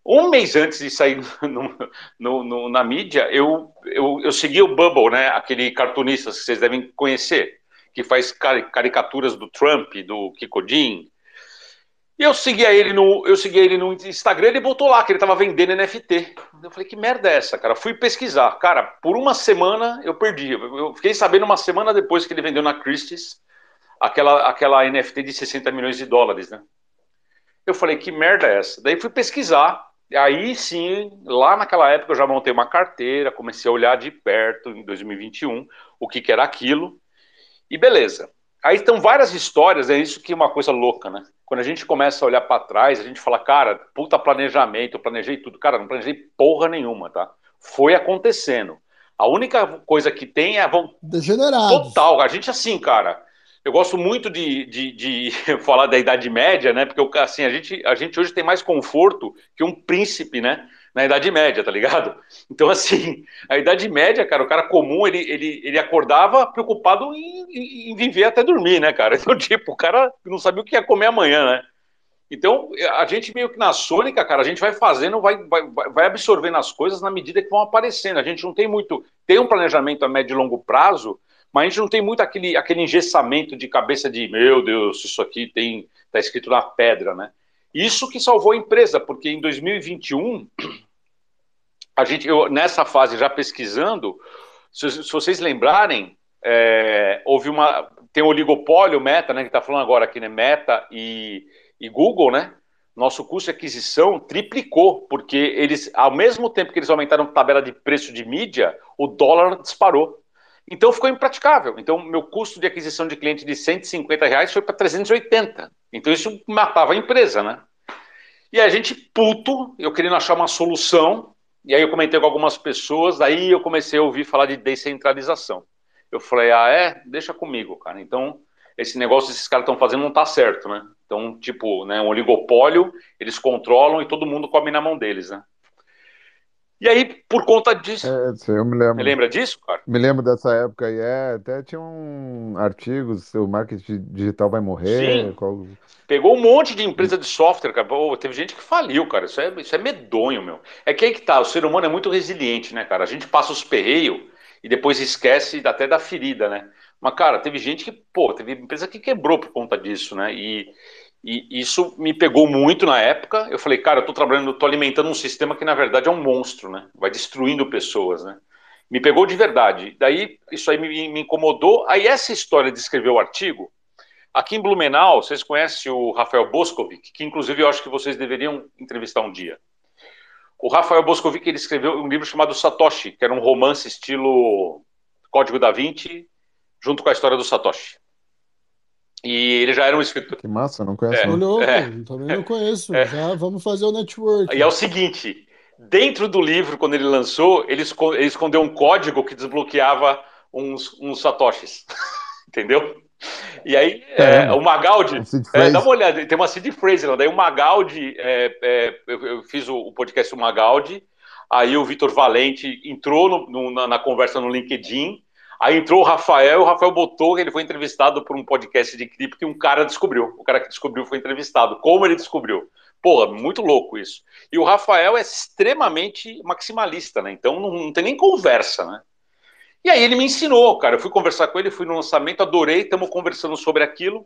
um mês antes de sair no, no, no, na mídia, eu, eu, eu segui o Bubble, né, aquele cartunista que vocês devem conhecer, que faz caricaturas do Trump, do Kikodim. E eu seguia ele no, eu seguia ele no Instagram, ele botou lá que ele estava vendendo NFT. Eu falei, que merda é essa, cara? Fui pesquisar. Cara, por uma semana eu perdi. Eu fiquei sabendo uma semana depois que ele vendeu na Christie's aquela, aquela NFT de 60 milhões de dólares, né? Eu falei, que merda é essa? Daí fui pesquisar, aí sim, lá naquela época eu já montei uma carteira, comecei a olhar de perto, em 2021, o que, que era aquilo, e beleza. Aí estão várias histórias, é isso que é uma coisa louca, né? Quando a gente começa a olhar para trás, a gente fala, cara, puta planejamento, eu planejei tudo. Cara, não planejei porra nenhuma, tá? Foi acontecendo. A única coisa que tem é. Degenerado. Total. A gente, assim, cara, eu gosto muito de, de, de, falar da Idade Média, né? Porque assim, a gente, a gente hoje tem mais conforto que um príncipe, né? Na Idade Média, tá ligado? Então, assim, a Idade Média, cara, o cara comum, ele, ele, ele acordava preocupado em, em viver até dormir, né, cara? Então, tipo, o cara não sabia o que ia comer amanhã, né? Então, a gente meio que na sônica, cara, a gente vai fazendo, vai, vai, vai absorvendo as coisas na medida que vão aparecendo. A gente não tem muito. Tem um planejamento a médio e longo prazo, mas a gente não tem muito aquele, aquele engessamento de cabeça de meu Deus, isso aqui tem está escrito na pedra, né? Isso que salvou a empresa, porque em 2021 a gente, eu, nessa fase já pesquisando, se, se vocês lembrarem, é, houve uma tem o oligopólio Meta, né, que está falando agora aqui, né, Meta e, e Google, né? Nosso custo de aquisição triplicou, porque eles, ao mesmo tempo que eles aumentaram a tabela de preço de mídia, o dólar disparou. Então ficou impraticável. Então, meu custo de aquisição de cliente de 150 reais foi para 380. Então, isso matava a empresa, né? E a gente, puto, eu querendo achar uma solução, e aí eu comentei com algumas pessoas, aí eu comecei a ouvir falar de descentralização. Eu falei, ah, é? Deixa comigo, cara. Então, esse negócio que esses caras estão fazendo não está certo, né? Então, tipo, né, um oligopólio, eles controlam e todo mundo come na mão deles, né? E aí, por conta disso. É, eu me lembro. Me lembra disso, cara? Me lembro dessa época aí. É, até tinha um artigos, o marketing digital vai morrer. Sim. Qual... Pegou um monte de empresa de software, cara. Pô, teve gente que faliu, cara. Isso é, isso é medonho, meu. É que aí que tá, o ser humano é muito resiliente, né, cara? A gente passa os perreios e depois esquece até da ferida, né? Mas, cara, teve gente que, pô, teve empresa que quebrou por conta disso, né? E, e isso me pegou muito na época. Eu falei, cara, eu tô trabalhando, tô alimentando um sistema que na verdade é um monstro, né? Vai destruindo pessoas, né? Me pegou de verdade. Daí isso aí me, me incomodou. Aí essa história de escrever o artigo, aqui em Blumenau, vocês conhecem o Rafael Boscovic, que inclusive eu acho que vocês deveriam entrevistar um dia. O Rafael Boscovic ele escreveu um livro chamado Satoshi, que era um romance estilo Código da Vinci, junto com a história do Satoshi. E ele já era um escritor. Que massa, não conheço. É, Olhou, é, também não conheço. é. Já vamos fazer o network. E é o seguinte: dentro do livro, quando ele lançou, ele, esco- ele escondeu um código que desbloqueava uns, uns satoshis. Entendeu? E aí, é, Caramba. o Magaldi. É, dá uma olhada, tem uma seed phrase lá. Daí o Magaldi, é, é, eu, eu fiz o, o podcast do Magaldi, aí o Vitor Valente entrou no- no- na, na conversa no LinkedIn, aí entrou o Rafael, o Rafael botou ele foi entrevistado por um podcast de cripto e um cara descobriu. O cara que descobriu foi entrevistado. Como ele descobriu? Porra, muito louco isso. E o Rafael é extremamente maximalista, né? Então não, não tem nem conversa, né? E aí ele me ensinou, cara. Eu fui conversar com ele, fui no lançamento, adorei, estamos conversando sobre aquilo.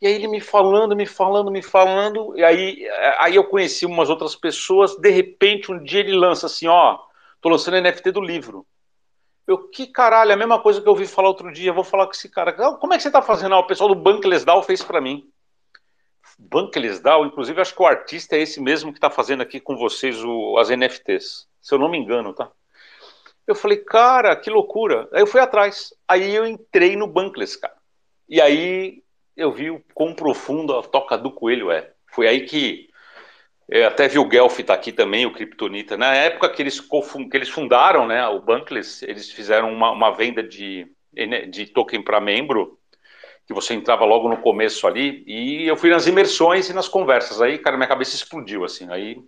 E aí ele me falando, me falando, me falando. E aí, aí eu conheci umas outras pessoas. De repente, um dia ele lança assim: ó, tô lançando NFT do livro. Eu, que caralho, a mesma coisa que eu ouvi falar outro dia. Vou falar com esse cara. "Ah, Como é que você tá fazendo? Ah, o pessoal do Bankless DAO fez para mim. Bankless DAO, inclusive, acho que o artista é esse mesmo que tá fazendo aqui com vocês o, as NFTs. Se eu não me engano, tá? Eu falei, cara, que loucura. Aí eu fui atrás. Aí eu entrei no Bankless, cara. E aí eu vi o quão profundo a toca do coelho é. Foi aí que eu até vi o Guelph tá aqui também, o Kryptonita. Na época que eles, que eles fundaram né, o Bankless, eles fizeram uma, uma venda de, de token para membro, que você entrava logo no começo ali, e eu fui nas imersões e nas conversas. Aí, cara, minha cabeça explodiu, assim. Aí,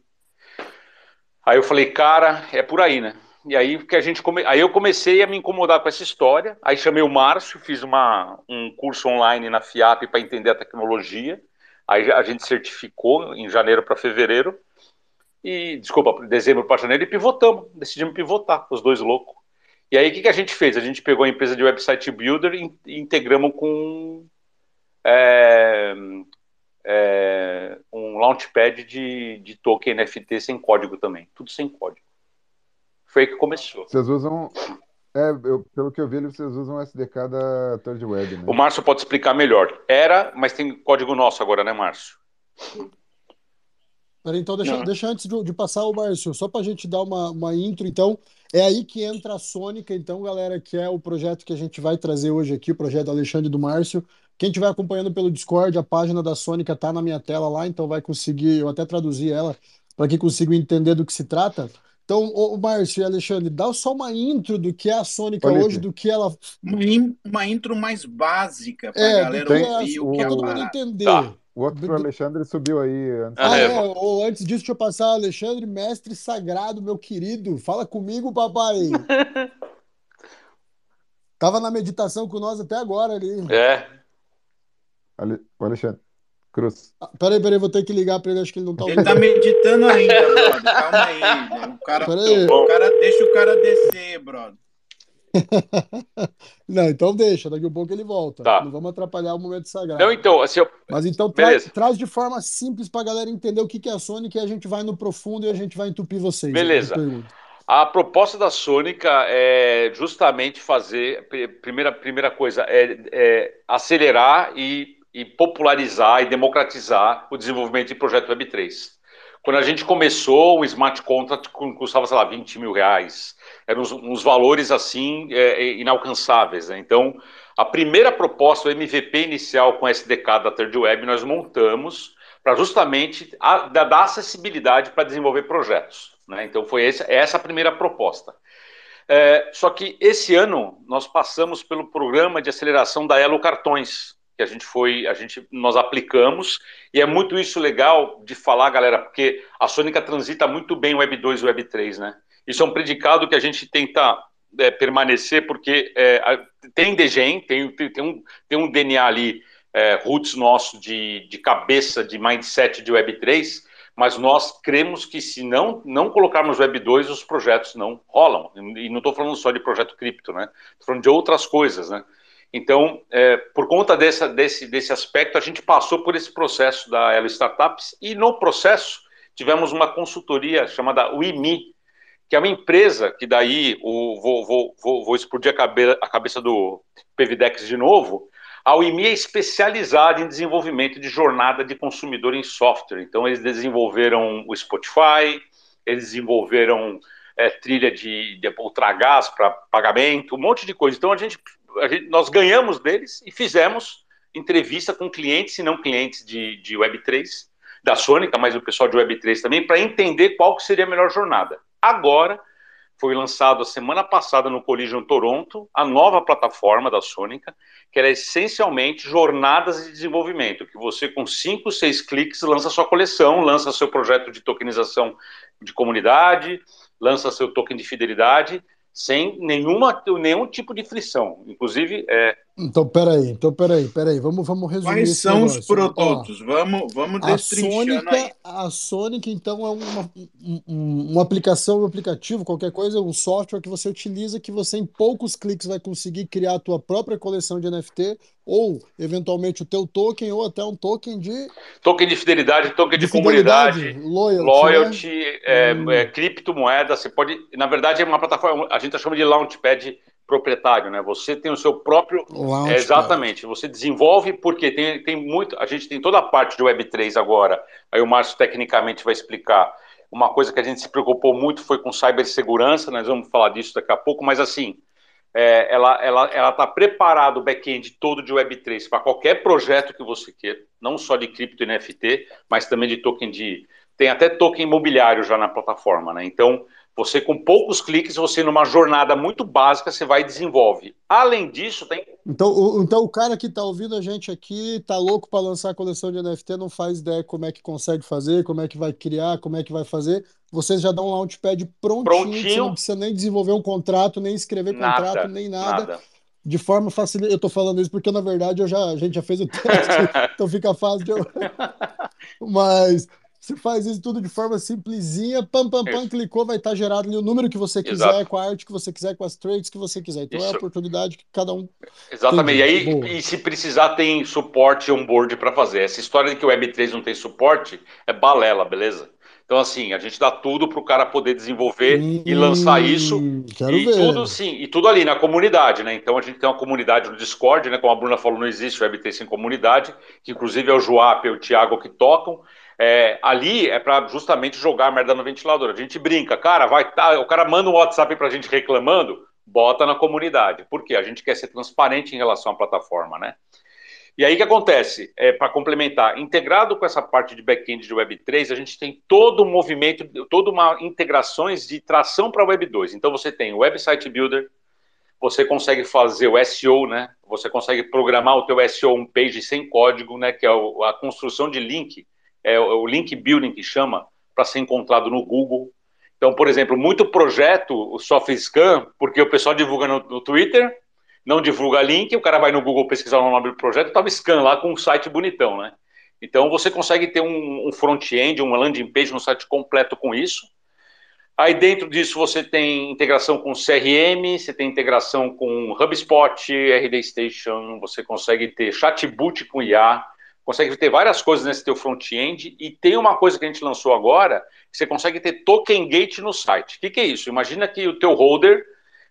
aí eu falei, cara, é por aí, né? E aí que a gente come... aí eu comecei a me incomodar com essa história. Aí chamei o Márcio, fiz uma, um curso online na FIAP para entender a tecnologia. Aí a gente certificou em janeiro para fevereiro. E, desculpa, dezembro para janeiro e pivotamos. Decidimos pivotar, os dois loucos. E aí o que, que a gente fez? A gente pegou a empresa de website builder e, integramos com é, é, um launchpad de, de token NFT sem código também. Tudo sem código. Foi aí que começou. Vocês usam. É, eu- pelo que eu vi, vocês usam o SDK da Third Web, né? O Márcio pode explicar melhor. Era, mas tem código nosso agora, né, Márcio? Peraí, então deixa, deixa antes de, de passar o Márcio, só para a gente dar uma, uma intro, então, é aí que entra a Sônica, então, galera, que é o projeto que a gente vai trazer hoje aqui, o projeto do Alexandre e do Márcio. Quem estiver acompanhando pelo Discord, a página da Sônica tá na minha tela lá, então vai conseguir, eu até traduzi ela, para que consiga entender do que se trata. Então, ô, Márcio e Alexandre, dá só uma intro do que é a Sônica Felipe. hoje, do que ela Uma, in- uma intro mais básica para a é, do galera é, ouvir o que é para a todo mundo entender. Tá. O outro Alexandre subiu aí antes. Ah, Ah, é, é, ou antes disso, deixa eu passar, Alexandre, mestre sagrado, meu querido, fala comigo, papai. Tava na meditação com nós até agora ali. É. Ale- O Alexandre. Cruz. Ah, Peraí, peraí, vou ter que ligar pra ele, acho que ele não tá Ele ouvindo. tá meditando ainda, brother. Calma aí. né? O cara, o cara deixa o cara descer, brother. Não, então deixa, daqui a pouco ele volta. Tá. Não vamos atrapalhar o momento sagrado. Não, então, assim, eu- Mas então tra- Beleza. traz de forma simples pra galera entender o que que é a Sonic e a gente vai no profundo e a gente vai entupir vocês. Beleza. a proposta da Sônica é justamente fazer. pri- Primeira, primeira coisa é, é acelerar e, e popularizar e democratizar o desenvolvimento de projeto Web3. Quando a gente começou, o smart contract cu- custava, sei lá, 20 mil reais. Eram uns, uns valores assim é, é, inalcançáveis. né? Então, a primeira proposta, o MVP inicial com SDK da Third Web, nós montamos para justamente a- da- dar acessibilidade para desenvolver projetos. né? Então, foi esse- essa a primeira proposta. É, só que esse ano nós passamos pelo programa de aceleração da Elo Cartões. Que a gente foi, a gente nós aplicamos e é muito isso legal de falar, galera, porque a Sônica transita muito bem Web 2 e Web 3, né? Isso é um predicado que a gente tenta é, permanecer porque é, tem DGEM, tem, tem, um, tem um DNA ali, é, roots nosso de, de cabeça, de mindset de Web 3, mas nós cremos que se não, não colocarmos Web 2, os projetos não rolam. E não estou falando só de projeto cripto, né? Estou falando de outras coisas, né? Então, é, por conta dessa, desse, desse aspecto, a gente passou por esse processo da Elo Startups e no processo tivemos uma consultoria chamada WIMI, que é uma empresa que daí o, vou, vou, vou, vou explodir a, cabe, a cabeça do PVDEX de novo, a UIMI é especializada em desenvolvimento de jornada de consumidor em software. Então, eles desenvolveram o Spotify, eles desenvolveram é, trilha de, de ultragás para pagamento, um monte de coisa. Então, a gente, a gente, nós ganhamos deles e fizemos entrevista com clientes e não clientes de, de Web3, da Sônica, mas o pessoal de Web3 também, para entender qual que seria a melhor jornada. Agora, foi lançado a semana passada no Collision Toronto, a nova plataforma da Sônica, que era essencialmente jornadas de desenvolvimento, que você com cinco, seis cliques lança sua coleção, lança seu projeto de tokenização de comunidade, lança seu token de fidelidade, sem nenhuma, nenhum tipo de frição. Inclusive, é... Então, peraí, então, peraí, peraí, vamos, vamos resumir Quais são negócio. os produtos? Ó, vamos, vamos a Sônica, a Sonic, então, é uma, um, uma aplicação, um aplicativo, qualquer coisa, um software que você utiliza que você, em poucos cliques, vai conseguir criar a tua própria coleção de NFT ou, eventualmente, o teu token ou até um token de... Token de fidelidade, token de, de comunidade, loyalty, loyalty né? é, hum. é, criptomoeda, você pode... Na verdade, é uma plataforma, a gente chama de Launchpad proprietário, né? Você tem o seu próprio. É, exatamente. Você desenvolve, porque tem, tem muito. A gente tem toda a parte de Web3 agora. Aí o Márcio tecnicamente vai explicar. Uma coisa que a gente se preocupou muito foi com cibersegurança, nós vamos falar disso daqui a pouco, mas assim, é, ela está ela, ela tá preparada o back-end todo de Web3 para qualquer projeto que você queira, não só de cripto e NFT, mas também de token de. Tem até token imobiliário já na plataforma, né? Então, você, com poucos cliques, você, numa jornada muito básica, você vai e desenvolve. Além disso, tem. Então, o, então, o cara que está ouvindo a gente aqui, tá louco para lançar a coleção de NFT, não faz ideia como é que consegue fazer, como é que vai criar, como é que vai fazer. Vocês já dão um launchpad prontinho, prontinho. você não precisa nem desenvolver um contrato, nem escrever nada, contrato, nem nada. nada. De forma facilita. Eu estou falando isso porque, na verdade, eu já, a gente já fez o teste, então fica fácil de eu. Mas você faz isso tudo de forma simplesinha, pam, pam, pam, isso. clicou, vai estar gerado ali o número que você quiser, Exato. com a arte que você quiser, com as trades que você quiser. Então isso. é a oportunidade que cada um. Exatamente. Tem. E aí, e se precisar, tem suporte on-board para fazer. Essa história de que o Web3 não tem suporte é balela, beleza? Então, assim, a gente dá tudo para o cara poder desenvolver hum, e lançar isso. e ver. tudo, sim, e tudo ali na comunidade, né? Então a gente tem uma comunidade no Discord, né? Como a Bruna falou, não existe o Web3 sem comunidade, que inclusive é o Joap e o Thiago que tocam. É, ali é para justamente jogar a merda no ventilador. A gente brinca, cara, vai tá, o cara manda um WhatsApp para a gente reclamando, bota na comunidade. Por quê? A gente quer ser transparente em relação à plataforma, né? E aí o que acontece? É, para complementar, integrado com essa parte de back-end de Web3, a gente tem todo um movimento, toda uma integrações de tração para Web2. Então você tem o Website Builder, você consegue fazer o SEO, né? Você consegue programar o teu SEO um page sem código, né? Que é a construção de link é o link building que chama, para ser encontrado no Google. Então, por exemplo, muito projeto sofre scan, porque o pessoal divulga no, no Twitter, não divulga link, o cara vai no Google pesquisar o nome do projeto, estava scan lá com um site bonitão, né? Então você consegue ter um, um front-end, uma landing page, um site completo com isso. Aí dentro disso você tem integração com CRM, você tem integração com HubSpot, RD Station, você consegue ter chatbot com IA, consegue ter várias coisas nesse teu front-end e tem uma coisa que a gente lançou agora, que você consegue ter token gate no site. O que, que é isso? Imagina que o teu holder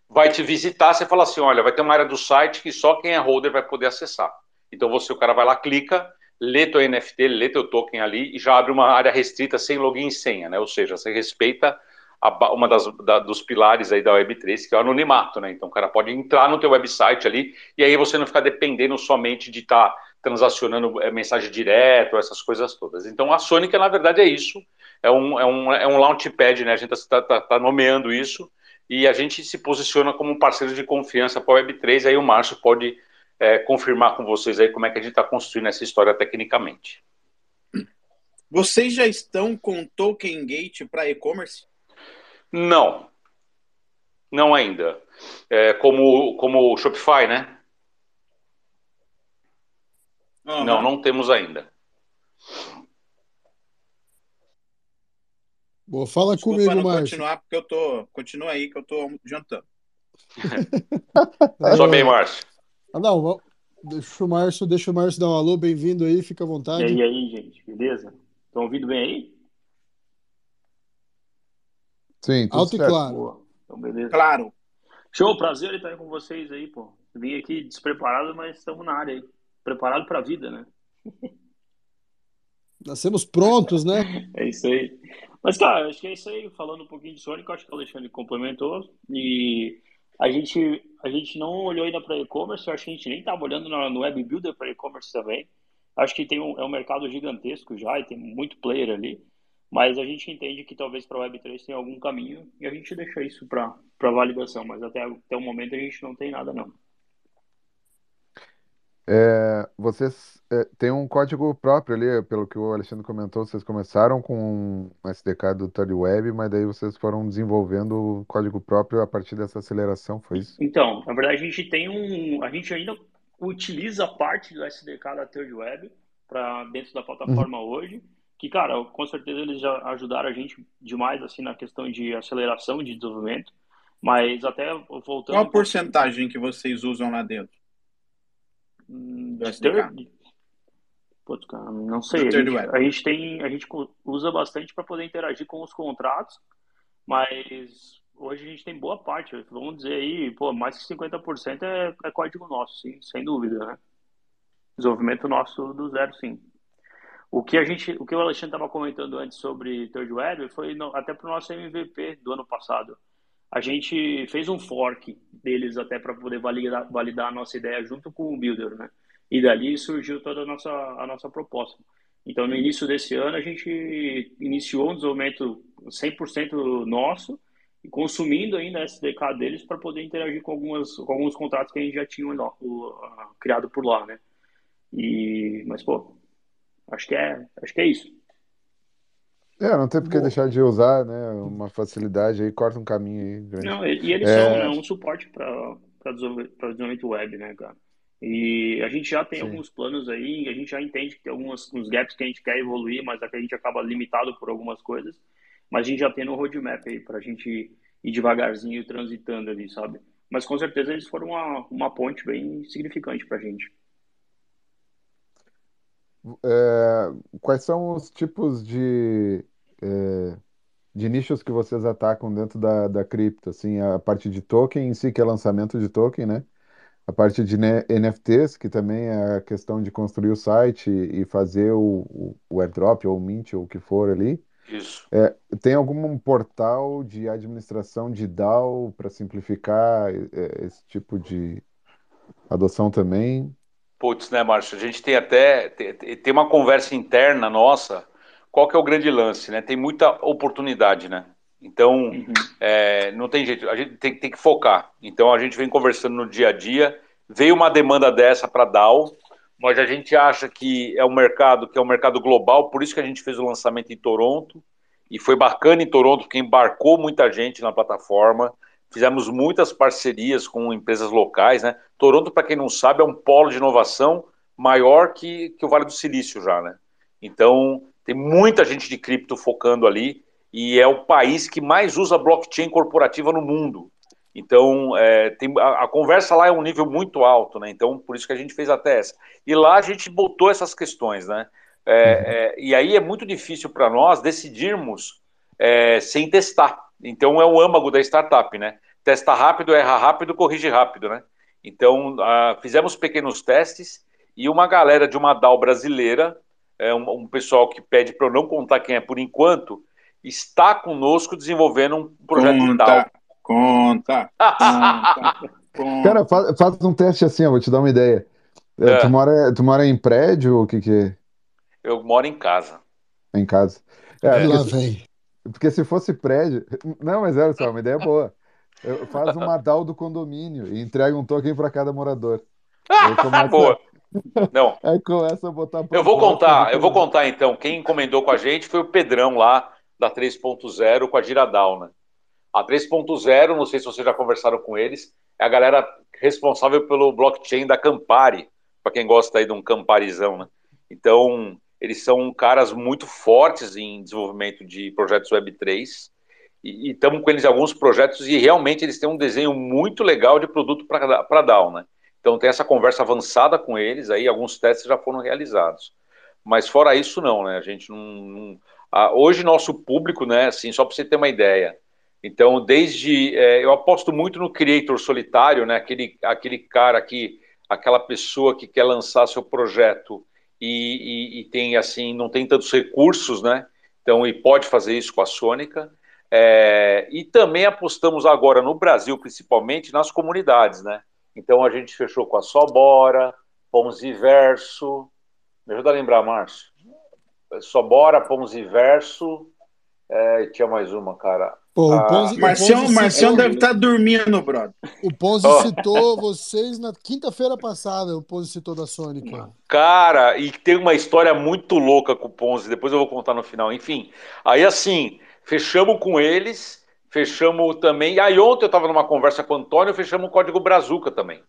vai te visitar, você fala assim, olha, vai ter uma área do site que só quem é holder vai poder acessar. Então você, o cara vai lá, clica, lê teu NFT, lê teu token ali e já abre uma área restrita sem login e senha, né? Ou seja, você respeita a, uma das da, dos pilares aí da Web3, que é o anonimato, né? Então o cara pode entrar no teu website ali e aí você não ficar dependendo somente de estar tá transacionando é, mensagem direto, essas coisas todas. Então a Sonic, na verdade, é isso. É um, é um, é um launchpad, né? A gente está tá, tá nomeando isso e a gente se posiciona como um parceiro de confiança para a Web3. Aí o Márcio pode é, confirmar com vocês aí como é que a gente está construindo essa história tecnicamente. Vocês já estão com Token Gate para e-commerce? Não. Não ainda. É, como, como o Shopify, né? Uhum. Não, não temos ainda. Boa, fala Desculpa comigo, Márcio. continuar, porque eu tô. Continua aí que eu tô jantando. Só bem, Márcio. Ah, não, deixa o Márcio, deixa o Márcio dar um alô, bem-vindo aí, fica à vontade. E aí, aí, gente, beleza? Estão ouvindo bem aí? Sim, tudo Alto certo. e claro. Boa. Então, beleza. Claro. Show, prazer estar aí com vocês aí, pô. Vim aqui despreparado, mas estamos na área aí. Preparado para a vida, né? Nascemos prontos, né? é isso aí. Mas, cara, acho que é isso aí. Falando um pouquinho de Sonic, acho que o Alexandre complementou. E a gente, a gente não olhou ainda para e-commerce, acho que a gente nem estava olhando no, Web Builder para e-commerce também. Acho que tem um, é um mercado gigantesco já e tem muito player ali. Mas a gente entende que talvez para a Web3 tenha algum caminho e a gente deixa isso para validação, mas até, até o momento a gente não tem nada não. É, vocês é, têm um código próprio ali, pelo que o Alexandre comentou, vocês começaram com um SDK do Third Web, mas daí vocês foram desenvolvendo o código próprio a partir dessa aceleração, foi isso? Então, na verdade a gente tem um, a gente ainda utiliza parte do SDK da Third Web para dentro da plataforma uhum. hoje, que, cara, com certeza eles já ajudaram a gente demais, assim, na questão de aceleração de desenvolvimento, mas até voltando... Qual a porcentagem que vocês usam lá dentro? Hum? Putz, cara, não sei. A gente, a gente, tem, a gente usa bastante para poder interagir com os contratos, mas hoje a gente tem boa parte, vamos dizer aí, pô, mais que 50% é, é código nosso, sim, sem dúvida, né? Desenvolvimento nosso do zero, sim. O que a gente, o que o Alexandre estava comentando antes sobre Third Web foi no, até para o nosso MVP do ano passado. A gente fez um fork deles até para poder validar, validar a nossa ideia junto com o Builder, né? E dali surgiu toda a nossa, a nossa proposta. Então, no início desse ano, a gente iniciou um desenvolvimento 100% nosso, consumindo ainda a SDK deles para poder interagir com, algumas, com alguns contratos que a gente já tinha criado por lá, né? E, mas, pô, Acho que é, acho que é isso. É, não tem por que deixar de usar, né? Uma facilidade aí, corta um caminho aí. Grande. Não, e eles é... são né, um suporte para desenvolvimento web, né, cara? E a gente já tem Sim. alguns planos aí, a gente já entende que tem alguns uns gaps que a gente quer evoluir, mas é que a gente acaba limitado por algumas coisas. Mas a gente já tem no roadmap aí para a gente ir devagarzinho transitando ali, sabe? Mas com certeza eles foram uma, uma ponte bem significante para a gente. É, quais são os tipos de, é, de nichos que vocês atacam dentro da, da cripto? Assim, a parte de token em si, que é lançamento de token, né? A parte de NFTs, que também é a questão de construir o site e fazer o, o airdrop ou o mint ou o que for ali. Isso. É, tem algum portal de administração de DAO para simplificar é, esse tipo de adoção também? Putz, né, Márcio? A gente tem até tem, uma conversa interna nossa. Qual que é o grande lance, né? Tem muita oportunidade, né? Então, uhum. é, não tem jeito, a gente tem, tem, que focar. Então, a gente vem conversando no dia a dia. Veio uma demanda dessa para DAO, mas a gente acha que é um mercado que é um mercado global, por isso que a gente fez o lançamento em Toronto. E foi bacana em Toronto, porque embarcou muita gente na plataforma. Fizemos muitas parcerias com empresas locais, né? Toronto, para quem não sabe, é um polo de inovação maior que, que o Vale do Silício já, né? Então, tem muita gente de cripto focando ali e é o país que mais usa blockchain corporativa no mundo. Então, é, tem, a, a, conversa lá é um nível muito alto, né? Então, por isso que a gente fez até essa. E lá a gente botou essas questões, né? É, uhum. é, e aí é muito difícil para nós decidirmos é, sem testar. Então, é o âmago da startup, né? Testa rápido, erra rápido, corrige rápido, né? Então, uh, fizemos pequenos testes e uma galera de uma DAO brasileira, é, um, um pessoal que pede para eu não contar quem é por enquanto, está conosco desenvolvendo um projeto conta, de DAO. Conta, conta, conta. Cara, faz, faz, um teste assim, eu vou te dar uma ideia. É, é. Tu, mora, tu mora em prédio ou o que que é? Eu moro em casa. Em casa. É, lá vem. Porque se fosse prédio... Não, mas é só, uma ideia boa. Faz uma DAO do condomínio e entrega um token para cada morador. Ah, boa. Não. Aí começa a botar. Eu vou contar, eu vou contar então. Quem encomendou com a gente foi o Pedrão lá da 3.0 com a Giradal, né? A 3.0, não sei se vocês já conversaram com eles, é a galera responsável pelo blockchain da Campari, para quem gosta aí de um Camparizão, né? Então, eles são caras muito fortes em desenvolvimento de projetos Web3 e estamos com eles em alguns projetos e realmente eles têm um desenho muito legal de produto para DAO, né? Então tem essa conversa avançada com eles, aí alguns testes já foram realizados. Mas fora isso, não, né? A gente não. não... Hoje, nosso público, né? Assim, só para você ter uma ideia. Então, desde. É, eu aposto muito no creator solitário, né? Aquele, aquele cara que. aquela pessoa que quer lançar seu projeto e, e, e tem, assim, não tem tantos recursos, né? Então, e pode fazer isso com a Sônica. É, e também apostamos agora no Brasil, principalmente, nas comunidades, né? Então a gente fechou com a Sobora, Verso. Me ajuda a lembrar, Márcio. Sobora, Ponziverso. É, e tinha mais uma, cara. Pô, o Ponzi, ah, Marcião, Marcião deve estar tá dormindo, brother. O Ponzi oh. citou vocês na quinta-feira passada, o Ponzi citou da Sônica. Cara, e tem uma história muito louca com o Ponzi, depois eu vou contar no final. Enfim, aí assim, fechamos com eles fechamos também. Aí ontem eu estava numa conversa com o Antônio, fechamos o código Brazuca também.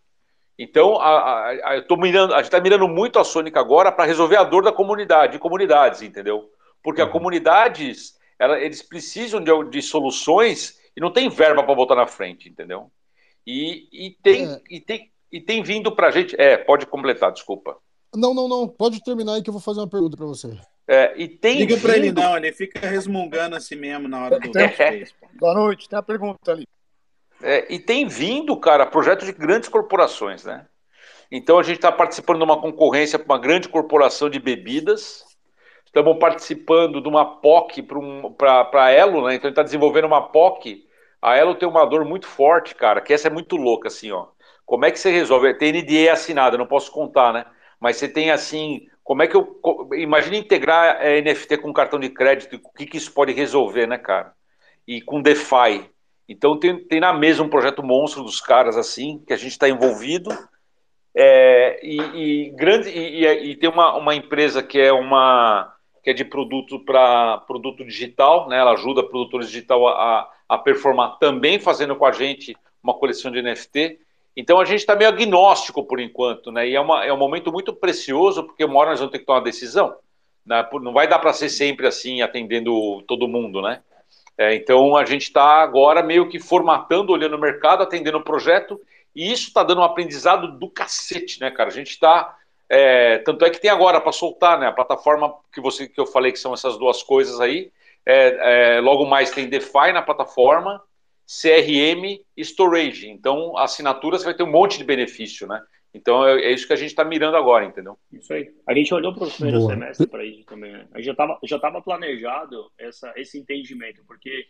Então, a, a, a, mirando, a gente está mirando muito a Sônica agora para resolver a dor da comunidade, de comunidades, entendeu? Porque uhum. as comunidades, ela, eles precisam de, de, soluções e não tem verba para botar na frente, entendeu? E, e, tem, é. e, tem, e tem vindo para a gente. É, pode completar, desculpa. Não, não, não. Pode terminar aí que eu vou fazer uma pergunta para você. É, e tem Liga para ele não, ele fica resmungando assim mesmo na hora do. É. Boa noite, tem a pergunta ali. É, e tem vindo, cara, projetos de grandes corporações, né? Então a gente está participando de uma concorrência para uma grande corporação de bebidas. Estamos participando de uma POC para um, a Elo, né? Então a gente está desenvolvendo uma POC. A Elo tem uma dor muito forte, cara, que essa é muito louca, assim, ó. Como é que você resolve? Tem NDA assinada, não posso contar, né? Mas você tem assim como é que eu. Imagina integrar é, NFT com cartão de crédito, o que, que isso pode resolver, né, cara? E com DeFi. Então tem, tem na mesa um projeto monstro dos caras assim, que a gente está envolvido. É, e, e, grande, e, e, tem uma, uma empresa que é uma que é de produto para produto digital, né? Ela ajuda produtores digital a, a performar também fazendo com a gente uma coleção de NFT. Então a gente está meio agnóstico por enquanto, né? E é, uma, é um momento muito precioso, porque uma hora nós vamos ter que tomar uma decisão. Né? Não vai dar para ser sempre assim, atendendo todo mundo, né? É, então a gente está agora meio que formatando, olhando o mercado, atendendo o projeto, e isso está dando um aprendizado do cacete, né, cara? A gente está. É, tanto é que tem agora para soltar, né? A plataforma que, você, que eu falei que são essas duas coisas aí. É, é logo mais tem DeFi na plataforma CRM e storage. Então, assinatura você vai ter um monte de benefício, né? Então, é, é isso que a gente está mirando agora, entendeu? Isso aí. A gente olhou para o primeiro Boa. semestre para isso também. Né? A gente já estava já tava planejado essa, esse entendimento, porque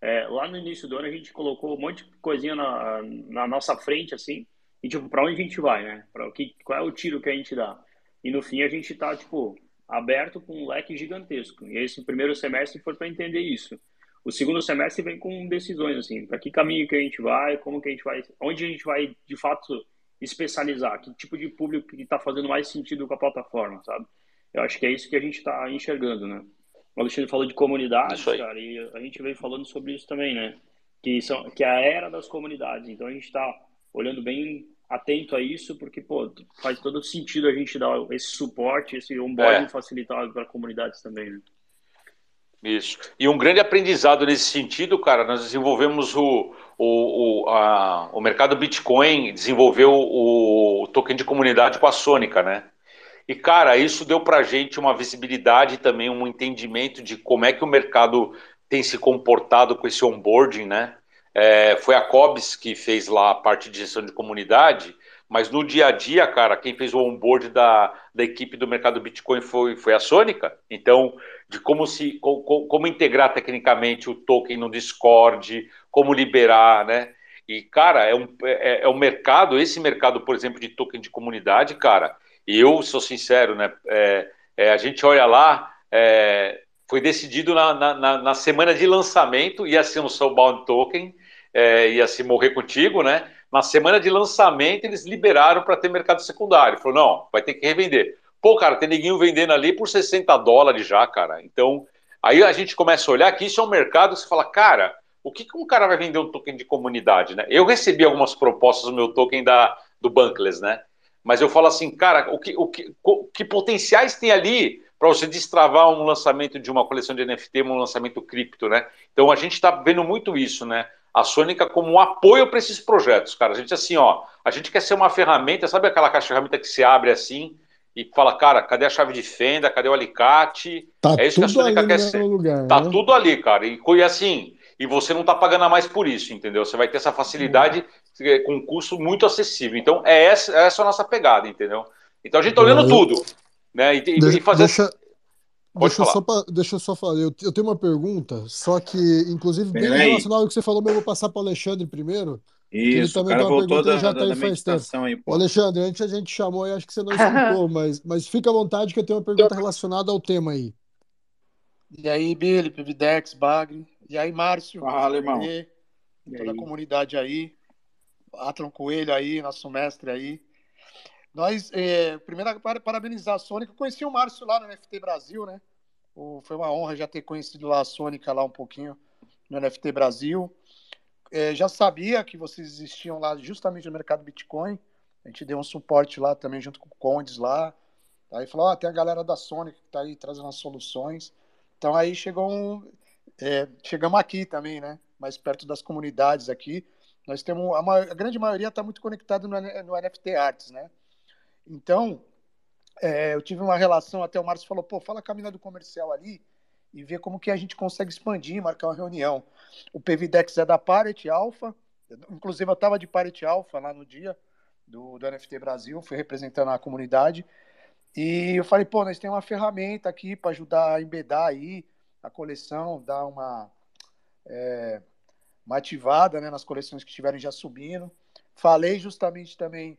é, lá no início do ano a gente colocou um monte de coisinha na, na nossa frente, assim, e tipo, para onde a gente vai, né? Para o que, qual é o tiro que a gente dá? E no fim a gente está, tipo, aberto com um leque gigantesco. E esse primeiro semestre foi para entender isso. O segundo semestre vem com decisões, assim, para que caminho que a gente vai, como que a gente vai, onde a gente vai, de fato, especializar, que tipo de público que está fazendo mais sentido com a plataforma, sabe? Eu acho que é isso que a gente está enxergando, né? O Alexandre falou de comunidades, cara, e a gente veio falando sobre isso também, né? Que, são, que é a era das comunidades. Então a gente está olhando bem atento a isso, porque, pô, faz todo sentido a gente dar esse suporte, esse onboarding é. facilitado para comunidades também, né? Isso. E um grande aprendizado nesse sentido, cara, nós desenvolvemos o, o, o, a, o mercado Bitcoin, desenvolveu o, o token de comunidade com a Sônica, né? E, cara, isso deu para a gente uma visibilidade também, um entendimento de como é que o mercado tem se comportado com esse onboarding, né? É, foi a Cobs que fez lá a parte de gestão de comunidade, mas no dia a dia, cara, quem fez o onboard da, da equipe do mercado Bitcoin foi, foi a Sônica. Então, de como se como, como integrar tecnicamente o token no Discord, como liberar, né? E, cara, é um, é, é um mercado, esse mercado, por exemplo, de token de comunidade, cara, eu sou sincero, né? É, é, a gente olha lá, é, foi decidido na, na, na, semana de lançamento, ia ser um Soulbound Token, é, ia se morrer contigo, né? Na semana de lançamento, eles liberaram para ter mercado secundário. Falou, não, vai ter que revender. Pô, cara, tem neguinho vendendo ali por 60 dólares já, cara. Então, aí a gente começa a olhar que isso é um mercado você fala, cara, o que, que um cara vai vender um token de comunidade, né? Eu recebi algumas propostas no meu token da, do Bankless, né? Mas eu falo assim, cara, o que, o que, que potenciais tem ali para você destravar um lançamento de uma coleção de NFT, um lançamento cripto, né? Então a gente está vendo muito isso, né? A Sônica como um apoio para esses projetos, cara. A gente assim, ó, a gente quer ser uma ferramenta, sabe aquela caixa de ferramenta que se abre assim e fala, cara, cadê a chave de fenda, cadê o alicate? Tá é isso que a Sônica quer ser. Lugar, tá né? tudo ali, cara. E, e assim, e você não está pagando a mais por isso, entendeu? Você vai ter essa facilidade uhum. com um custo muito acessível. Então, é essa, é essa a nossa pegada, entendeu? Então, a gente está olhando tudo. Né? E, deixa, e fazer. Deixa, deixa, eu só pra, deixa eu só falar. Eu, eu, tenho uma pergunta, só que, inclusive, bem relacionado ao que você falou, mas eu vou passar para o Alexandre primeiro. Isso, ele também o cara voltou da, já tá da, faz tempo. Aí, o Alexandre, antes a gente chamou e acho que você não escutou, mas, mas fica à vontade que eu tenho uma pergunta relacionada ao tema aí. E aí, Billy, Pividex, Bagre, e aí, Márcio, Fala, irmão. E, e toda aí? a comunidade aí, Atron Coelho aí, nosso mestre aí. Nós, é, primeiro, para, parabenizar a Sônica. Eu conheci o Márcio lá no NFT Brasil, né? O, foi uma honra já ter conhecido lá a Sônica lá um pouquinho no NFT Brasil. É, já sabia que vocês existiam lá justamente no mercado Bitcoin. A gente deu um suporte lá também junto com o Condes lá. Aí falou, oh, tem a galera da Sônica que está aí trazendo as soluções. Então aí chegou um, é, chegamos aqui também, né? Mais perto das comunidades aqui. Nós temos a, maior, a grande maioria está muito conectado no, no, NFT Arts, né? Então, é, eu tive uma relação, até o Márcio falou, pô, fala com a mina do comercial ali e vê como que a gente consegue expandir, marcar uma reunião. O PVDex é da Parity Alpha, inclusive eu estava de Parity Alpha lá no dia do, do NFT Brasil, fui representando a comunidade, e eu falei, pô, nós temos uma ferramenta aqui para ajudar a embedar aí, a coleção, dar uma, é, uma ativada né, nas coleções que estiverem já subindo. Falei justamente também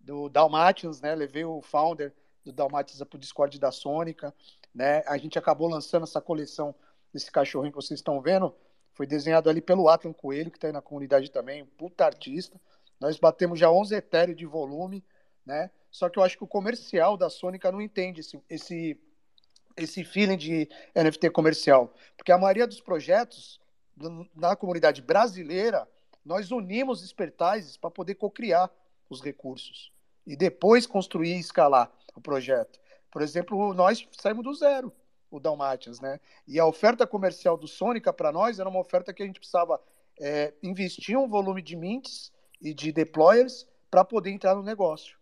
do Dalmatians, né? Levei o founder do Dalmatians para o Discord da Sônica, né? A gente acabou lançando essa coleção desse cachorrinho que vocês estão vendo. Foi desenhado ali pelo Atlan Coelho, que está aí na comunidade também, puta artista. Nós batemos já 11 Ethereum de volume, né? Só que eu acho que o comercial da Sônica não entende esse, esse esse feeling de NFT comercial. Porque a maioria dos projetos na comunidade brasileira, nós unimos expertises para poder co-criar os recursos e depois construir e escalar o projeto. Por exemplo, nós saímos do zero, o Dalmatians, né? E a oferta comercial do Sônica para nós era uma oferta que a gente precisava é, investir um volume de mints e de deployers para poder entrar no negócio.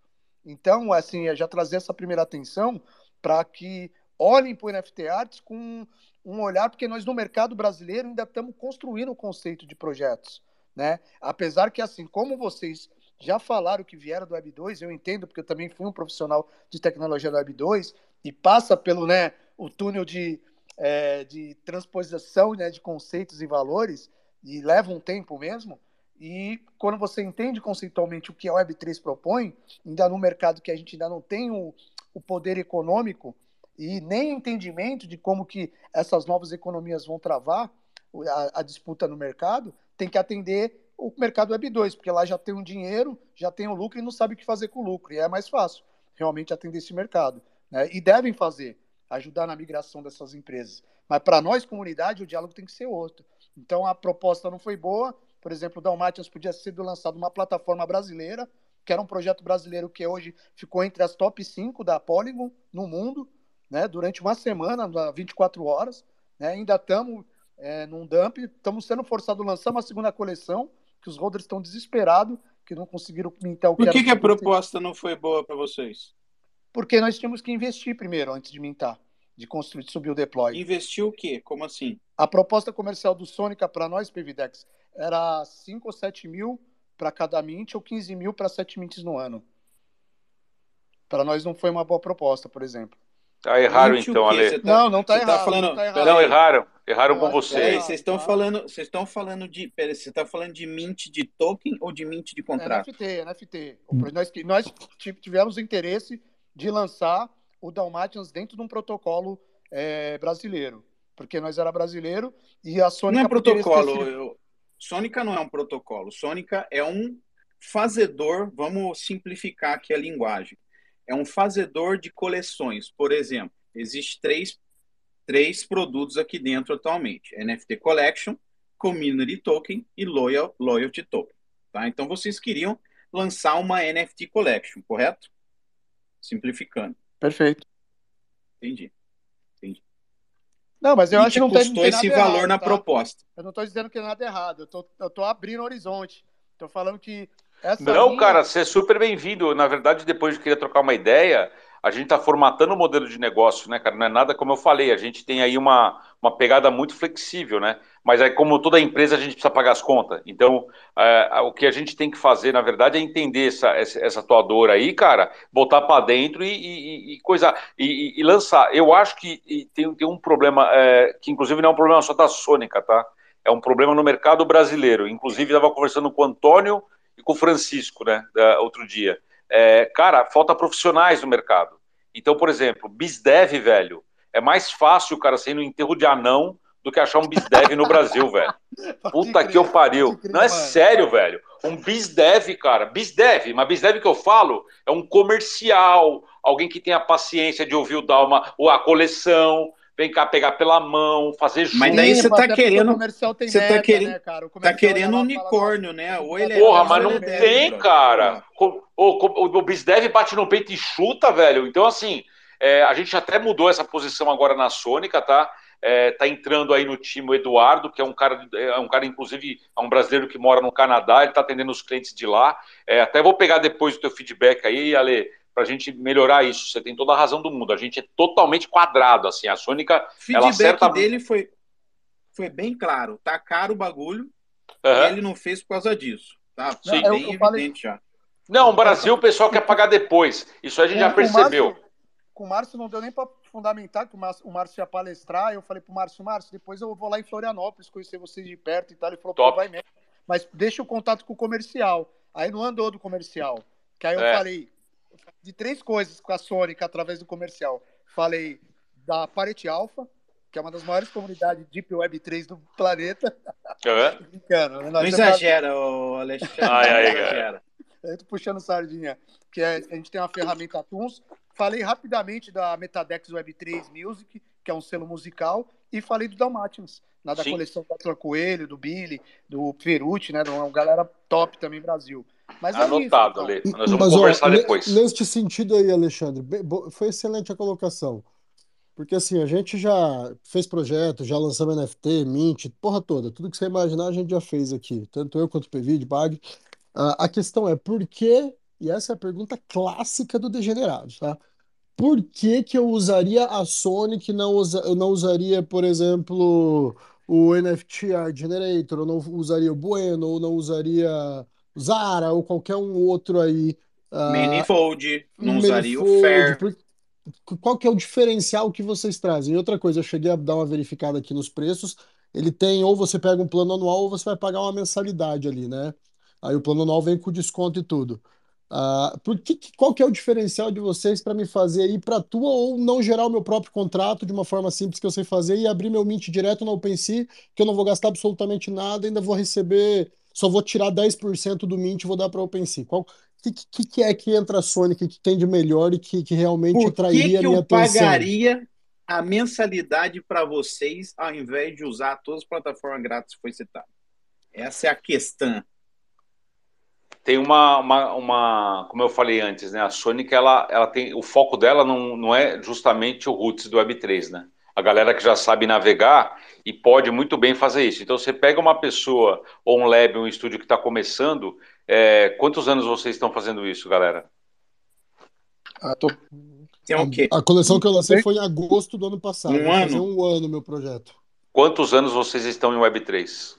Então, assim, é já trazer essa primeira atenção para que olhem para o NFT Arts com um olhar, porque nós no mercado brasileiro ainda estamos construindo o conceito de projetos. Né? Apesar que, assim, como vocês já falaram que vieram do Web 2, eu entendo, porque eu também fui um profissional de tecnologia do Web 2, e passa pelo né, o túnel de, é, de transposição né, de conceitos e valores, e leva um tempo mesmo. E quando você entende conceitualmente o que a Web3 propõe, ainda no mercado que a gente ainda não tem o, o poder econômico e nem entendimento de como que essas novas economias vão travar a, a disputa no mercado, tem que atender o mercado Web 2, porque lá já tem um dinheiro, já tem o um lucro e não sabe o que fazer com o lucro. E é mais fácil realmente atender esse mercado. Né? E devem fazer, ajudar na migração dessas empresas. Mas para nós, comunidade, o diálogo tem que ser outro. Então a proposta não foi boa. Por exemplo, o Dalmatians podia ser lançado uma plataforma brasileira, que era um projeto brasileiro que hoje ficou entre as top 5 da Polygon no mundo né, durante uma semana, 24 horas. Né, ainda estamos é, num dump, estamos sendo forçados a lançar uma segunda coleção, que os holders estão desesperados, que não conseguiram mintar o que Por que, que a proposta não foi boa para vocês? Porque nós tínhamos que investir primeiro, antes de mintar, de construir, de subir o deploy. Investir o quê? Como assim? A proposta comercial do Sônica para nós, PVDEX, era 5 ou 7 mil para cada mint ou 15 mil para 7 mints no ano. Para nós não foi uma boa proposta, por exemplo. Ah, erraram então, Ale. Tá, não, não tá, tá errado, tá falando, não tá errado. Não, erraram. Erraram com vocês. vocês estão falando, vocês estão falando de, pera, você está falando de mint de token ou de mint de contrato? NFT, NFT. Hum. Nós, nós tivemos interesse de lançar o Dalmatians dentro de um protocolo é, brasileiro, porque nós era brasileiro e a Sônica não é protocolo. Eu, Sônica não é um protocolo. Sônica é um fazedor, vamos simplificar aqui a linguagem. É um fazedor de coleções. Por exemplo, existe três, três produtos aqui dentro atualmente: NFT Collection, Community Token e Loyal, Loyalty Token. Tá? Então vocês queriam lançar uma NFT Collection, correto? Simplificando. Perfeito. Entendi. Entendi. Não, mas eu e acho que não tem, não tem esse valor errado, na tá? proposta. Eu não estou dizendo que é nada errado. Eu tô, eu tô abrindo horizonte. Estou falando que essa Não, linha- cara, você é super bem-vindo. Na verdade, depois de querer trocar uma ideia, a gente está formatando o modelo de negócio, né, cara? Não é nada como eu falei, a gente tem aí uma, uma pegada muito flexível, né? Mas aí, como toda empresa, a gente precisa pagar as contas. Então, é, o que a gente tem que fazer, na verdade, é entender essa, essa, essa tua dor aí, cara, botar para dentro e, e, e coisa e, e, lançar. Eu acho que tem, tem um problema, é, que inclusive não é um problema só da Sônica, tá? É um problema no mercado brasileiro. Inclusive, estava conversando com o Antônio e com o Francisco, né, da, outro dia. É, cara, falta profissionais no mercado. Então, por exemplo, BizDev, velho, é mais fácil o cara sair no enterro de anão do que achar um BizDev no Brasil, velho. Puta que eu pariu. Não é sério, velho. Um BizDev, cara. BizDev, mas BizDev que eu falo é um comercial, alguém que tem a paciência de ouvir o Dalma, ou a coleção, vem cá pegar pela mão, fazer junto. Mas daí você tá querendo- O comercial tem você tá meta, querendo- né, cara? O Tá querendo um unicórnio, né? Ou ele é Porra, Biz mas não ele é tem, cara. Co- O, o, o Bizdev bate no peito e chuta, velho. Então, assim, é, a gente até mudou essa posição agora na Sônica, tá? É, tá entrando aí no time o Eduardo, que é um cara, é um cara, inclusive, é um brasileiro que mora no Canadá, ele tá atendendo os clientes de lá. É, até vou pegar depois o teu feedback aí, Ale, pra gente melhorar isso. Você tem toda a razão do mundo. A gente é totalmente quadrado, assim. A Sônica, O ela feedback acerta. dele foi, foi bem claro. Tá caro o bagulho e ele não fez por causa disso. Tá Não, bem eu- eu falei- evidente já. Não, o Brasil o pessoal quer pagar depois. Isso a gente já Com- com o percebeu. Márcio- Com o Márcio não deu nem para fundamentar que o Márcio, o Márcio ia palestrar. Eu falei pro Márcio, Márcio, depois eu vou lá em Florianópolis conhecer vocês de perto e tal. Ele falou, pô, vai mesmo. Mas deixa o contato com o comercial. Aí não andou do comercial. Que aí eu É. falei de três coisas com a Sônica através do comercial. Falei da Parete Alpha, que é uma das maiores comunidades Deep Web 3 do planeta. Brincando. né? Não exagera, ô Alexandre. Ai, ai, exagera. Eu tô puxando sardinha. Que é, a gente tem uma ferramenta Tunes. Falei rapidamente da Metadex Web3 Music, que é um selo musical, e falei do Dalmatians, na da Sim. coleção do Coelho, do Billy, do Ferucci, né? Uma galera top também Brasil. Mas é Anotado, isso, Ale. então. Nós vamos Mas, ó, conversar ne- depois. Neste sentido aí, Alexandre, foi excelente a colocação. Porque assim, a gente já fez projeto, já lançamos NFT, Mint, porra toda, tudo que você imaginar a gente já fez aqui, tanto eu quanto o PVD, Bag. Ah, a questão é por que, e essa é a pergunta clássica do Degenerado, tá? Por que que eu usaria a Sonic e não, usa, eu não usaria, por exemplo, o NFT Art Generator, ou não usaria o Bueno, ou não usaria Zara, ou qualquer um outro aí. ah, Manifold, não usaria o Fair. por- Qual que é o diferencial que vocês trazem? E outra coisa, eu cheguei a dar uma verificada aqui nos preços. Ele tem, ou você pega um plano anual, ou você vai pagar uma mensalidade ali, né? Aí o plano anual vem com desconto e tudo. Ah, por que, qual que é o diferencial de vocês para me fazer ir para a tua ou não gerar o meu próprio contrato de uma forma simples que eu sei fazer e abrir meu Mint direto no OpenSea, que eu não vou gastar absolutamente nada, ainda vou receber, só vou tirar 10% do Mint e vou dar para OpenSea. Qual que, que, que é que entra a Sonic que tem de melhor e que, que realmente Por que, atrairia a que minha eu atenção? pagaria a mensalidade para vocês ao invés de usar todas as plataformas grátis que foi citado? Essa é a questão. Tem uma, uma, uma, como eu falei antes, né? A Sonic, ela, ela tem, o foco dela não, não é justamente o roots do Web3, né? A galera que já sabe navegar e pode muito bem fazer isso. Então, você pega uma pessoa ou um lab, um estúdio que está começando, é, quantos anos vocês estão fazendo isso, galera? Ah, tô- Tem o quê? A coleção que eu lancei foi em agosto do ano passado. Um ano? um ano meu projeto. Quantos anos vocês estão em Web3?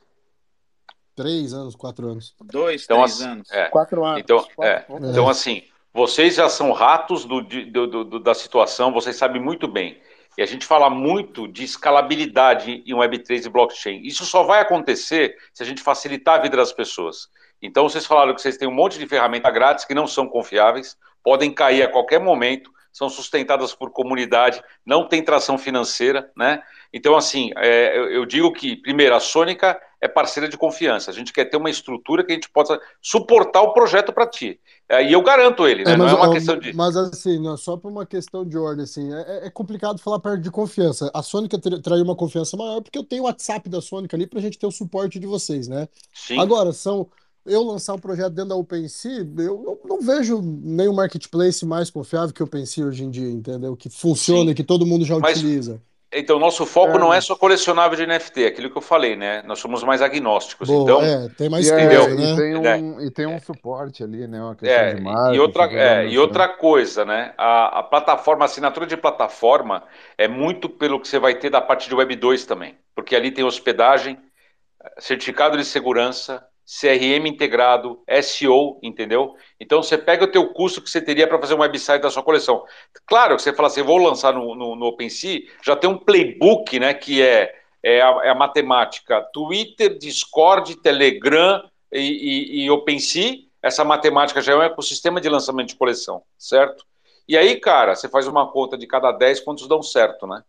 Três anos, quatro anos. Dois, Então, três assim, anos. é. Quatro anos. Então, Quatro- é. Então, assim, vocês já são ratos do, do- do- do- da situação, vocês sabem muito bem. E a gente fala muito de escalabilidade em Web3 e blockchain. Isso só vai acontecer se a gente facilitar a vida das pessoas. Então, vocês falaram que vocês têm um monte de ferramenta grátis que não são confiáveis, podem cair a qualquer momento. são sustentadas por comunidade, não tem tração financeira, né? Então, assim, é, eu, digo que, primeiro, a Sônica é parceira de confiança. A gente quer ter uma estrutura que a gente possa suportar o projeto para ti. É, e eu garanto ele, né? É, mas, não é uma questão de. Mas, assim, não, só por uma questão de ordem, assim, é, é, complicado falar perto de confiança. A Sônica traiu uma confiança maior porque eu tenho o WhatsApp da Sônica ali para a gente ter o suporte de vocês, né? Sim. Agora, são eu lançar um projeto dentro da OpenSea, eu não, não, vejo nenhum marketplace mais confiável que o OpenSea hoje em dia, entendeu? Que funciona, Sim. que todo mundo já Mas, utiliza. Então, nosso foco é. não é só colecionável de NFT, é aquilo que eu falei, né? Nós somos mais agnósticos. Boa, então, é, tem mais e, é, né? e, tem um, e tem um suporte ali, né? Uma questão é, de marketing, e outra, é, e outra coisa, né? A, a plataforma, a assinatura de plataforma é muito pelo que você vai ter da parte de Web 2 também, porque ali tem hospedagem, certificado de segurança, CRM integrado, SEO, entendeu? Então você pega o teu custo que você teria para fazer um website da sua coleção. Claro que você fala assim, vou lançar no, no, no OpenSea, já tem um playbook, né, que é, é, a, é a matemática Twitter, Discord, Telegram e, e, e OpenSea. Essa matemática já é um ecossistema de lançamento de coleção, certo? E aí, cara, você faz uma conta de cada 10 quantos dão certo, né?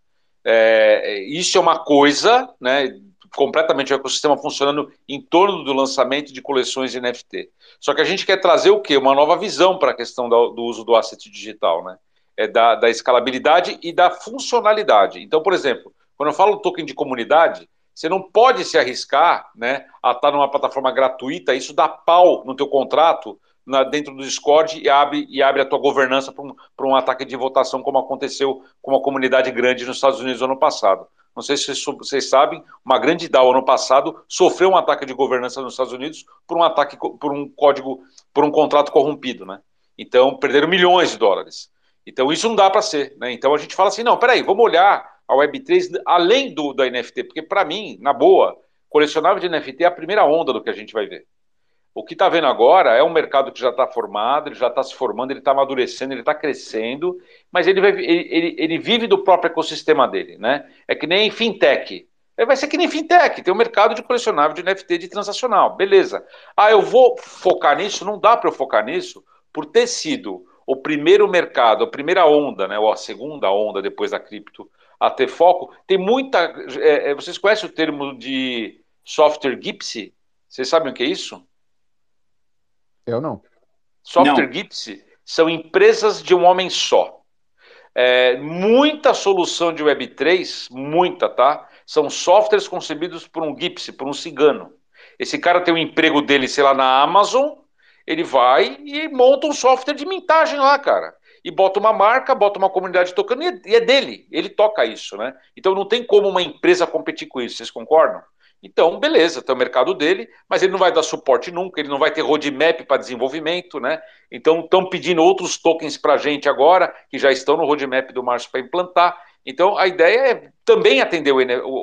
É, isso é uma coisa, né? Completamente o ecossistema funcionando em torno do lançamento de coleções de NFT. Só que a gente quer trazer o quê? Uma nova visão para a questão do, do, uso do asset digital, né? É da, da escalabilidade e da funcionalidade. Então, por exemplo, quando eu falo token de comunidade, você não pode se arriscar né, a estar numa plataforma gratuita, isso dá pau no teu contrato na, dentro do Discord e abre, e abre a tua governança para um, um ataque de votação, como aconteceu com uma comunidade grande nos Estados Unidos no ano passado. Não sei se vocês sabem, uma grande DAO ano passado sofreu um ataque de governança nos Estados Unidos por um ataque, por um código, por um contrato corrompido, né? Então perderam milhões de dólares. Então isso não dá para ser, né? Então a gente fala assim, não, peraí, vamos olhar a Web3 além do da NFT, porque para mim, na boa, colecionável de NFT é a primeira onda do que a gente vai ver. O que está vendo agora é um mercado que já está formado, ele já está se formando, ele está amadurecendo, ele está crescendo, mas ele, vai, ele, ele, ele, vive do próprio ecossistema dele, né? É que nem fintech. Vai ser que nem fintech, tem um mercado de colecionável de NFT de transacional, beleza. Ah, eu vou focar nisso? Não dá para eu focar nisso por ter sido o primeiro mercado, a primeira onda, né, ou a segunda onda depois da cripto, a ter foco. Tem muita. É, é vocês conhecem o termo de software Gipsy? Vocês sabem o que é isso? Eu não. Software não. Gipsy são empresas de um homem só. É, muita solução de Web3, muita, tá? São softwares concebidos por um Gipsy, por um cigano. Esse cara tem um emprego dele, sei lá, na Amazon, ele vai e monta um software de mintagem lá, cara. E bota uma marca, bota uma comunidade tocando, e é dele, ele toca isso, né? Então não tem como uma empresa competir com isso, vocês concordam? Então, beleza, tem o mercado dele, mas ele não vai dar suporte nunca, ele não vai ter roadmap para desenvolvimento, né? Então, estão pedindo outros tokens para a gente agora, que já estão no roadmap do Márcio para implantar. Então, a ideia é também atender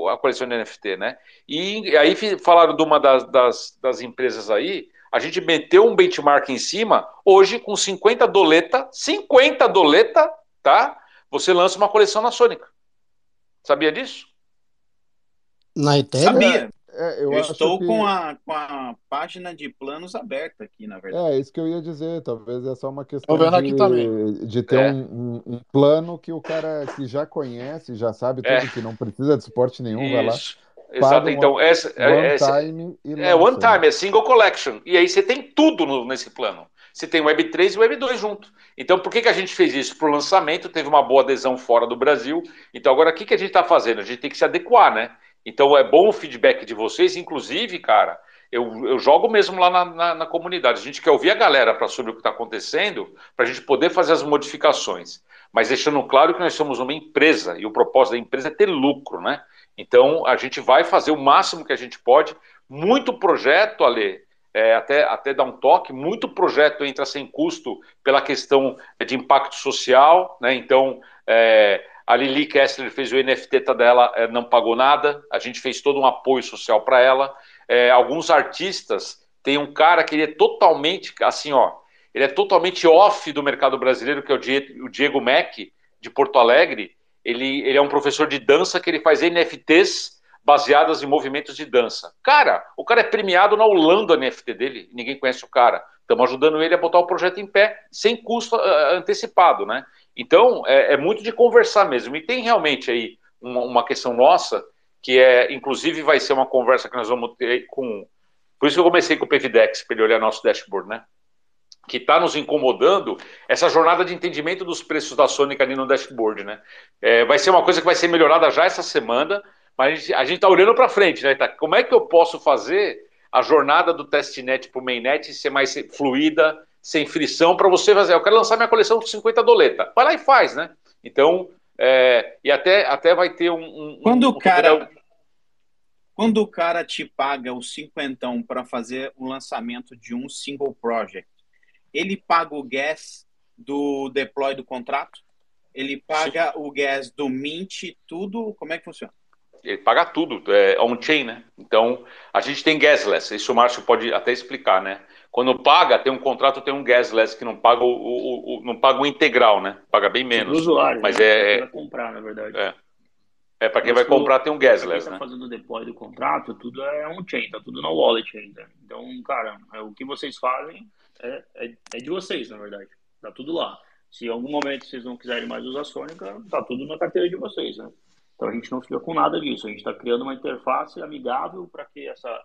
a coleção de NFT, né? E aí falaram de uma das, das, das empresas aí, a gente meteu um benchmark em cima, hoje com 50 doleta, 50 doleta, tá? Você lança uma coleção na Sônica. Sabia disso? Na Ethereum? Sabia. É, eu, eu estou que... com, a, com a página de planos aberta aqui, na verdade. É, isso que eu ia dizer. Talvez é só uma questão de, de ter é. um, um, plano que o cara que já conhece, já sabe tudo, é. que não precisa de suporte nenhum, isso. vai lá. Exato, então essa, é, one essa, time é one time, é single collection. E aí você tem tudo no, nesse plano. Você tem Web 3 e Web 2 junto. Então, por que, que a gente fez isso? Para o lançamento, teve uma boa adesão fora do Brasil. Então, agora o que, que a gente está fazendo? A gente tem que se adequar, né? Então é bom o feedback de vocês, inclusive, cara. Eu, eu jogo mesmo lá na, na, na comunidade. A gente quer ouvir a galera para sobre o que está acontecendo, para a gente poder fazer as modificações. Mas deixando claro que nós somos uma empresa e o propósito da empresa é ter lucro, né? Então a gente vai fazer o máximo que a gente pode. Muito projeto, Ale, é, até, até dar um toque, muito projeto entra sem custo pela questão de impacto social, né? Então, é, a Lili Kessler fez o NFT dela, é, não pagou nada. A gente fez todo um apoio social para ela. É, alguns artistas, tem um cara que ele é totalmente, assim, ó, ele é totalmente off do mercado brasileiro, que é o Diego, Mack, de Porto Alegre. Ele, ele é um professor de dança que ele faz NFTs baseadas em movimentos de dança. Cara, o cara é premiado na Holanda, NFT dele, ninguém conhece o cara. Estamos ajudando ele a botar o projeto em pé, sem custo uh, antecipado, né? Então, é, é muito de conversar mesmo. E tem realmente aí uma, uma, questão nossa, que é, inclusive, vai ser uma conversa que nós vamos ter com. Por isso que eu comecei com o PVDex, para ele olhar nosso dashboard, né? Que está nos incomodando essa jornada de entendimento dos preços da Sonic ali no dashboard, né? É, vai ser uma coisa que vai ser melhorada já essa semana, mas a gente está olhando para frente, né? Tá? Como é que eu posso fazer a jornada do testnet para o mainnet ser mais fluida, sem frição, para você fazer? Eu quero lançar minha coleção com 50 doleta. Vai lá e faz, né? Então, é, e até, até vai ter um. um quando um, o cara. Quando o cara te paga o cinquentão para fazer o lançamento de um single project, ele paga o gas do deploy do contrato? Ele paga Sim. o gas do mint, tudo? Como é que funciona? Ele paga tudo, é on-chain, né? Então, a gente tem gasless, isso o Márcio pode até explicar, né? Quando paga, tem um contrato, tem um gasless que não paga o, o, o não paga o integral, né? Paga bem menos. O usuário, mas né? é, é comprar, na verdade. É, é para quem mas vai comprar tem um gasless, quem né? Tá fazendo o deploy do contrato, tudo é on-chain, tá tudo na wallet ainda. Então, cara, é, o que vocês fazem é, é, é de vocês, na verdade. Tá tudo lá. Se em algum momento vocês não quiserem mais usar Sônica, tá tudo na carteira de vocês, né? Então a gente não fica com nada disso. A gente está criando uma interface amigável para que essa,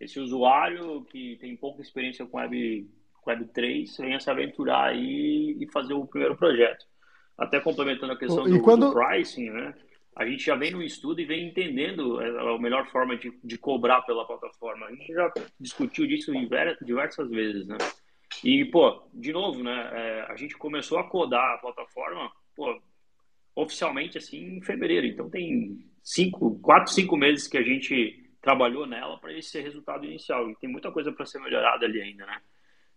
esse usuário que tem pouca experiência com Web, Web 3 venha se aventurar aí e fazer o primeiro projeto. Até complementando a questão do, quando... do, pricing, né? A gente já vem no estudo e vem entendendo a melhor forma de, de cobrar pela plataforma. A gente já discutiu disso diversas vezes, né? E, pô, de novo, né? É, a gente começou a codar a plataforma, pô, oficialmente assim em fevereiro. Então tem cinco, quatro, cinco meses que a gente trabalhou nela para esse resultado inicial. E tem muita coisa para ser melhorada ali ainda, né?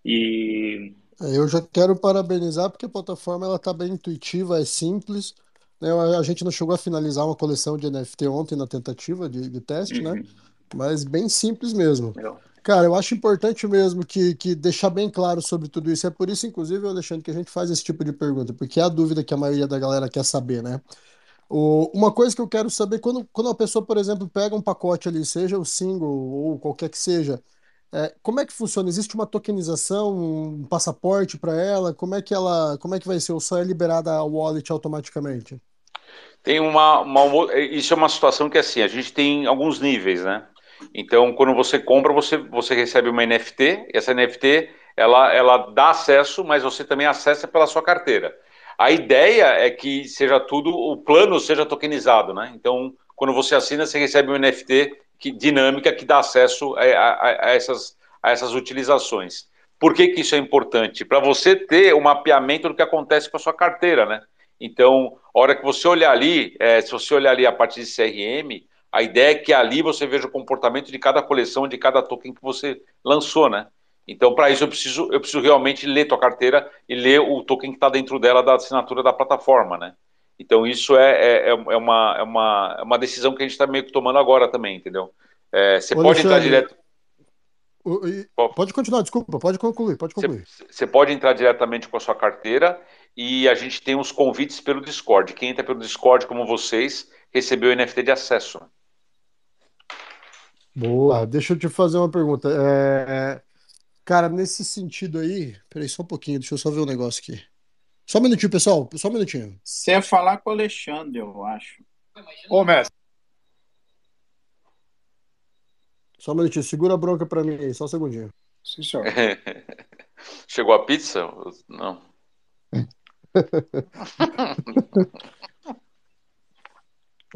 E é, eu já quero parabenizar porque a plataforma ela está bem intuitiva, é simples. Né? A gente não chegou a finalizar uma coleção de NFT ontem na tentativa de, de teste, né? uhum. né? Mas bem simples mesmo. Legal. Cara, eu acho importante mesmo que, que deixar bem claro sobre tudo isso. É por isso, inclusive, Alexandre, que a gente faz esse tipo de pergunta, porque é a dúvida que a maioria da galera quer saber, né? Uma coisa que eu quero saber, quando, quando a pessoa, por exemplo, pega um pacote ali, seja o single ou qualquer que seja, é, como é que funciona? Existe uma tokenização, um passaporte para ela? Como é que ela, como é que vai ser? Ou só é liberada a wallet automaticamente? Tem uma, uma, isso é uma situação que assim, a gente tem alguns níveis, né? Então, quando você compra, você, você recebe uma NFT, essa NFT ela, ela dá acesso, mas você também acessa pela sua carteira. A ideia é que seja tudo, o plano seja tokenizado, né? Então, quando você assina, você recebe um NFT que, dinâmica que dá acesso a, a, a, essas, a essas utilizações. Por que, que isso é importante? Para você ter um mapeamento do que acontece com a sua carteira, né? Então, a hora que você olhar ali, é, se você olhar ali a parte de CRM, a ideia é que ali você veja o comportamento de cada coleção, de cada token que você lançou, né? Então, para isso, eu preciso, eu preciso realmente ler tua carteira e ler o token que está dentro dela da assinatura da plataforma, né? Então, isso é, é, é, uma, é, uma, é uma decisão que a gente está meio que tomando agora também, entendeu? É, você Ô, pode entrar direto. Pode continuar, desculpa, pode concluir, pode concluir. Você, você pode entrar diretamente com a sua carteira e a gente tem os convites pelo Discord. Quem entra pelo Discord, como vocês, recebeu o NFT de acesso. Boa, deixa eu te fazer uma pergunta. É, cara, nesse sentido aí, peraí só um pouquinho, deixa eu só ver um negócio aqui. Só um minutinho, pessoal, só um minutinho. Você ia falar com o Alexandre, eu acho. Ô, mestre. Só um minutinho, segura a bronca pra mim aí, só um segundinho. Sim, senhor. Chegou a pizza? Não.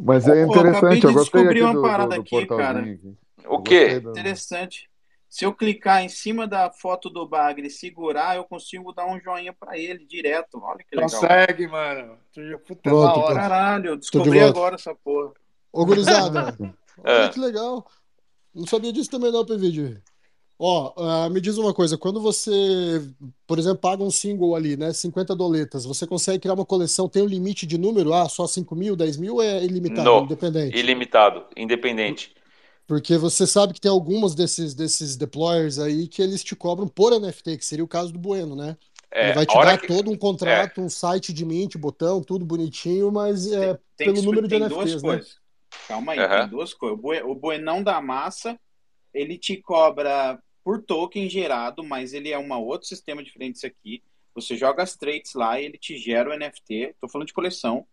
Mas é interessante, Pô, eu, eu gostei aqui uma do, parada do, do aqui, cara. Aqui. O quê? Interessante. Se eu clicar em cima da foto do Bagre e segurar, eu consigo dar um joinha para ele direto. Olha que legal. Consegue, mano. Puta, Pronto, hora. Caralho, eu descobri agora essa porra. Ô, gurizada. Olha que legal. Não sabia disso também não, PVD. Ó, uh, me diz uma coisa, quando você, por exemplo, paga um single ali, né, 50 doletas, você consegue criar uma coleção, tem um limite de número? Ah, só 5 mil, 10 mil ou é ilimitado, no, independente? Ilimitado, independente. Porque você sabe que tem algumas desses, desses deployers aí que eles te cobram por NFT, que seria o caso do Bueno, né? É, Ele vai te dar que... todo um contrato, é. um site de mint, botão, tudo bonitinho, mas é tem, pelo número de NFTs, né? Coisas. Calma aí, uhum. tem duas coisas. O Buenão da massa ele te cobra por token gerado, mas ele é um outro sistema diferente disso aqui. Você joga as traits lá e ele te gera o NFT. Estou falando de coleção.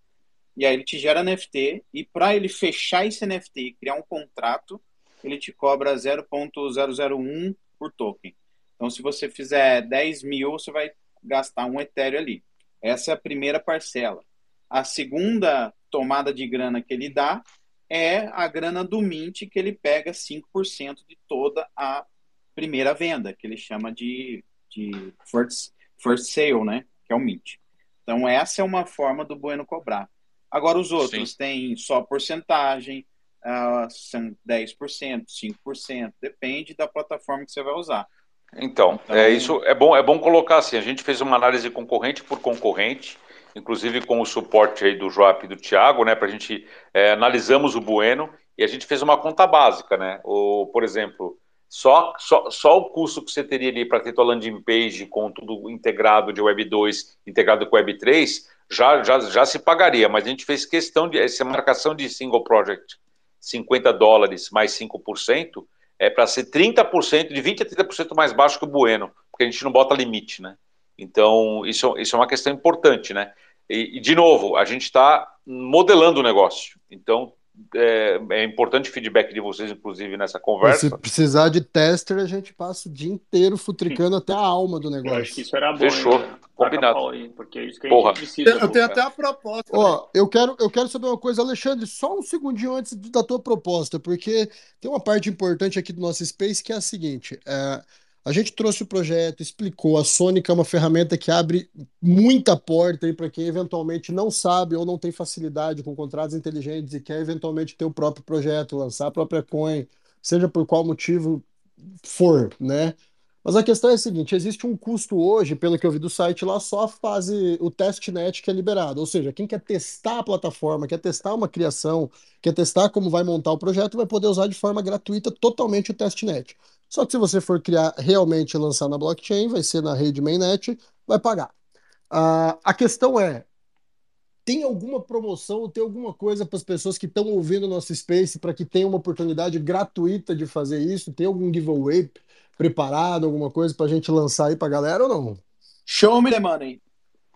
E aí ele te gera NFT. E para ele fechar esse NFT e criar um contrato, ele te cobra 0.001 por token. Então, se você fizer 10 mil, você vai gastar um Ethereum ali. Essa é a primeira parcela. A segunda tomada de grana que ele dá é a grana do Mint, que ele pega 5% de toda a primeira venda, que ele chama de, de first, first sale, né? Que é o Mint. Então, essa é uma forma do Bueno cobrar. Agora, os outros Sim. têm só porcentagem, uh, são 10%, 5%, depende da plataforma que você vai usar. Então, então, é isso é bom, é bom colocar assim, a gente fez uma análise concorrente por concorrente, inclusive com o suporte aí do Joap e do Thiago, né, para a gente é, analisamos o Bueno e a gente fez uma conta básica, né, o, por exemplo, só, só, só o custo que você teria ali para ter tua landing page com tudo integrado de Web 2, integrado com Web 3, já, já, já se pagaria, mas a gente fez questão de essa marcação de single project, 50 dólares mais 5%, é para ser 30%, de 20% a 30% mais baixo que o Bueno, porque a gente não bota limite, né? Então, isso, isso é uma questão importante, né? E, e de novo, a gente está modelando o negócio. Então, é, é, importante o feedback de vocês, inclusive, nessa conversa. Se precisar de tester, a gente passa o dia inteiro futricando até a alma do negócio. Eu acho que isso era bom. Fechou, hein, combinado. Aí, porque é isso que Porra. a gente precisa. Eu tenho até a proposta. Ó, eu quero, eu quero saber uma coisa, Alexandre, só um segundinho antes da tua proposta, porque tem uma parte importante aqui do nosso Space que é a seguinte: é, a gente trouxe o projeto, explicou. A Sônica é uma ferramenta que abre muita porta para quem eventualmente não sabe ou não tem facilidade com contratos inteligentes e quer eventualmente ter o próprio projeto, lançar a própria coin, seja por qual motivo for, né? Mas a questão é a seguinte: existe um custo hoje, pelo que eu vi do site lá, só a fase, o testnet que é liberado. Ou seja, quem quer testar a plataforma, quer testar uma criação, quer testar como vai montar o projeto, vai poder usar de forma gratuita totalmente o testnet. Só que se você for criar realmente e lançar na blockchain, vai ser na rede mainnet, vai pagar. Uh, a questão é: tem alguma promoção, tem alguma coisa para as pessoas que estão ouvindo o nosso Space para que tenham uma oportunidade gratuita de fazer isso? Tem algum giveaway preparado, alguma coisa para a gente lançar aí para a galera ou não? Show me the money.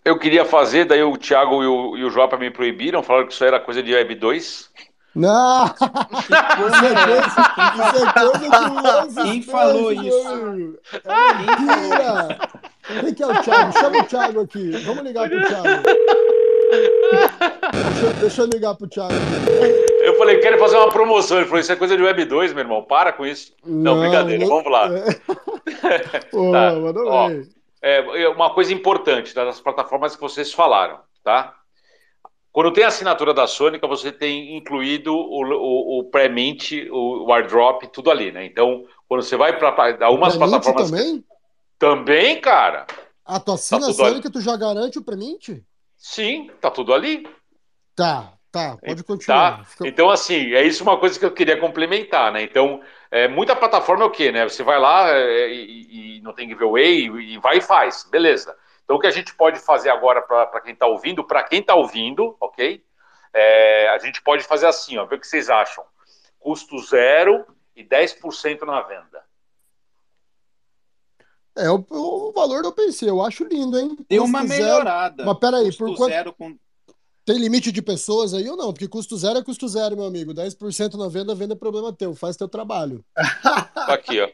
Eu queria fazer, daí o Thiago e o, e o me proibiram, falaram que isso era coisa de Web 2. Não! isso é coisa, isso é coisa Quem falou isso? É mentira! Quem que é o Thiago? Chama o Thiago aqui. Vamos ligar pro Thiago. Deixa, deixa eu ligar pro Thiago. Eu falei, quero fazer uma promoção. Ele falou, isso é coisa de Web 2, meu irmão. Para com isso. Não, não brincadeira, vamos lá. É. Pô, tá. Ó, é, uma coisa importante das plataformas que vocês falaram, tá? Quando tem a assinatura da Sônica, você tem incluído o, o, o pré-mint, o, o airdrop, tudo ali, né? Então, quando você vai para algumas plataformas. também? Também, cara. A tua assina tá Sônica, tu já garante o pré-mint? Sim, tá tudo ali. Tá, tá, pode continuar. Tá. Fica... Então, assim, é isso uma coisa que eu queria complementar, né? Então, é, muita plataforma é o quê, né? Você vai lá é, e, e, não tem giveaway e, e vai e faz, beleza. Então, o que a gente pode fazer agora para quem está ouvindo, para quem está ouvindo, ok? É, a gente pode fazer assim, ó, ver o que vocês acham. Custo zero e 10% na venda. É o, o, valor do OpenSea, eu acho lindo, hein? Deu uma melhorada. Zero. Mas peraí, custo por quanto... zero com... Tem limite de pessoas aí ou não? Porque custo zero é custo zero, meu amigo. 10% na venda, venda é problema teu. Faz teu trabalho. Aqui, ó.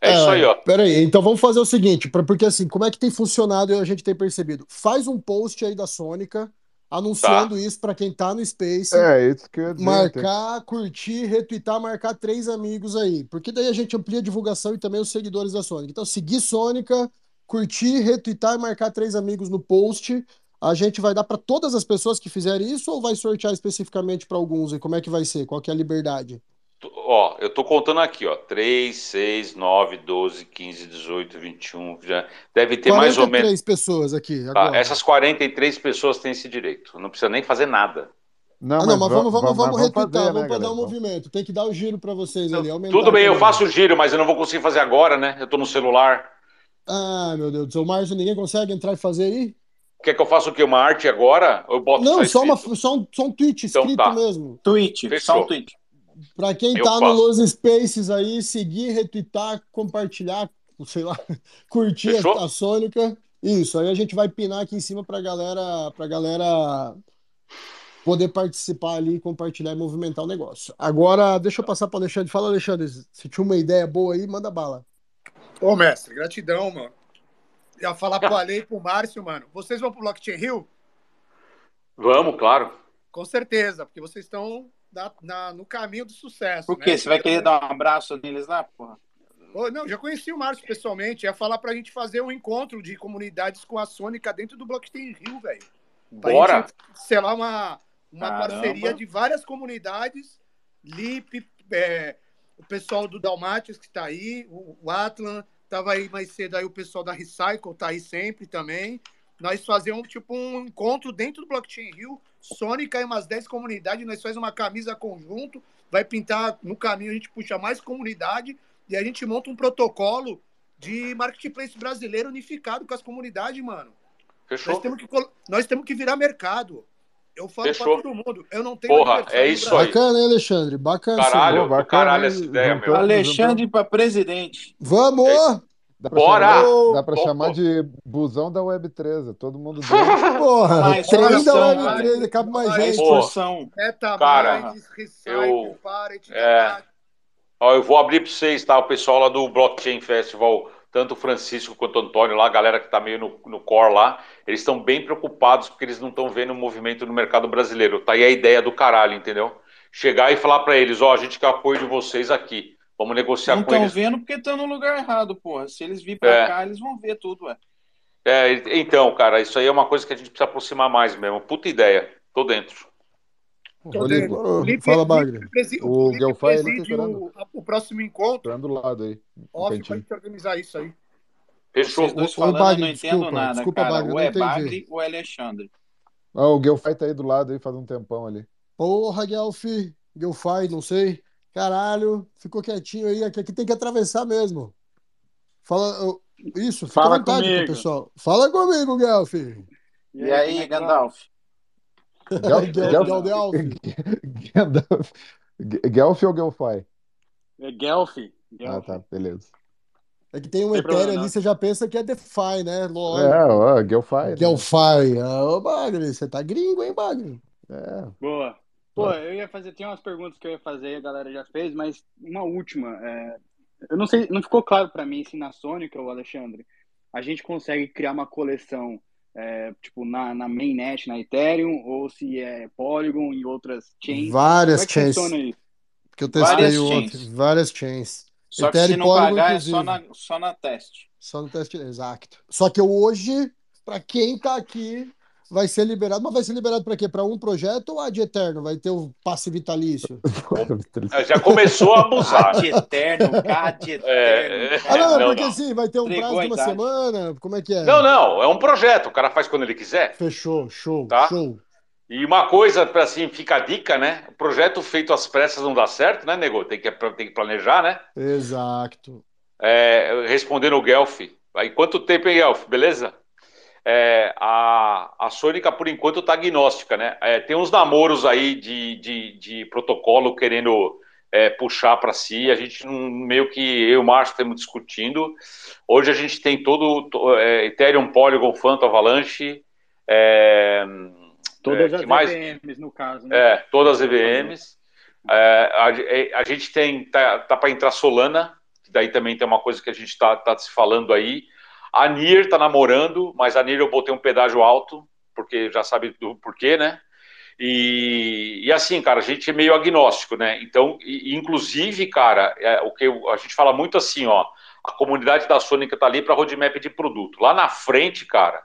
É, isso aí, ó. Peraí, então vamos fazer o seguinte, pra, porque assim, como é que tem funcionado e a gente tem percebido? Faz um post aí da Sônica anunciando tá. isso para quem tá no Space. É, isso que eu dizer. Marcar, curtir, retweetar, marcar três amigos aí. Porque daí a gente amplia a divulgação e também os seguidores da Sônica. Então, seguir Sônica, curtir, retweetar e marcar três amigos no post. A gente vai dar para todas as pessoas que fizerem isso ou vai sortear especificamente para alguns? E como é que vai ser? Qual que é a liberdade? Ó, eu tô contando aqui, ó. 3, 6, 9, 12, 15, 18, 21. Já deve ter mais ou menos. 43 pessoas aqui. Tá, essas 43 pessoas têm esse direito. Não precisa nem fazer nada. Não, ah, não, mas, vamos, vamos, vamos, vamos retweetar, fazer, vamos né, dar um movimento. Tem que dar o giro para vocês ali. Tudo bem, eu faço o giro, mas eu não vou conseguir fazer agora, né? Eu tô no celular. Ah, meu Deus do céu. Márcio, ninguém consegue entrar e fazer aí? Quer que eu faça o quê? Uma arte agora? Eu boto não, só, uma, só, um, só um tweet então, escrito tá. mesmo. Tweet, Fechou. só um tweet. Para quem eu tá faço. no Los Spaces aí, seguir, retweetar, compartilhar, sei lá, curtir a, a Sônica. Isso, aí a gente vai pinar aqui em cima pra galera, pra galera poder participar ali, compartilhar e movimentar o negócio. Agora, deixa eu passar para Alexandre. Fala, Alexandre, se tinha uma ideia boa aí, manda bala. Ô, mestre, gratidão, mano. Ia falar pro Ale e pro Márcio, mano. Vocês vão pro Blockchain Rio? Vamos, claro. Com certeza, porque vocês estão na, na, no caminho do sucesso. Por quê? Né? Você vai querer dar um abraço neles lá, porra? Oh, não, já conheci o Márcio pessoalmente. Ia falar pra gente fazer um encontro de comunidades com a Sônica dentro do Blockchain Rio, velho. Bora! Gente, sei lá, uma, uma parceria de várias comunidades. LIP, é, o pessoal do Dalmatias que está aí, o, o Atlan, estava aí mais cedo aí o pessoal da Recycle está aí sempre também. Nós fazemos tipo um encontro dentro do Blockchain Rio, Sônica e umas 10 comunidades, nós fazemos uma camisa conjunto, vai pintar no caminho, a gente puxa mais comunidade e a gente monta um protocolo de marketplace brasileiro unificado com as comunidades, mano. Fechou. Nós temos que, nós temos que virar mercado. Eu falo Fechou. pra todo mundo. Eu não tenho Porra, é isso aí. Bacana, hein, Alexandre? Bacana. Caralho, Pô, bacana, caralho essa ideia, meu. Alexandre para presidente. Vamos! Dá pra Bora! chamar, dá pra Pô, chamar pô. de busão da Web3, todo mundo dentro. Porra, Mais trem da excursão, Web3, cabe mais gente. Excursão. Meta Cara, eu- é. Ó, eu vou abrir para vocês, tá? O pessoal lá do Blockchain Festival, tanto o Francisco quanto o Antônio lá, a galera que tá meio no, no core lá, eles estão bem preocupados porque eles não estão vendo o movimento no mercado brasileiro. Tá aí a ideia do caralho, entendeu? Chegar e falar para eles, ó, a gente quer apoio de vocês aqui. Vamos negociar Não com estão eles. vendo porque estão no lugar errado, porra. Se eles virem pra É. cá, eles vão ver tudo, ué. É, então, cara, isso aí é uma coisa que a gente precisa aproximar mais mesmo. Puta ideia. Tô dentro. Então, Rodrigo, Ô, Fala, Bagre. O O Gelfai, ele tá preside esperando. o, o próximo encontro. Esperando do lado aí. Off pra gente organizar isso aí. Fechou. Vocês dois Ô, falando, Bagre, eu não entendo desculpa, nada, desculpa, cara. Bagre, ou não é. Bagre ou é Alexandre. Ah, o Gelfai tá aí do lado aí faz um tempão ali. Porra, Guelph, Guelfai, não sei. Caralho, ficou quietinho aí. Aqui, aqui tem que atravessar mesmo. Fala. Isso, fica Fala à vontade, comigo. pessoal. Fala comigo, Guelph. E aí, é que vai? Gandalf? Gelf, Gel- Gelf, Geldelf. Gandalf. Gelf ou Gelfai? É Guelph. Ah, tá, beleza. É que tem um Ethereum ali, você já pensa que é DeFi, né? Lógico. É, ó, Gelfai. né? Gelfai. Ah, Ô, Bagre, você tá gringo, hein, Bagre? É, Boa. Pô, eu ia fazer, tem umas perguntas que eu ia fazer, a galera já fez, mas uma última. é, eu não sei, não ficou claro pra mim se na Sônica, o Alexandre, a gente consegue criar uma coleção, é, tipo, na, na mainnet, na Ethereum, ou se é Polygon e outras chains. Várias Como é que chains. isso? Que eu testei Várias ontem. chains. Várias chains. Só que Ethereum se e não Polygon, pagar, é só inclusive. na, só na teste. Só no teste, exato. Só que hoje, para quem tá aqui, vai ser liberado. Mas vai ser liberado para quê? Para um projeto ou ad eterno? Vai ter o passe vitalício? É, Já começou a abusar. Cade eterno, cade eterno. É, Ah, não, Não, porque não. assim, vai ter um Entregou prazo a de uma idade. semana. Como é que é? Não, não, é um projeto, o cara faz quando ele quiser. Fechou, show, Tá. show. E uma coisa, para assim, fica a dica, né? O projeto feito às pressas não dá certo, né, nego? Tem que, tem que planejar, né? Exato. É, respondendo o Guelph. Aí, quanto tempo, hein, Guelph? Beleza? É, a, a Sônica, por enquanto, está agnóstica, né? É, tem uns namoros aí de, de, de protocolo querendo é, puxar para si. A gente, meio que eu e o Márcio estamos discutindo. Hoje a gente tem todo to- é, Ethereum, Polygon, Phantom, Avalanche. É, Todas é, as mais? EVMs, no caso, né? É, todas as EVMs. É, a, a gente tem, tá, tá para entrar Solana, que daí também tem uma coisa que a gente tá, tá se falando aí. A NIR tá namorando, mas a NIR eu botei um pedágio alto, porque já sabe do porquê, né? E, e assim, cara, a gente é meio agnóstico, né? Então, e- inclusive, cara, é, o que eu- a gente fala muito assim, ó, a comunidade da Sônica tá ali para roadmap de produto. Lá na frente, cara,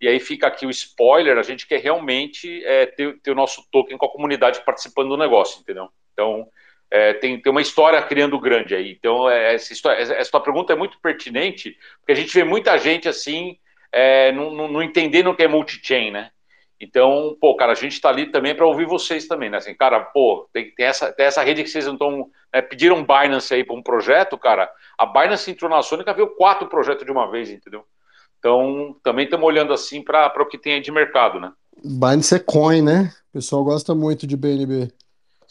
e aí fica aqui o spoiler, a gente quer realmente é, ter, ter o nosso token com a comunidade participando do negócio, entendeu? Então, é, tem, tem uma história criando grande aí. Então, é, essa, história, essa, tua pergunta é muito pertinente, porque a gente vê muita gente assim, é, não, não, não entendendo o que é multi-chain, né? Então, pô, cara, a gente está ali também para ouvir vocês também, né? Assim, cara, pô, tem, tem, essa, tem essa rede que vocês não estão. Né, pediram Binance aí para um projeto, cara. A Binance entrou na Sônica, veio quatro projetos de uma vez, entendeu? Então, também estamos olhando assim para o que tem aí de mercado, né? Binance é coin, né? O pessoal gosta muito de BNB.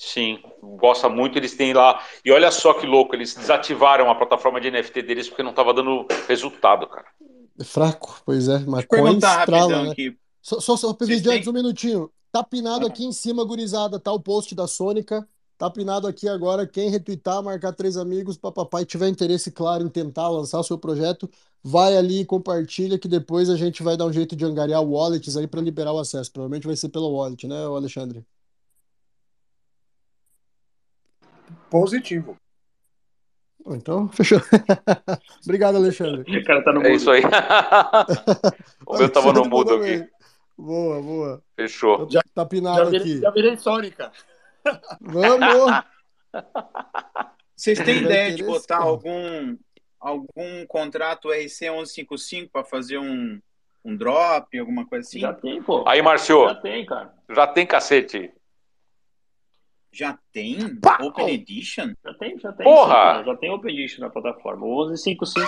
Sim, gosta muito, eles têm lá. E olha só que louco, eles desativaram a plataforma de NFT deles porque não estava dando resultado, cara. Fraco, pois é. Mas rapidão né? aqui. Só, só, só pedir antes um minutinho. Tá pinado ah. aqui em cima, gurizada, tá o post da Sônica. Tá pinado aqui agora. Quem retweetar, marcar três amigos, papai tiver interesse claro em tentar lançar o seu projeto, vai ali e compartilha que depois a gente vai dar um jeito de angariar wallets aí para liberar o acesso. Provavelmente vai ser pelo wallet, né, Alexandre? Positivo. Então, fechou. Obrigado, Alexandre. O cara tá no é mudo. É isso aí. o meu tava no mudo aqui. Boa, boa. Fechou. Já, tá pinado já virei, aqui. Já virei Sônica. Vamos! Vocês têm ideia de botar algum, algum contrato RC155 para fazer um, um drop, alguma coisa assim? Já tem, pô. Aí, Marcio. Já tem, cara. Já tem cacete. Já tem? Pau! Open Edition? Já tem, já tem. Porra! Sim, já tem Open Edition na plataforma. O 1155.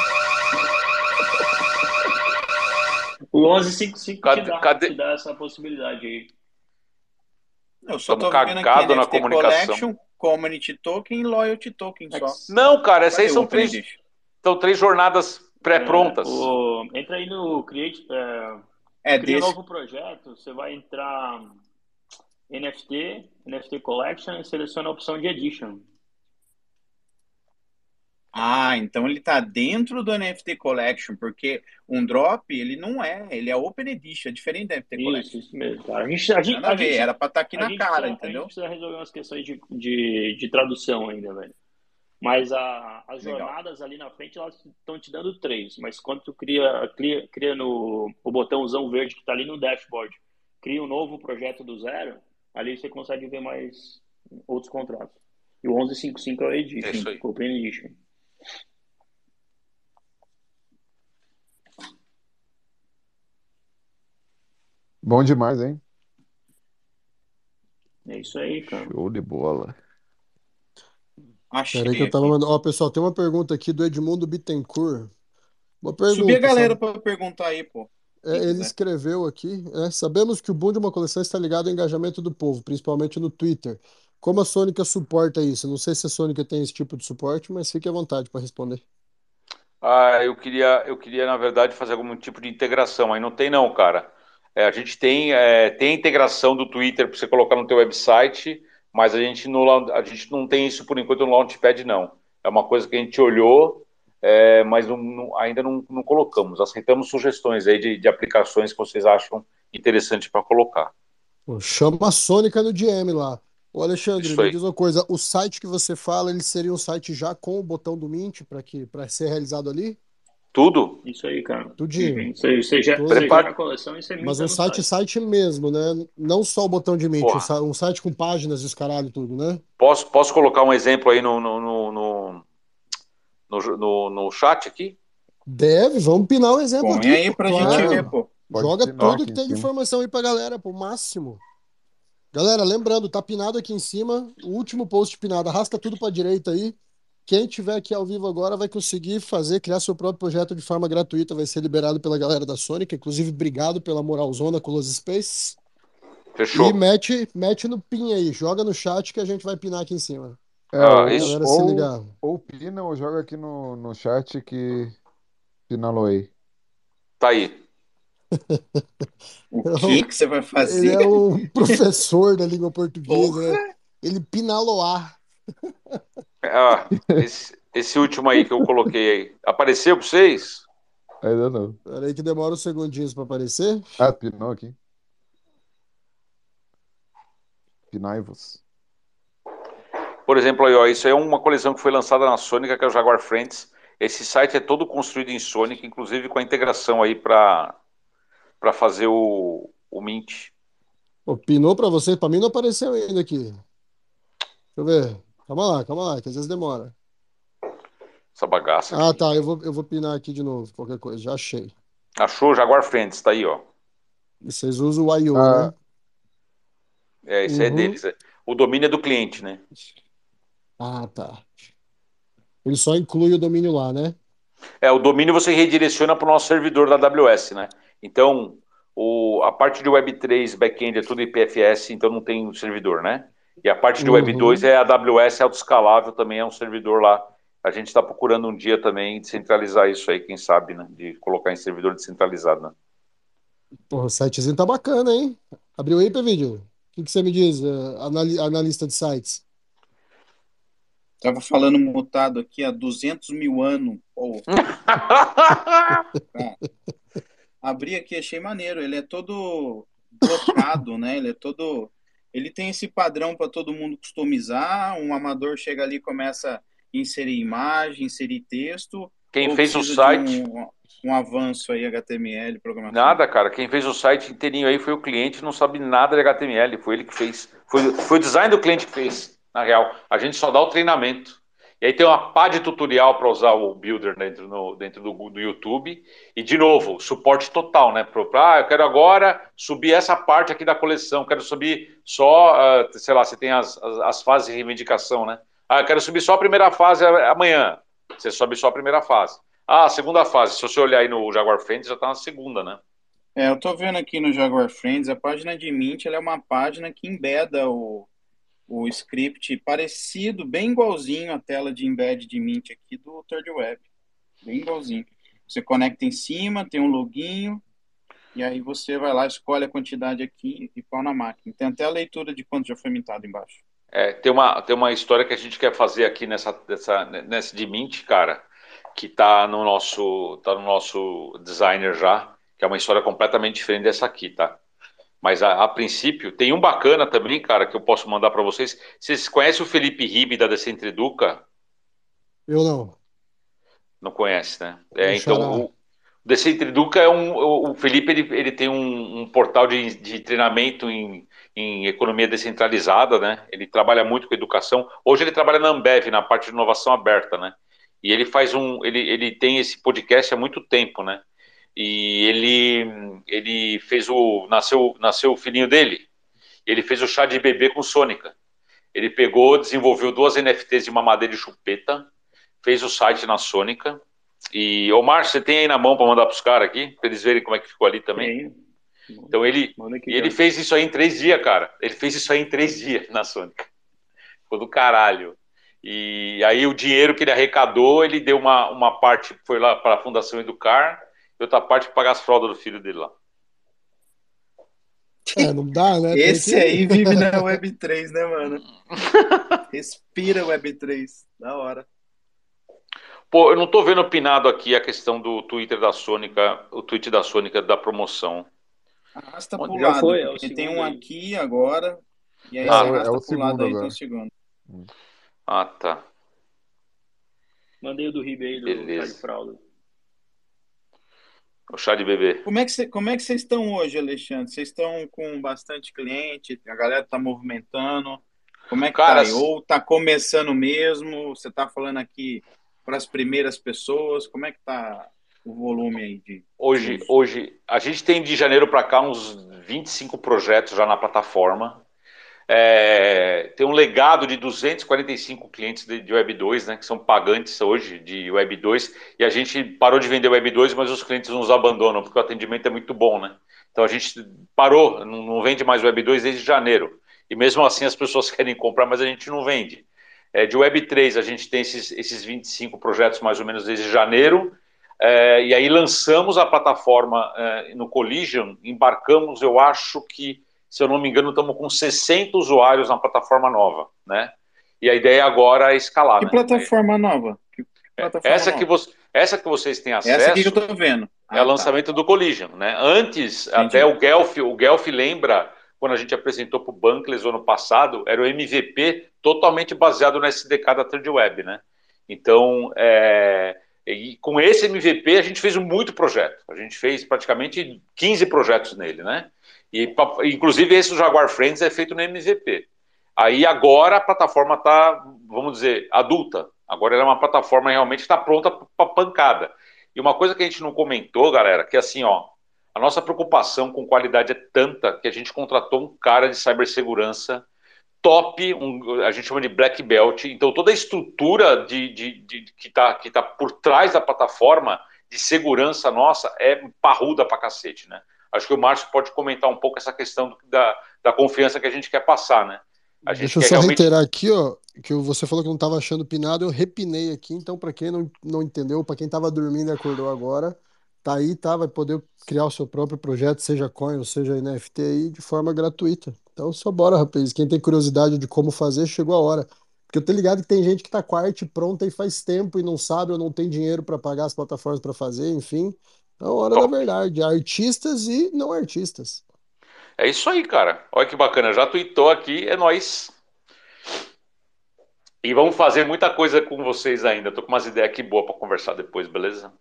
o 1155 cadê, te, dá, cadê? te dá essa possibilidade aí. Eu só Estamos tô vendo aqui na comunicação. Collection, Community Token e Loyalty Token só. Não, cara, essas aí são três, são três jornadas pré-prontas. É, entra aí no Create, é, é cria desse... um novo projeto, você vai entrar NFT, NFT Collection e seleciona a opção de Edition. Ah, então ele está dentro do NFT Collection, porque um drop ele não é, ele é Open Edition, é diferente da NFT Collection. Isso, isso mesmo, cara. A gente, a gente, a gente era para estar tá aqui na cara, precisa, entendeu? A gente precisa resolver umas questões de, de, de tradução ainda, velho. Mas a, as Legal. jornadas ali na frente, elas estão te dando três. Mas quando tu cria, cria, cria no o botãozão verde que está ali no dashboard, cria um novo projeto do zero, ali você consegue ver mais outros contratos. E o 1155 é o Edition, é Open Edition. Bom demais, hein? É isso aí, cara. Show de bola. Achei Peraí que eu tava mandando. Ó, pessoal, tem uma pergunta aqui do Edmundo Bittencourt. Uma pergunta. Subi a galera para perguntar aí, pô. É, ele escreveu aqui, é, sabemos que o boom de uma coleção está ligado ao engajamento do povo, principalmente no Twitter. Como a Sônica suporta isso? Não sei se a Sônica tem esse tipo de suporte, mas fique à vontade para responder. Ah, eu queria, eu queria, na verdade, fazer algum tipo de integração. Aí não tem não, cara. É, a gente tem, é, tem integração do Twitter para você colocar no teu website, mas a gente, não, a gente não tem isso por enquanto no Launchpad, não. É uma coisa que a gente olhou, é, mas não, não, ainda não, não, colocamos. Aceitamos sugestões aí de, de aplicações que vocês acham interessante para colocar. Pô, chama a Sônica no DM lá. Ô Alexandre, me diz uma coisa, o site que você fala, ele seria um site já com o botão do Mint para que para ser realizado ali? Tudo? Isso aí, cara. Tudinho. Uhum. Você, você já, você já na coleção e você Mas um site, site, site mesmo, né? Não só o botão de Mint, Porra. um site com páginas e caralho tudo, né? Posso, posso colocar um exemplo aí no, no, no, no no, no, no chat aqui? Deve, vamos pinar um exemplo Põe aqui. aí pra claro. gente ver, pô. Pode Joga tudo que tem de informação aí pra galera, pro máximo. Galera, lembrando, tá pinado aqui em cima, o último post pinado, arrasta tudo pra direita aí. Quem tiver aqui ao vivo agora vai conseguir fazer, criar seu próprio projeto de forma gratuita, vai ser liberado pela galera da Sonic. Inclusive, obrigado pela moralzona com os Space. Fechou. E mete, mete no pin aí, joga no chat que a gente vai pinar aqui em cima. É, ah, isso. Ou, ou pina ou joga aqui no, no chat que pinalou aí. Tá aí. o que, que você vai fazer? Ele é um professor da língua portuguesa. Né? Ele pinaloar. Ah, esse, esse, último aí que eu coloquei aí. Apareceu pra vocês? Ainda não. Peraí que demora uns segundinhos pra aparecer. Ah, pinou aqui. Pinaivos. Por exemplo, aí, ó, isso é uma coleção que foi lançada na Sonic, que é o Jaguar Friends. Esse site é todo construído em Sonic, inclusive com a integração aí para fazer o, o Mint. Opinou para você? Para mim não apareceu ainda aqui. Deixa eu ver. Calma lá, calma lá, que às vezes demora. Essa bagaça. Ah, tá. Eu vou, eu vou pinar aqui de novo, qualquer coisa. Já achei. Achou? Jaguar Friends, tá aí, ó. E vocês usam o I.O., ah. né? É, esse é uhum. é deles. O domínio é do cliente, né? Ah, tá. Ele só inclui o domínio lá, né? É, o domínio você redireciona para o nosso servidor da AWS, né? Então, o, a parte de Web3, back-end é tudo IPFS, então não tem servidor, né? E a parte de uhum. Web2 é a AWS autoescalável, também é um servidor lá a gente está procurando um dia também descentralizar isso aí, quem sabe, né? De colocar em servidor descentralizado, né? Pô, o sitezinho tá bacana, hein? Abriu aí, vídeo. O que, que você me diz, uh, analista de sites? Tava falando mutado aqui há 200 mil anos. Oh. Abri aqui, achei maneiro. Ele é todo blocado, né? Ele é todo. Ele tem esse padrão para todo mundo customizar. Um amador chega ali e começa a inserir imagem, inserir texto. Quem fez o site. Um, um, avanço aí, HTML, programação. Nada, cara. Quem fez o site inteirinho aí foi o cliente, não sabe nada de HTML. Foi ele que fez. Foi, foi o design do cliente que fez, na real. A gente só dá o treinamento. E aí tem uma pá de tutorial para usar o Builder dentro, no, dentro do, do, YouTube. E, de novo, suporte total, né? Pro, ah, eu quero agora subir essa parte aqui da coleção, quero subir só, uh, sei lá, você tem as, as, as, fases de reivindicação, né? Ah, eu quero subir só a primeira fase amanhã. Você sobe só a primeira fase. Ah, a segunda fase, se você olhar aí no Jaguar Friends, já está na segunda, né? É, eu tô vendo aqui no Jaguar Friends, a página de Mint é uma página que embeda o, o script parecido, bem igualzinho à tela de embed de Mint aqui do Third Web. Bem igualzinho. Você conecta em cima, tem um loginho, e aí você vai lá, escolhe a quantidade aqui e põe na máquina. Tem até a leitura de quanto já foi mintado embaixo. É, tem uma, tem uma história que a gente quer fazer aqui nessa, nessa, nessa de Mint, cara, que tá no nosso, tá no nosso designer já, que é uma história completamente diferente dessa aqui, tá? Mas a, a, princípio, tem um bacana também, cara, que eu posso mandar para vocês. Vocês conhecem o Felipe Ribe da Decentriduca? Eu não. Não conhece, né? É, então, o Decentriduca é um. O Felipe ele, ele tem um, um portal de, de treinamento em, em economia descentralizada, né? Ele trabalha muito com educação. Hoje ele trabalha na Ambev, na parte de inovação aberta, né? E ele faz um. Ele, ele tem esse podcast há muito tempo, né? E ele ele fez o nasceu nasceu o filhinho dele. Ele fez o chá de bebê com Sônica. Ele pegou, desenvolveu duas NFTs de mamadeira e chupeta, fez o site na Sônica. E Omar, você tem aí na mão para mandar para os caras aqui, para eles verem como é que ficou ali também. Então ele ele fez isso aí em três dias, cara. Ele fez isso aí em três dias na Sônica. Ficou do caralho. E aí o dinheiro que ele arrecadou, ele deu uma, uma parte, foi lá para a Fundação Educar, e outra parte pagar as fraldas do filho dele lá. É, não dá, né? Esse aí vive na Web3, né, mano? Respira Web3. Da hora. Pô, eu não tô vendo opinado aqui a questão do Twitter da Sônica, o tweet da Sônica da promoção. Arrasta pro Já lado, foi, é tem um aí. aqui agora, e aí ah, arrasta é o pro lado aí, tem o segundo. Ah, tá. Mandei o do Ribeiro, do Beleza. Fralda. O chá de bebê. Como é que cê, como é que vocês estão hoje, Alexandre? Vocês estão com bastante cliente? A galera está movimentando? Como é que Cara, tá? Ou está começando mesmo? Você está falando aqui para as primeiras pessoas? Como é que tá o volume aí de hoje? Hoje a gente tem de janeiro para cá uns 25 projetos já na plataforma é, tem um legado de 245 clientes de, de Web 2, né, que são pagantes hoje de Web 2, e a gente parou de vender Web 2, mas os clientes nos abandonam, porque o atendimento é muito bom, né? Então a gente parou, não, não vende mais Web 2 desde janeiro. E mesmo assim as pessoas querem comprar, mas a gente não vende. É, de Web 3 a gente tem esses, esses 25 projetos mais ou menos desde janeiro, é, e aí lançamos a plataforma é, no Collision, embarcamos, eu acho que se eu não me engano, estamos com 60 usuários na plataforma nova, né? E a ideia agora é escalar. Que né? plataforma nova? Que plataforma essa, nova? Que vo essa que vocês têm acesso. Essa aqui que eu estou vendo. Ah, é o tá. lançamento do Collision, né? Antes, Entendi. até o Guelph, o Guelph lembra quando a gente apresentou para o Bankless ano passado, era o MVP totalmente baseado no SDK da Third Web, né? Então, é, e com esse MVP a gente fez muito projeto. A gente fez praticamente 15 projetos nele, né? E, inclusive, esse Jaguar Friends é feito no MVP. Aí agora a plataforma está, vamos dizer, adulta. Agora ela é uma plataforma realmente está pronta para pancada. E uma coisa que a gente não comentou, galera, que assim, ó, a nossa preocupação com qualidade é tanta que a gente contratou um cara de cibersegurança top, um, a gente chama de black belt. Então toda a estrutura de, de, de que está que tá por trás da plataforma de segurança nossa é parruda pra cacete, né? Acho que o Márcio pode comentar um pouco essa questão da, da confiança que a gente quer passar, né? Deixa eu só realmente... reiterar aqui, ó, que você falou que não estava achando pinado, eu repinei aqui, então para quem não, não entendeu, para quem estava dormindo e acordou agora, tá aí, tá? Vai poder criar o seu próprio projeto, seja coin ou seja NFT aí, de forma gratuita. Então só bora, rapaz. Quem tem curiosidade de como fazer, chegou a hora. Porque eu tô ligado que tem gente que tá com a arte pronta e faz tempo e não sabe ou não tem dinheiro para pagar as plataformas para fazer, enfim. É a hora da verdade. Artistas e não artistas. É isso aí, cara. Olha que bacana. Já tweetou aqui, é nós. E vamos fazer muita coisa com vocês ainda. Tô com umas ideias aqui boas para conversar depois, beleza?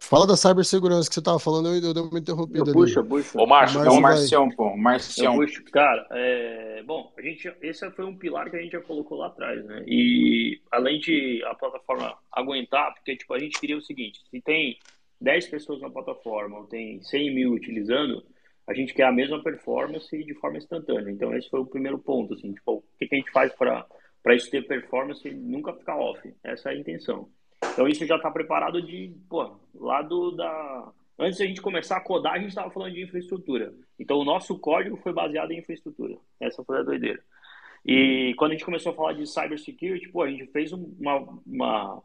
Fala da cibersegurança que você tava falando, eu, eu dei uma interrompida. Puxa, puxa. Ô, Márcio, é o Marcião, pô. Marcião. Puxo. Cara, é... bom, a gente, esse foi um pilar que a gente já colocou lá atrás, né? E além de a plataforma aguentar, porque tipo, a gente queria o seguinte: se tem 10 pessoas na plataforma ou tem 100 mil utilizando, a gente quer a mesma performance de forma instantânea. Então, esse foi o primeiro ponto. Assim, tipo, o que, a gente faz para isso ter performance e nunca ficar off? Essa é a intenção. Então, isso já está preparado de, pô, lá do, da... Antes da gente começar a codar, a gente estava falando de infraestrutura. Então, o nosso código foi baseado em infraestrutura. Essa foi a doideira. E quando a gente começou a falar de cybersecurity, pô, a gente fez uma, uma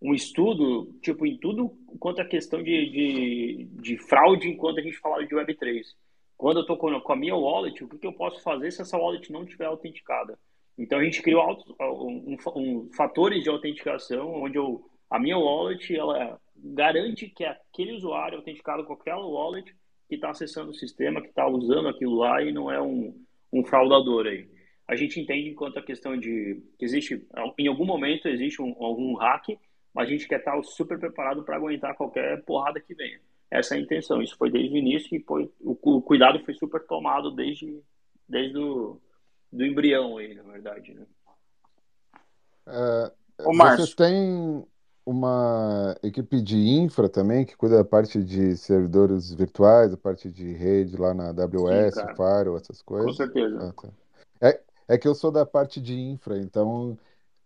um estudo, tipo, em tudo quanto a questão de, de, de, fraude enquanto a gente falava de Web3. Quando eu estou com, com, a minha wallet, o que, que, eu posso fazer se essa wallet não estiver autenticada? Então, a gente criou auto, um, um, fatores de autenticação, onde eu, a minha wallet ela garante que aquele usuário autenticado com aquela wallet que está acessando o sistema, que está usando aquilo lá e não é um, um fraudador aí. A gente entende enquanto a questão de que existe, em algum momento existe um, algum hack mas a gente quer estar super preparado para aguentar qualquer porrada que venha. Essa é a intenção. Isso foi desde o início e foi, o, o cuidado foi super tomado desde, desde o do embrião aí, na verdade. Né? É, Ô, você tem uma equipe de infra também que cuida da parte de servidores virtuais, da parte de rede lá na AWS, Sim, Firewall, essas coisas? Com certeza. Ah, tá. é, é que eu sou da parte de infra, então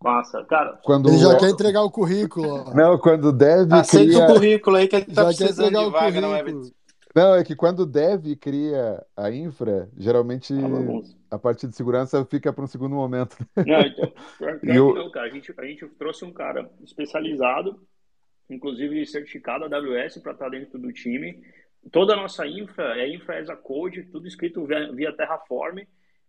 Massa, cara. Quando ele já quer entregar o currículo. Não, quando deve. Aceita cria... o currículo aí que ele tá já precisando de vaga na web. Não, é que quando deve cria a infra, geralmente ah, a parte de segurança fica para um segundo momento. Não, então, eu... não, cara. A gente, a gente trouxe um cara especializado, inclusive certificado AWS para estar dentro do time. Toda a nossa infra é infra as a code, tudo escrito via, via Terraform.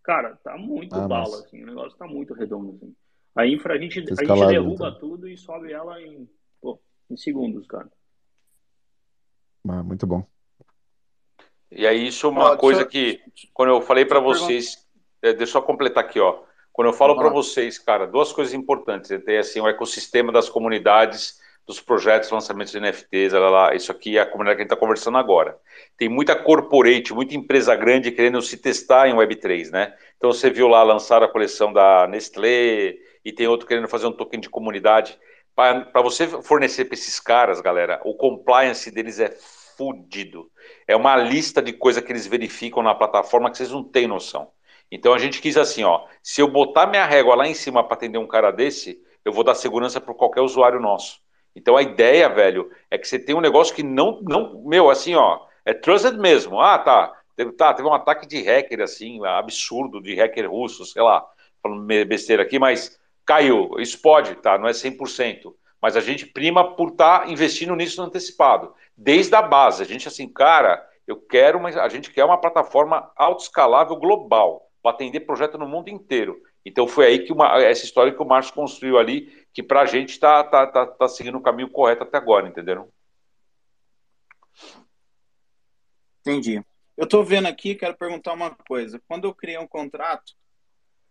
Cara, tá muito ah, bala, mas... assim, o negócio tá muito redondo, assim. A infra a gente, a gente derruba então. tudo e sobe ela em, pô, em segundos, cara. Ah, muito bom. E aí, isso é uma ah, coisa que, quando eu falei para vocês, é, deixa eu completar aqui, ó. Quando eu falo para vocês, cara, duas coisas importantes. É ter assim, o ecossistema das comunidades, dos projetos, lançamentos de NFTs, lá, lá, isso aqui é a comunidade que a gente está conversando agora. Tem muita corporate, muita empresa grande querendo se testar em Web3, né? Então você viu lá lançar a coleção da Nestlé, e tem outro querendo fazer um token de comunidade. Para você fornecer para esses caras, galera, o compliance deles é fudido. É uma lista de coisas que eles verificam na plataforma que vocês não têm noção. Então a gente quis assim, ó, se eu botar minha régua lá em cima para atender um cara desse, eu vou dar segurança para qualquer usuário nosso. Então a ideia, velho, é que você tem um negócio que não, não, meu, assim, ó, é trusted mesmo. Ah, tá, teve, tá, teve um ataque de hacker assim, absurdo de hacker russo, sei lá, falando besteira aqui, mas caiu. Isso pode, tá? Não é 100%. Mas a gente prima por estar tá investindo nisso no antecipado. Desde a base. A gente, assim, cara, eu quero uma, a gente quer uma plataforma autoescalável global para atender projeto no mundo inteiro. Então foi aí que uma, essa história que o Márcio construiu ali, que para a gente está tá, tá, tá seguindo o caminho correto até agora, entenderam? Entendi. Eu estou vendo aqui, quero perguntar uma coisa. Quando eu criei um contrato,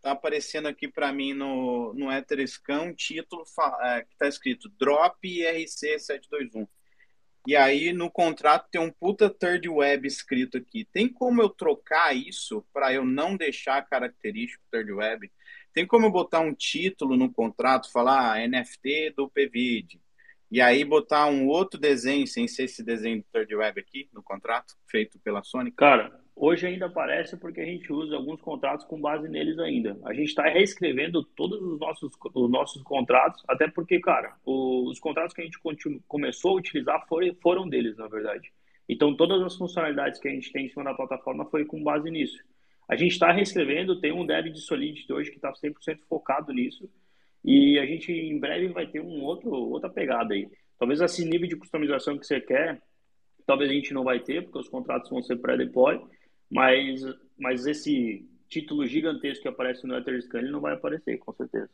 tá aparecendo aqui para mim no, no Etherscan um título é, que está escrito Drop IRC 721. E aí no contrato tem um puta third web escrito aqui. Tem como eu trocar isso para eu não deixar característico third web? Tem como eu botar um título no contrato, falar ah, NFT do PVID? E aí botar um outro desenho, sem ser esse desenho do third web aqui no contrato, feito pela Sony? Cara, Hoje ainda aparece porque a gente usa alguns contratos com base neles ainda. A gente está reescrevendo todos os nossos, os nossos contratos, até porque, cara, os contratos que a gente começou a utilizar foi, foram deles, na verdade. Então, todas as funcionalidades que a gente tem em cima da plataforma foi com base nisso. A gente está reescrevendo, tem um dev de Solidity hoje que está 100% focado nisso, e a gente em breve vai ter um outro, outra pegada aí. Talvez esse nível de customização que você quer, talvez a gente não vai ter, porque os contratos vão ser pré-deploy, mas, mas esse título gigantesco que aparece no Etherscan, ele não vai aparecer, com certeza.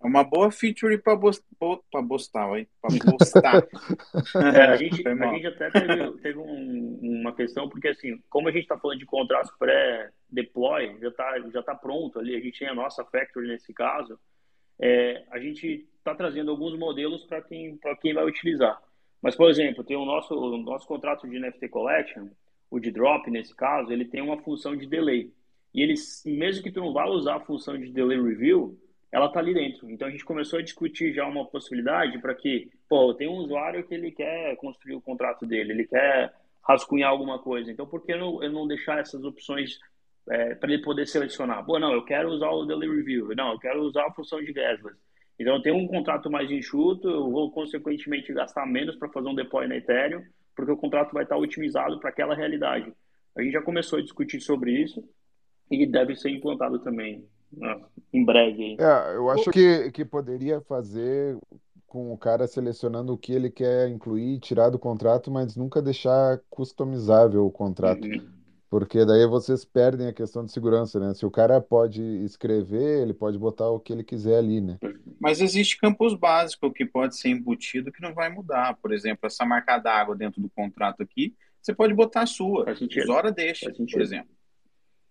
É uma boa feature para para postar, aí, para postar. é, a, gente, a gente até teve, teve um, uma questão, porque assim, como a gente está falando de contratos pré-deploy, já está já tá pronto ali, a gente tem a nossa factory nesse caso, é, a gente está trazendo alguns modelos para quem, quem vai utilizar. Mas, por exemplo, tem o nosso, o nosso contrato de NFT Collection, o de drop nesse caso, ele tem uma função de delay. E ele, mesmo que tu não vá usar a função de delay review, ela está ali dentro. Então a gente começou a discutir já uma possibilidade para que, pô, tem um usuário que ele quer construir o contrato dele, ele quer rascunhar alguma coisa. Então por que não, eu não deixar essas opções é, para ele poder selecionar? Pô, não, eu quero usar o Daily Review, não, eu quero usar a função de Gasless. Então eu tenho um contrato mais enxuto, eu vou consequentemente gastar menos para fazer um deploy na Ethereum, porque o contrato vai estar otimizado para aquela realidade. A gente já começou a discutir sobre isso e deve ser implantado também em breve. É, eu acho que, que poderia fazer com o cara selecionando o que ele quer incluir, tirar do contrato, mas nunca deixar customizável o contrato. Uhum. Porque daí vocês perdem a questão de segurança, né? Se o cara pode escrever, ele pode botar o que ele quiser ali, né? Mas existe campos básicos que pode ser embutido que não vai mudar. Por exemplo, essa marca d'água dentro do contrato aqui, você pode botar a sua. Faz sentido. Hora deixa, por exemplo.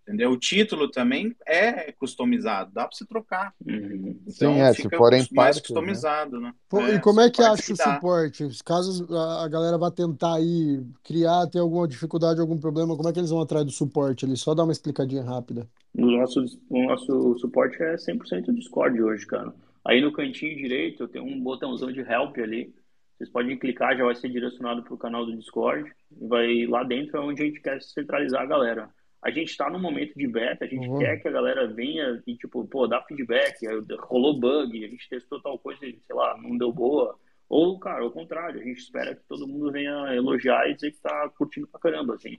Entendeu? O título também é customizado, dá para você trocar. Uhum. Então, Sim, é, se forem mais partes, né? customizado, né? né? e como é que acha o suporte? Caso a galera vá tentar aí criar, ter alguma dificuldade, algum problema, como é que eles vão atrás do suporte ali? Só dá uma explicadinha rápida. O nosso, o nosso suporte é 100% Discord hoje, cara. Aí no cantinho direito tem um botãozão de help ali. Vocês podem clicar, já vai ser direcionado para o canal do Discord. E vai lá dentro é onde a gente quer centralizar a galera a gente está no momento de beta, a gente uhum. quer que a galera venha e, tipo, pô, dá feedback, rolou bug, a gente testou tal coisa e, sei lá, não deu boa. Ou, cara, ao contrário, a gente espera que todo mundo venha elogiar e dizer que tá curtindo pra caramba, assim.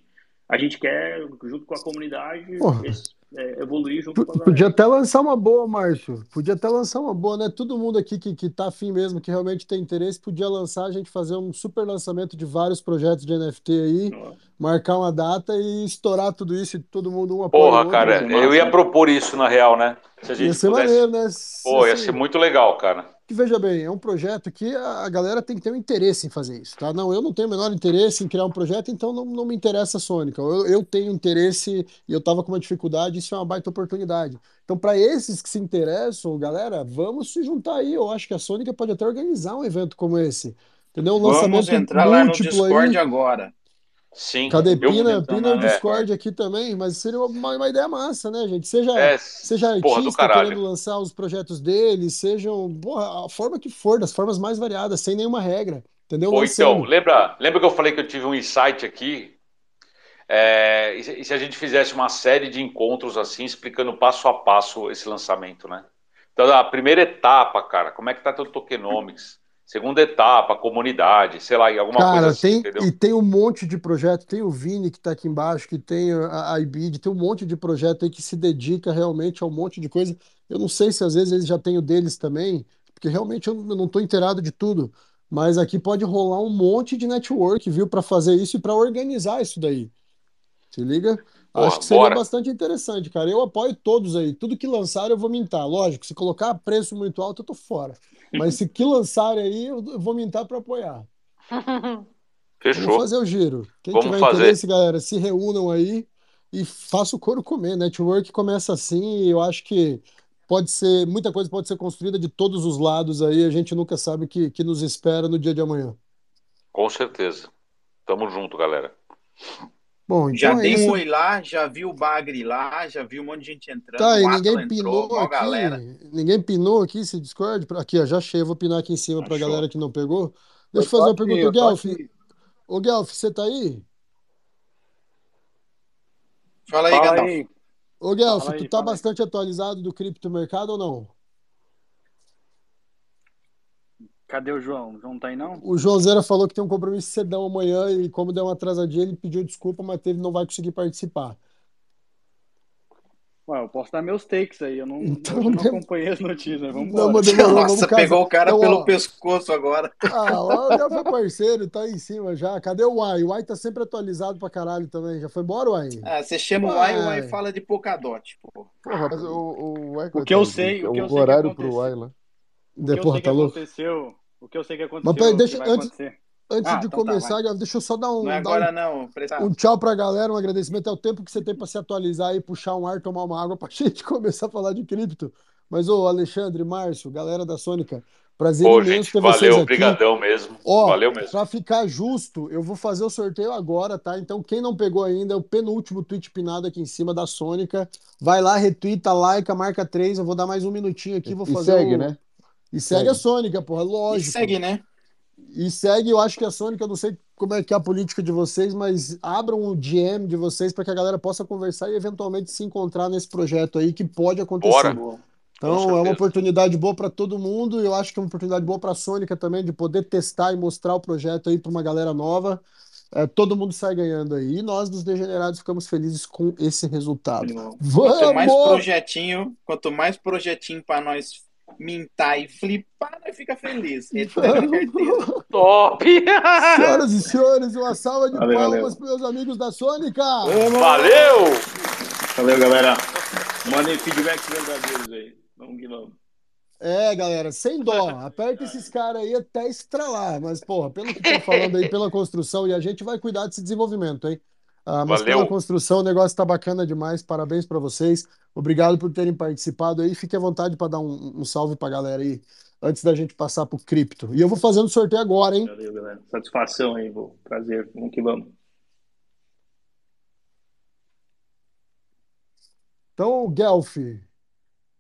A gente quer, junto com a comunidade, é, evoluir junto com a Podia até lançar uma boa, Márcio. Podia até lançar uma boa, né? Todo mundo aqui que, que tá afim mesmo, que realmente tem interesse, podia lançar, a gente fazer um super lançamento de vários projetos de NFT aí, marcar uma data e estourar tudo isso e todo mundo um apoio. Porra, cara, eu ia propor isso na real, né? Se a gente ia ser pudesse... maneiro, né? Pô, ia assim, ser muito legal, cara que veja bem, é um projeto que a galera tem que ter um interesse em fazer isso, tá? Não, eu não tenho o menor interesse em criar um projeto, então não, não me interessa a Sônica. Eu, eu tenho interesse e eu tava com uma dificuldade, isso é uma baita oportunidade. Então, para esses que se interessam, galera, vamos se juntar aí. Eu acho que a Sônica pode até organizar um evento como esse. Entendeu? Um vamos entrar lá no Discord aí. agora. Sim. Cadê Pina? Pina no Discord é. aqui também, mas seria uma, uma, ideia massa, né, gente? Seja, é, seja artista querendo lançar os projetos dele, sejam porra, a forma que for, das formas mais variadas, sem nenhuma regra. Entendeu? Ou então, lembra, lembra que eu falei que eu tive um insight aqui? É, e se a gente fizesse uma série de encontros assim, explicando passo a passo esse lançamento, né? Então, a primeira etapa, cara, como é que tá teu tokenomics? Segunda etapa, comunidade, sei lá, alguma Cara, coisa assim, tem, entendeu? E tem um monte de projeto, tem o Vini que está aqui embaixo, que tem a, a IBID, tem um monte de projeto aí que se dedica realmente a um monte de coisa. Eu não sei se às vezes eles já têm o deles também, porque realmente eu não estou inteirado de tudo, mas aqui pode rolar um monte de network, viu, para fazer isso e para organizar isso daí. Se liga? Acho que seria bora. bastante interessante, cara. Eu apoio todos aí. Tudo que lançar eu vou mintar. Lógico, se colocar preço muito alto, eu tô fora. Mas se que lançarem aí, eu vou mintar para apoiar. Fechou. Vamos fazer o giro. Quem Vamos tiver fazer. interesse, galera, se reúnam aí e faça o couro comer. Network começa assim e eu acho que pode ser, muita coisa pode ser construída de todos os lados aí. A gente nunca sabe o que, que nos espera no dia de amanhã. Com certeza. Tamo junto, galera. Bom, então já é tem isso. um oi lá, já viu o Bagre lá, já viu um monte de gente entrando. Tá, e ninguém pinou entrou, aqui. Galera. Ninguém pinou aqui esse Discord. Aqui, ó, já achei. Vou pinar aqui em cima para a galera que não pegou. Deixa eu fazer uma pergunta, o Guelph. Ô, Guelph, você tá aí? Fala aí, Gandalf. Ô, Guelph, tu tá bastante aí. atualizado do criptomercado ou não? Cadê o João? O João não tá aí, não? O João Zera falou que tem um compromisso cedão amanhã e, como deu uma atrasadinha, ele pediu desculpa, mas teve, não vai conseguir participar. Ué, eu posso dar meus takes aí, eu não, então, eu não acompanhei as notícias, vamos não, mas demorou, Nossa, pegou o cara então, pelo ó, pescoço agora. Ah, o já foi parceiro, tá aí em cima já. Cadê o Uai? O Uai tá sempre atualizado pra caralho também. Já foi embora, Uai? Ah, você chama o Uai, o Uai fala de Polkadot, pô. Porra, mas o, o Uai... O que eu sei, o que eu sei horário pro Uai lá. O que eu sei que tá aconteceu, o que eu sei que aconteceu, mas, peraí, deixa, antes, Antes ah, de então tá, começar, tá, deixa eu só dar um. Não é agora, um, não. Um tchau pra galera, um agradecimento. É o tempo que você tem para se atualizar e puxar um ar, tomar uma água pra gente começar a falar de cripto. Mas, ô, Alexandre, Márcio, galera da Sônica, prazer Pô, imenso gente, ter valeu, vocês aqui. Obrigadão mesmo. Ó, valeu mesmo. Pra ficar justo, eu vou fazer o sorteio agora, tá? Então, quem não pegou ainda, é o penúltimo tweet pinado aqui em cima da Sônica. Vai lá, retweeta, like, marca 3. Eu vou dar mais um minutinho aqui, vou fazer. E segue, o... né? E segue, segue, a Sônica, porra, lógico. E segue, né? E segue, eu acho que a Sonic, eu não sei como é que é a política de vocês, mas abram o DM de vocês para que a galera possa conversar e eventualmente se encontrar nesse projeto aí que pode acontecer. Bora. Então é uma oportunidade boa para todo mundo e eu acho que é uma oportunidade boa para a Sônica também de poder testar e mostrar o projeto aí para uma galera nova. É, todo mundo sai ganhando aí. E nós dos Degenerados ficamos felizes com esse resultado. Vamos! Quanto mais projetinho, quanto mais projetinho para nós mintar e flipar, nós fica feliz. Top! Senhoras e senhores, uma salva de valeu, palmas para meus amigos da Sônica. Valeu! Valeu, galera. Mandem feedbacks verdadeiros aí. Vamos que vamos. É, galera, sem dó. Aperta esses caras aí até estralar. Mas, porra, pelo que estão falando aí, pela construção, e a gente vai cuidar desse desenvolvimento, hein? Ah, mas Valeu. pela construção, o negócio está bacana demais. Parabéns para vocês. Obrigado por terem participado aí. Fique à vontade para dar um, um salve para a galera aí, antes da gente passar para o cripto. E eu vou fazendo sorteio agora, hein? Valeu, galera. Satisfação aí, vou. Prazer. Vamos que vamos. Então, Guelph,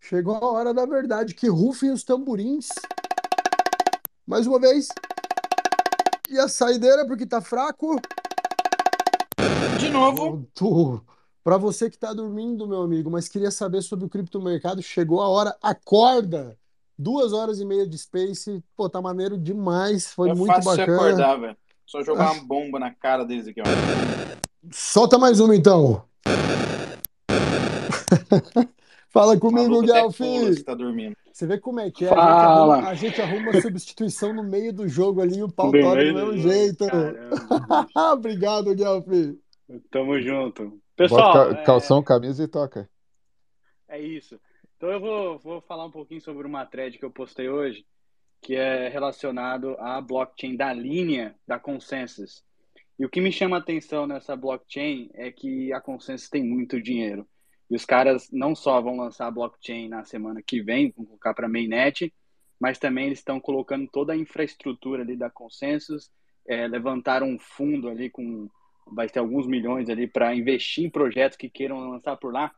chegou a hora da verdade. Que rufem os tamborins. Mais uma vez. E a saideira, porque tá fraco de novo. Para você que está dormindo, meu amigo, mas queria saber sobre o criptomercado, chegou a hora, acorda! Duas horas e meia de Space, pô, tá maneiro demais, foi é muito fácil bacana. acordar, velho. Só jogar uma bomba na cara deles aqui, ó. Solta mais uma, então. Fala comigo, Galfi. Você tá dormindo. Você vê como é que é? A gente, arruma, a gente, arruma, uma substituição no meio do jogo ali e o pau toca do mesmo jeito. Obrigado, Galfi. Tamo junto. Pessoal. Bota calção, é... camisa e toca. É isso. Então eu vou, vou falar um pouquinho sobre uma thread que eu postei hoje, que é relacionado à blockchain da linha da Consensus. E o que me chama a atenção nessa blockchain é que a Consensus tem muito dinheiro. E os caras não só vão lançar a blockchain na semana que vem, vão colocar para mainnet, mas também eles estão colocando toda a infraestrutura ali da Consensus, é, levantaram um fundo ali com vai ter alguns milhões ali para investir em projetos que queiram lançar por lá.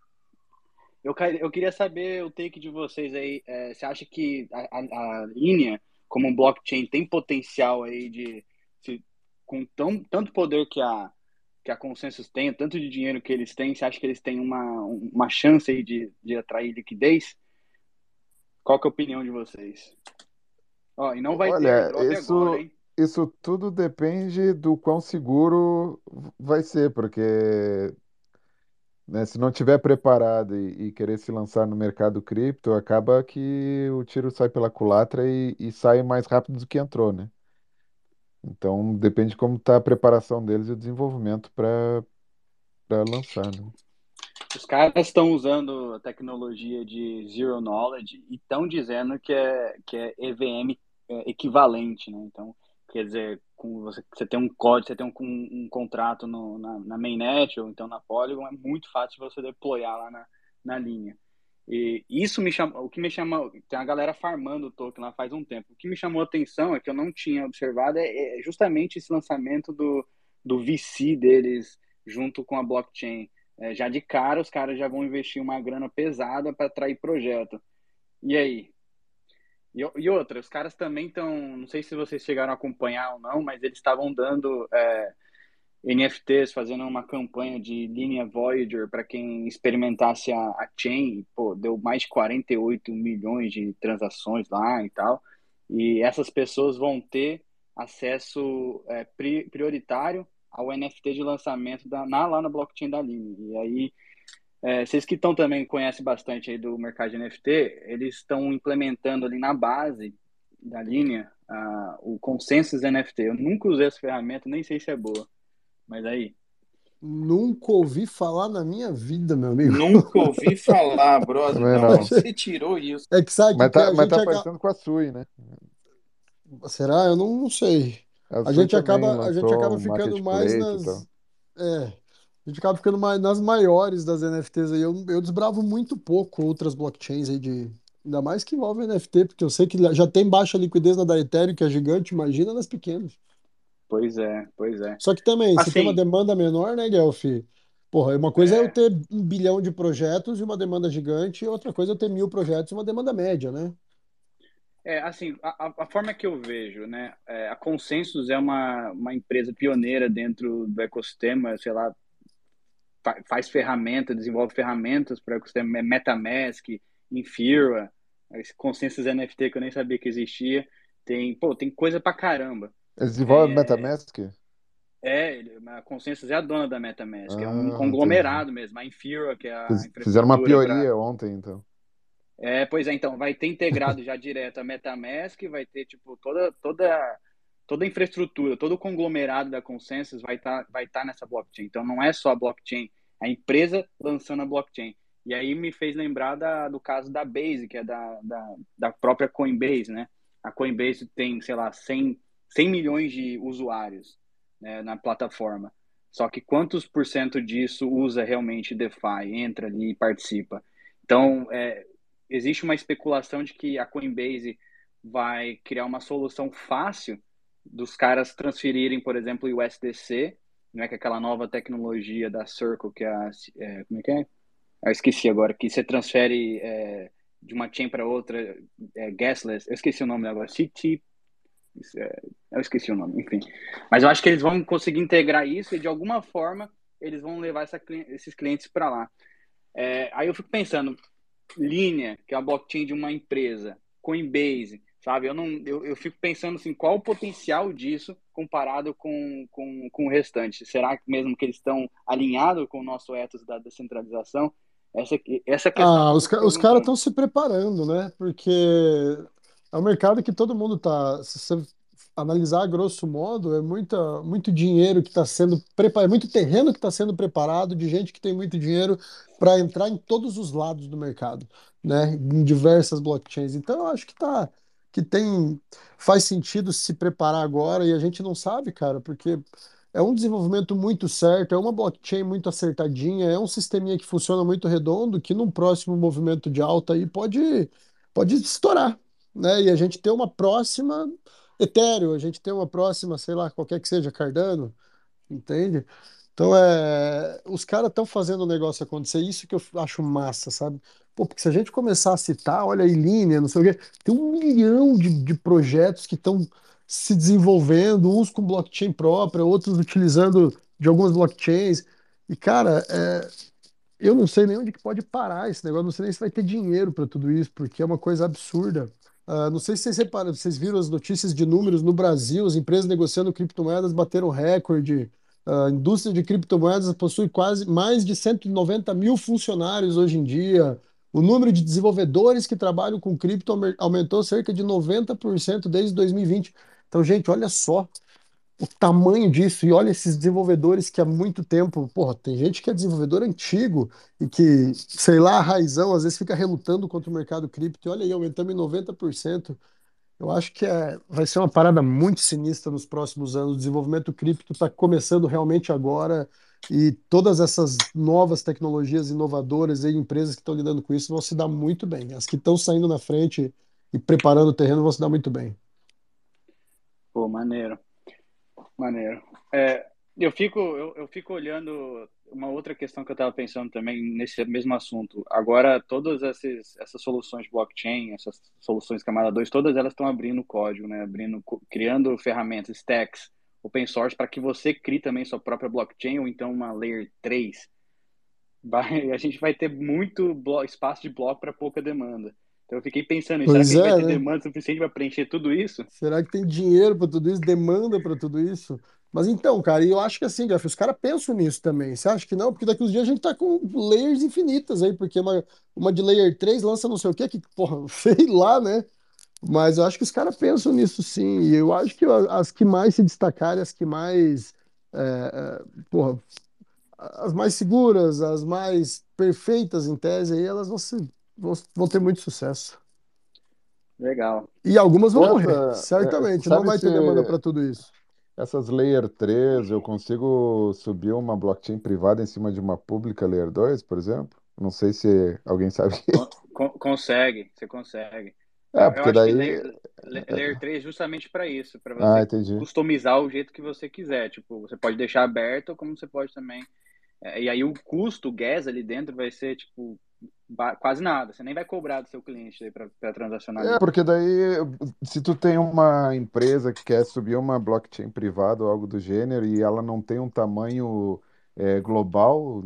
Eu, eu queria saber o take de vocês aí. É, você acha que a, a, a, linha como um blockchain tem potencial aí de, se, com tão, tanto poder que a que a Consensus tem, tanto de dinheiro que eles têm, você acha que eles têm uma, uma chance aí de, de atrair liquidez? Qual que é a opinião de vocês? Ó, e não vai Olha, ter isso... agora? Isso tudo depende do quão seguro vai ser, porque né, se não tiver preparado e, e, querer se lançar no mercado cripto, acaba que o tiro sai pela culatra e, e sai mais rápido do que entrou, né? Então depende de como está a preparação deles e o desenvolvimento para para lançar, né? Os caras estão usando a tecnologia de Zero Knowledge e estão dizendo que é, que é EVM é, equivalente, né? Então, quer dizer, com você, você tem um código, você tem um, um, um contrato no, na, na, mainnet ou então na Polygon, é muito fácil você deployar lá na, na linha. E isso me chama, o que me chama, tem a galera farmando o token lá faz um tempo. O que me chamou a atenção é que eu não tinha observado é, é justamente esse lançamento do, do VC deles junto com a blockchain. É, já de cara, os caras já vão investir uma grana pesada para atrair projeto. E aí, e, e outra, os caras também estão, não sei se vocês chegaram a acompanhar ou não, mas eles estavam dando é, NFTs, fazendo uma campanha de linha Voyager para quem experimentasse a, a chain, pô, deu mais de 48 milhões de transações lá e tal. E essas pessoas vão ter acesso é, prioritário ao NFT de lançamento da, na, lá na blockchain da Line. E aí, é, vocês que estão também conhecem bastante aí do mercado de NFT, eles estão implementando ali na base da linha uh, o Consensus NFT. Eu nunca usei essa ferramenta, nem sei se é boa. Mas aí. Nunca ouvi falar na minha vida, meu amigo. Nunca ouvi falar, brother. Não, não. Você tirou isso. É que sabe mas tá, mas tá parecendo com a Sui, né? Será? Eu não, não sei. A, a gente acaba, a gente acaba ficando mais nas. É. A gente acaba ficando mais nas maiores das NFTs aí. Eu, eu desbravo muito pouco outras blockchains aí de. Ainda mais que envolve NFT, porque eu sei que já tem baixa liquidez na da Ethereum, que é gigante, imagina nas pequenas. Pois é, pois é. Só que também, assim, se tem uma demanda menor, né, Guelph? Porra, uma coisa é. é eu ter um bilhão de projetos e uma demanda gigante, e outra coisa é eu ter mil projetos e uma demanda média, né? É, assim, a, a forma que eu vejo, né, é, a Consensus é uma, uma empresa pioneira dentro do ecossistema, sei lá, faz ferramentas, desenvolve ferramentas para o ecossistema, MetaMask, Infira, esse Consensus NFT que eu nem sabia que existia, tem, pô, tem coisa pra caramba. Eles desenvolvem é, MetaMask? É, a Consensus é a dona da MetaMask, ah, é um ah, conglomerado entendi. mesmo, a Infira, que é a Fizeram uma pioria pra... ontem, então. É, pois é, então, vai ter integrado já direto a MetaMask, vai ter, tipo, toda, toda, toda a infraestrutura, todo o conglomerado da Consensus vai estar tá, vai tá nessa blockchain. Então, não é só a blockchain, a empresa lançando a blockchain. E aí me fez lembrar da, do caso da Base, que é da, da, da própria Coinbase, né? A Coinbase tem, sei lá, 100, 100 milhões de usuários né, na plataforma. Só que quantos por cento disso usa realmente DeFi, entra ali e participa? Então, é, existe uma especulação de que a Coinbase vai criar uma solução fácil dos caras transferirem, por exemplo, o USDC, né, que é aquela nova tecnologia da Circle, que é, a, é como é que é? Eu esqueci agora, que você transfere é, de uma chain para outra, é, gasless, eu esqueci o nome agora, CT, é, eu esqueci o nome, enfim. Mas eu acho que eles vão conseguir integrar isso e de alguma forma eles vão levar essa, esses clientes para lá. É, aí eu fico pensando, linha, que é a blockchain de uma empresa, Coinbase, sabe? Eu, não, eu, eu fico pensando assim, qual o potencial disso comparado com, com, com o restante? Será que mesmo que eles estão alinhados com o nosso ethos da descentralização? Essa, essa questão. Ah, os, os caras estão se preparando, né? Porque é um mercado que todo mundo está. Se você analisar grosso modo, é muita, muito dinheiro que está sendo preparado, é muito terreno que está sendo preparado de gente que tem muito dinheiro para entrar em todos os lados do mercado, né? Em diversas blockchains. Então, eu acho que tá que tem faz sentido se preparar agora e a gente não sabe, cara, porque é um desenvolvimento muito certo, é uma blockchain muito acertadinha, é um sisteminha que funciona muito redondo, que num próximo movimento de alta aí pode, pode estourar, né? E a gente ter uma próxima Ethereum, a gente tem uma próxima, sei lá, qualquer que seja, Cardano, entende? Então, é, os caras estão fazendo o negócio acontecer, isso que eu acho massa, sabe? Pô, porque se a gente começar a citar, olha aí, linha, não sei o quê, tem um milhão de, de projetos que estão se desenvolvendo, uns com blockchain própria, outros utilizando de algumas blockchains. E, cara, é, eu não sei nem onde que pode parar esse negócio, não sei nem se vai ter dinheiro para tudo isso, porque é uma coisa absurda. Uh, não sei se vocês reparam, vocês viram as notícias de números no Brasil, as empresas negociando criptomoedas bateram recorde. A indústria de criptomoedas possui quase mais de 190 mil funcionários hoje em dia. O número de desenvolvedores que trabalham com cripto aumentou cerca de 90% desde 2020. Então, gente, olha só o tamanho disso e olha esses desenvolvedores que há muito tempo, porra, tem gente que é desenvolvedor antigo e que, sei lá, a raizão, às vezes fica relutando contra o mercado cripto e olha aí, aumentamos em 90%. Eu acho que é, vai ser uma parada muito sinistra nos próximos anos. O desenvolvimento cripto está começando realmente agora e todas essas novas tecnologias inovadoras e empresas que estão lidando com isso vão se dar muito bem. As que estão saindo na frente e preparando o terreno vão se dar muito bem. Pô, maneiro. Maneiro. É, eu, fico, eu, eu, fico olhando uma outra questão que eu estava pensando também nesse mesmo assunto. Agora, todas essas, essas soluções blockchain, essas soluções camada 2, todas elas estão abrindo código, né? abrindo, criando ferramentas, stacks, open source, para que você crie também sua própria blockchain ou então uma layer 3. Vai, a gente vai ter muito espaço de bloco para pouca demanda. Então eu fiquei pensando, Pois será que é, vai ter né? demanda suficiente para preencher tudo isso? Será que tem dinheiro para tudo isso, demanda para tudo isso? Mas então, cara, e eu acho que assim, Jeff, os caras pensam nisso também. Você acha que não? Porque daqui uns dias a gente tá com layers infinitas aí, porque uma, uma de layer 3 lança não sei o quê, que, porra, sei lá, né? Mas eu acho que os caras pensam nisso sim. E eu acho que as que mais se destacarem, as que mais, é, é, porra, as mais seguras, as mais perfeitas em tese, aí elas vão, ser, vão, vão ter muito sucesso. Legal. E algumas vão morrer, é, certamente. Não vai ter demanda se para tudo isso. Essas Layer 3 eu consigo subir uma blockchain privada em cima de uma pública Layer 2, por exemplo? Não sei se alguém sabe. Con- con- consegue, você consegue. É, Eu, porque daí. Layer, Layer 3 é justamente para isso, para Ah, você entendi. customizar o jeito que você quiser. Tipo, você pode deixar aberto, como você pode também. é, E aí o custo, o gas ali dentro vai ser, tipo, quase nada. Você nem vai cobrar do seu cliente para transacionar É, porque daí, se tu tem uma empresa que quer subir uma blockchain privada ou algo do gênero e ela não tem um tamanho é, global,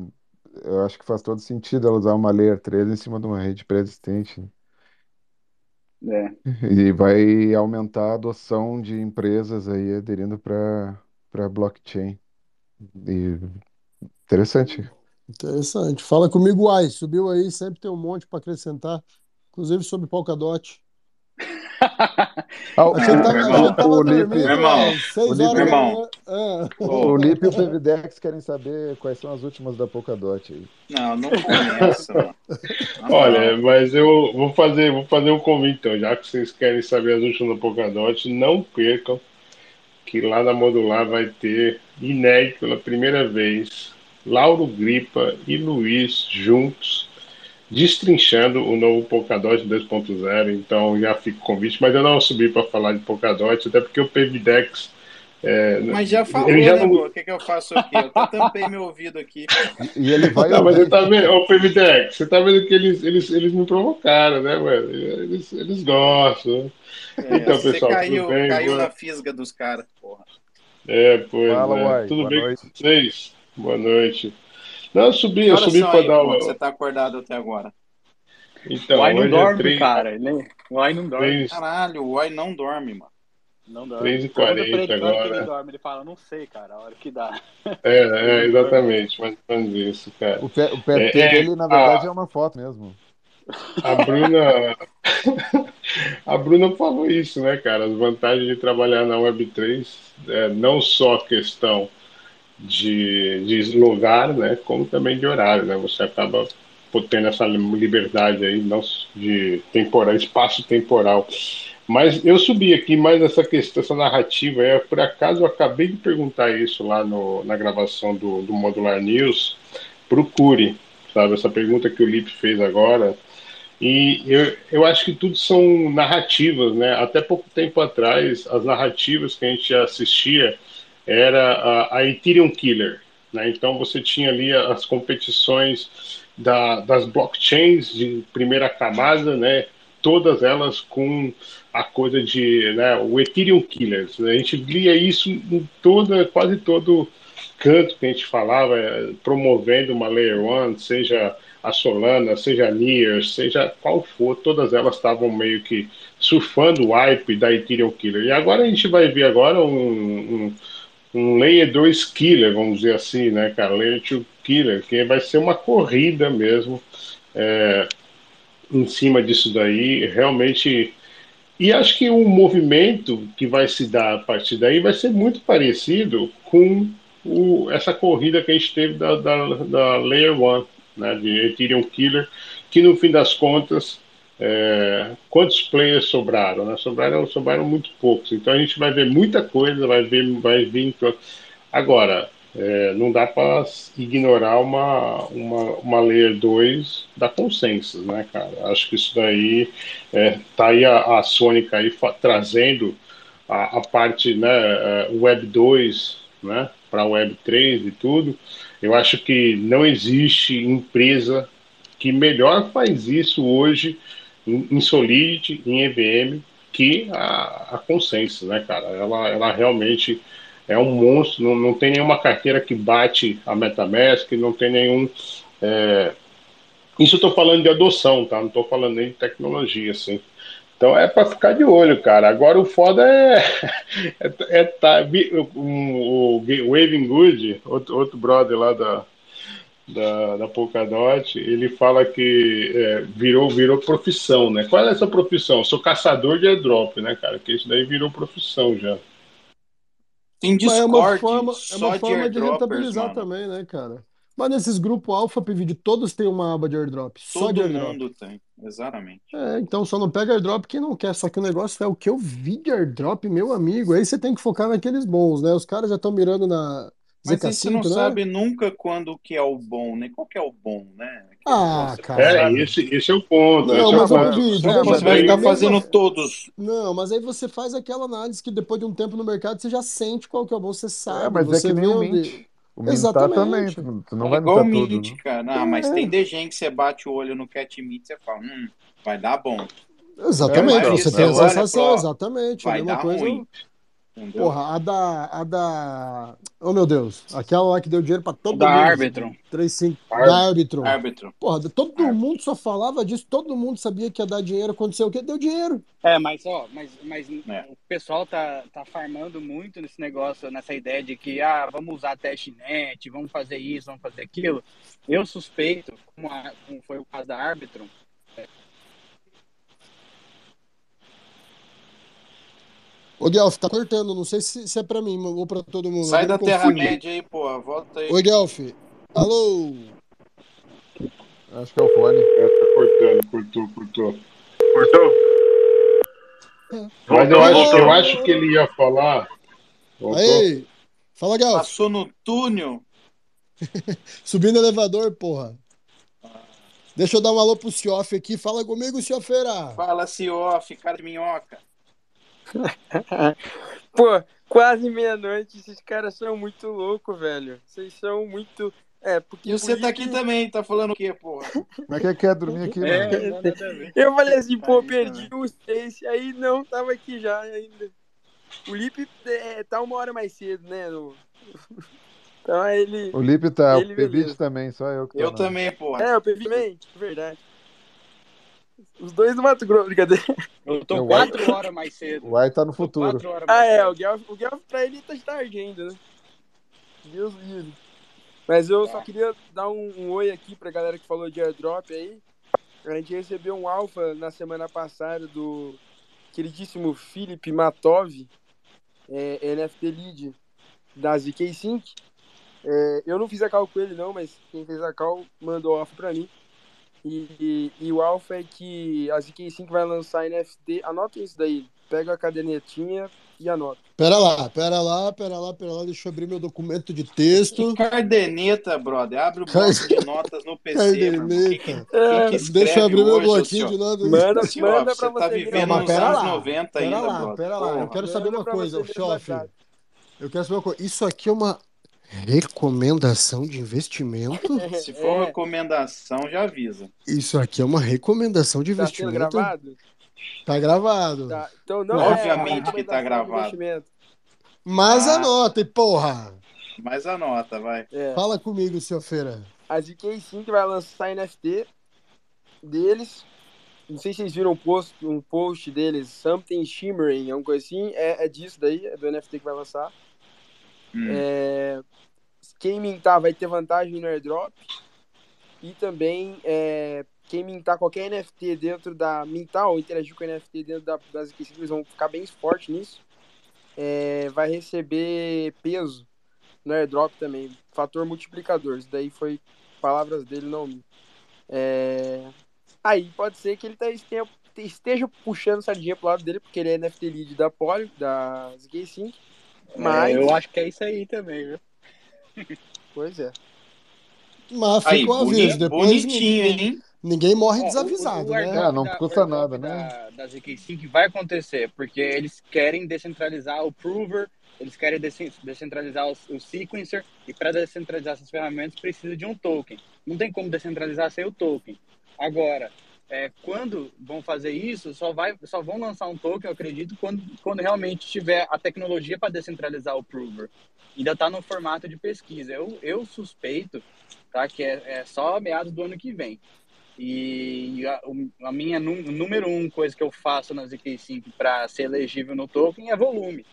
eu acho que faz todo sentido ela usar uma Layer 3 em cima de uma rede pré-existente. né? É, E vai aumentar a adoção de empresas aí aderindo para para blockchain. E interessante. Interessante. Fala comigo, Ai. Subiu aí, sempre tem um monte para acrescentar, inclusive sobre Polkadot. Ah, o, Meu achei irmão, o, o Lipe, dormindo meu irmão, às o 6 Lipe, horas meu da irmão, manhã. Ah. o ô, Lipe e o PVDEX querem saber quais são as últimas da Polkadot aí. não, não. Na Olha, mas eu vou fazer, vou fazer um convite então, já que vocês querem saber as últimas da Polkadot, não percam que lá na Modular vai ter, inédito pela primeira vez, Lauro Gripa e Luiz juntos, destrinchando o novo Polkadot 2.0. Então já fica o convite, mas eu não subi para falar de Polkadot, até porque o PVDEX, é, Mas já falou, ele já né, não? O que que eu faço aqui? Eu até tampei meu ouvido aqui. E, ele vai Não, mas tá vendo, ô PVDEX, você tá vendo que eles, eles, eles me provocaram, né, mano? Eles, eles gostam. É, Então, você pessoal, tudo caiu, bem? caiu na fisga dos caras, porra. É, pois Fala, é. uai. Tudo bem com noite. vocês? Boa noite. Não, eu subi, eu subi para dar que você uma. tá acordado até agora? Então, o Ai não hoje é dorme, 3, cara. Ele- O Ai não dorme. 3, Caralho, o Uai não dorme, mano. Não dorme. 3 e Pergunta pra 40 ele que hora que ele agora. dorme. Ele fala, não sei, cara, a hora que dá. É, é, exatamente, mais ou menos isso, cara. O, P- o É, PT é, dele, na verdade, a, é uma foto mesmo. a Bruna, a Bruna falou isso, né, cara? As vantagens de trabalhar na Web3 é não só questão de, de lugar, né, como também de horário, né? Você acaba tendo essa liberdade aí, de temporal, espaço temporal. Mas eu subi aqui mais essa questão, essa narrativa, é, por acaso eu acabei de perguntar isso lá no, na gravação do, do Modular News Curi, sabe? Essa pergunta que o Lipe fez agora. E eu, eu acho que tudo são narrativas, né? Até pouco tempo atrás, as narrativas que a gente assistia era a, a Ethereum Killer, né? Então você tinha ali as competições da, das blockchains de primeira camada, né? Todas elas com a coisa de né, o Ethereum Killers. Né? A gente lia isso em toda, quase todo canto que a gente falava, eh, promovendo uma Layer One, seja a Solana, seja a Near, seja qual for, todas elas estavam meio que surfando o hype da Ethereum Killer. E agora a gente vai ver agora um, um, um Layer 2 Killer, vamos dizer assim, né, cara? Layer 2 Killer, que vai ser uma corrida mesmo é, em cima disso daí, realmente. E acho que o movimento que vai se dar a partir daí vai ser muito parecido com o, essa corrida que a gente teve da, da, da Layer 1, né, de Ethereum Killer, que no fim das contas, é, quantos players sobraram? Né? Sobraram, sobraram muito poucos. Então a gente vai ver muita coisa, vai ver, vai vir. Agora, é, não dá para ignorar uma, uma, uma Layer 2 da Consensus, né, cara? Acho que isso daí é, tá aí a, a aí trazendo a, a parte né, Web 2 né, para Web 3 e tudo. Eu acho que não existe empresa que melhor faz isso hoje em, Solidity, em EVM, que a, a Consensus, né, cara? Ela, ela realmente é um monstro, não, não tem nenhuma carteira que bate a MetaMask, não tem nenhum é, Isso eu estou falando de adoção, tá? Não estou falando nem de tecnologia, assim. Então é para ficar de olho, cara. Agora o foda é, é, é tá, o, o Waving Good, outro, outro brother lá da, da, da Polkadot, ele fala que é, virou, virou profissão, né? Qual é essa profissão? Eu sou caçador de airdrop, né, cara? Que isso daí virou profissão já. Tem Discord, é uma forma, é uma forma de, de rentabilizar mano. também, né, cara? Mas nesses grupos Alpha PVD, todos têm uma aba de airdrop. Só Todo de airdrop. mundo tem, exatamente. É, então só não pega airdrop quem não quer. Só que o negócio é o que eu vi de airdrop, meu amigo. Aí você tem que focar naqueles bons, né? Os caras já estão mirando na Mas aí você não né? sabe nunca quando que é o bom, né? Qual que é o bom, né? Ah, cara. É, esse, esse é o ponto. Não, esse mas é o o ponto. PVD, Só que você vai ficar fazendo todos. Não, mas aí você faz aquela análise que depois de um tempo no mercado você já sente qual que é o bom, você sabe. É, mas você é que nem o Mint. O Mint tá também. Exatamente. Tu, tu não É vai igual o tudo, Mint, né? cara. Mas É. tem desenho que você bate o olho no Cat Meat e você fala, hum, vai dar bom. Exatamente, É, você tem a sensação, exatamente. A Vai mesma dar coisa. ruim. Entendeu? Porra, a da. A da. Oh meu Deus, aquela lá que deu dinheiro pra todo Da mundo. Arbitrum. 3, 5, Ar- da Arbitrum. Árbitro. Porra, todo mundo só falava disso, todo mundo sabia que ia dar dinheiro, aconteceu o quê? Deu dinheiro. É, mas ó, mas, mas É. o pessoal tá, tá farmando muito nesse negócio, nessa ideia de que ah, vamos usar testnet, vamos fazer isso, vamos fazer aquilo. Eu suspeito, como, a- como foi o caso da Arbitrum, Ô, Guelph, tá cortando, não sei se, se é pra mim ou pra todo mundo. Sai da. Terra-média aí, pô. Volta aí. Oi, Guelph. Alô? Acho que é o fone. É, tá cortando, cortou, cortou. Cortou? Mas eu acho, eu acho que ele ia falar. Voltou? Aí, fala, Guelph. Passou no túnel. Subindo elevador, porra. Deixa eu dar um alô pro Cioff aqui. Fala comigo, Ciofeira. Fala-se off, cara de minhoca. Pô, quase meia-noite, esses caras são muito loucos, velho. Vocês são muito. É, porque. E você tá aqui que- também, tá falando o quê, porra? Como é que é que é dormir aqui, É, mano? Eu falei assim, pô, Aí perdi o Stacy, aí não, tava aqui já ainda. O Lipe é, tá uma hora mais cedo, né? no- Então ele. O Lipe tá, Ele, o beleza. também, só eu que tô Eu não. também, porra. É, o PV também, verdade. Os dois do Mato Grosso, brincadeira. Eu tô Eu- quatro horas mais cedo. O Ai tá no futuro. quatro horas mais Ah, é, o Guelph, o Guelph pra ele tá de tarde ainda, né? Deus livre. Mas eu só queria dar um, um oi aqui pra galera que falou de airdrop aí. A gente recebeu um alfa na semana passada do queridíssimo Felipe Matov, é, NFT Lead da ZK Sync. É, eu não fiz a call com ele não, mas quem fez a call mandou alfa pra mim. E, e- o alfa é que a ZK Sync vai lançar NFT. Anotem isso daí. Pega a cadernetinha e anota. Pera lá, pera lá, pera lá, pera lá. Deixa eu abrir meu documento de texto. Que cardeneta, brother. Abre o bloco de notas no PC, que escreve Deixa eu abrir meu bloquinho de nada. Manda, manda você pra tá você vivendo. Não, mas nos pera anos lá, 90 Pera ainda, lá, brother. pera lá. Eu quero saber Manda uma coisa. WhatsApp. Eu quero saber uma coisa. Isso aqui é uma recomendação de investimento? Se for É. recomendação, já avisa. Isso aqui é uma recomendação de Tá investimento? gravado? Tá gravado. Tá. Então não Obviamente é que tá gravado. Mas Ah. anote, porra. Mas anota, vai. É. Fala comigo, seu feira. A ZK Sync vai lançar NFT deles. Não sei se vocês viram um post, um post deles, Something Shimmering, alguma coisa assim. É, é disso daí, é do NFT que vai lançar. Hum. É, quem mintar vai ter vantagem no airdrop. E também é, quem mintar qualquer NFT dentro da. Mintar ou interagir com NFT dentro da, das ZK Sync, eles vão ficar bem forte nisso. É, vai receber peso no airdrop também. Fator multiplicador. Isso daí foi palavras dele, não. É... Aí pode ser que ele tá, esteja, esteja puxando sardinha pro lado dele, porque ele é NFT lead da Poly, da ZK5. Mas. É, eu acho que é isso aí também, viu? Pois é. Mas fica um boni- aviso. Depois bonitinho, ninguém, hein? ninguém morre Ó, o- desavisado, o, o né? É, não da- custa o airdrop nada, né? Da, da ZK5 vai acontecer, porque eles querem descentralizar o Prover, eles querem descentralizar o, o Sequencer, e para descentralizar essas ferramentas precisa de um token. Não tem como descentralizar sem o token. Agora, é, quando vão fazer isso, só, vai, só vão lançar um token, eu acredito, quando, quando realmente tiver a tecnologia para descentralizar o Prover. Ainda está no formato de pesquisa. Eu, eu suspeito tá, que é, é só meados do ano que vem. E a, a minha número um coisa que eu faço na ZK5 para ser elegível no token é volume.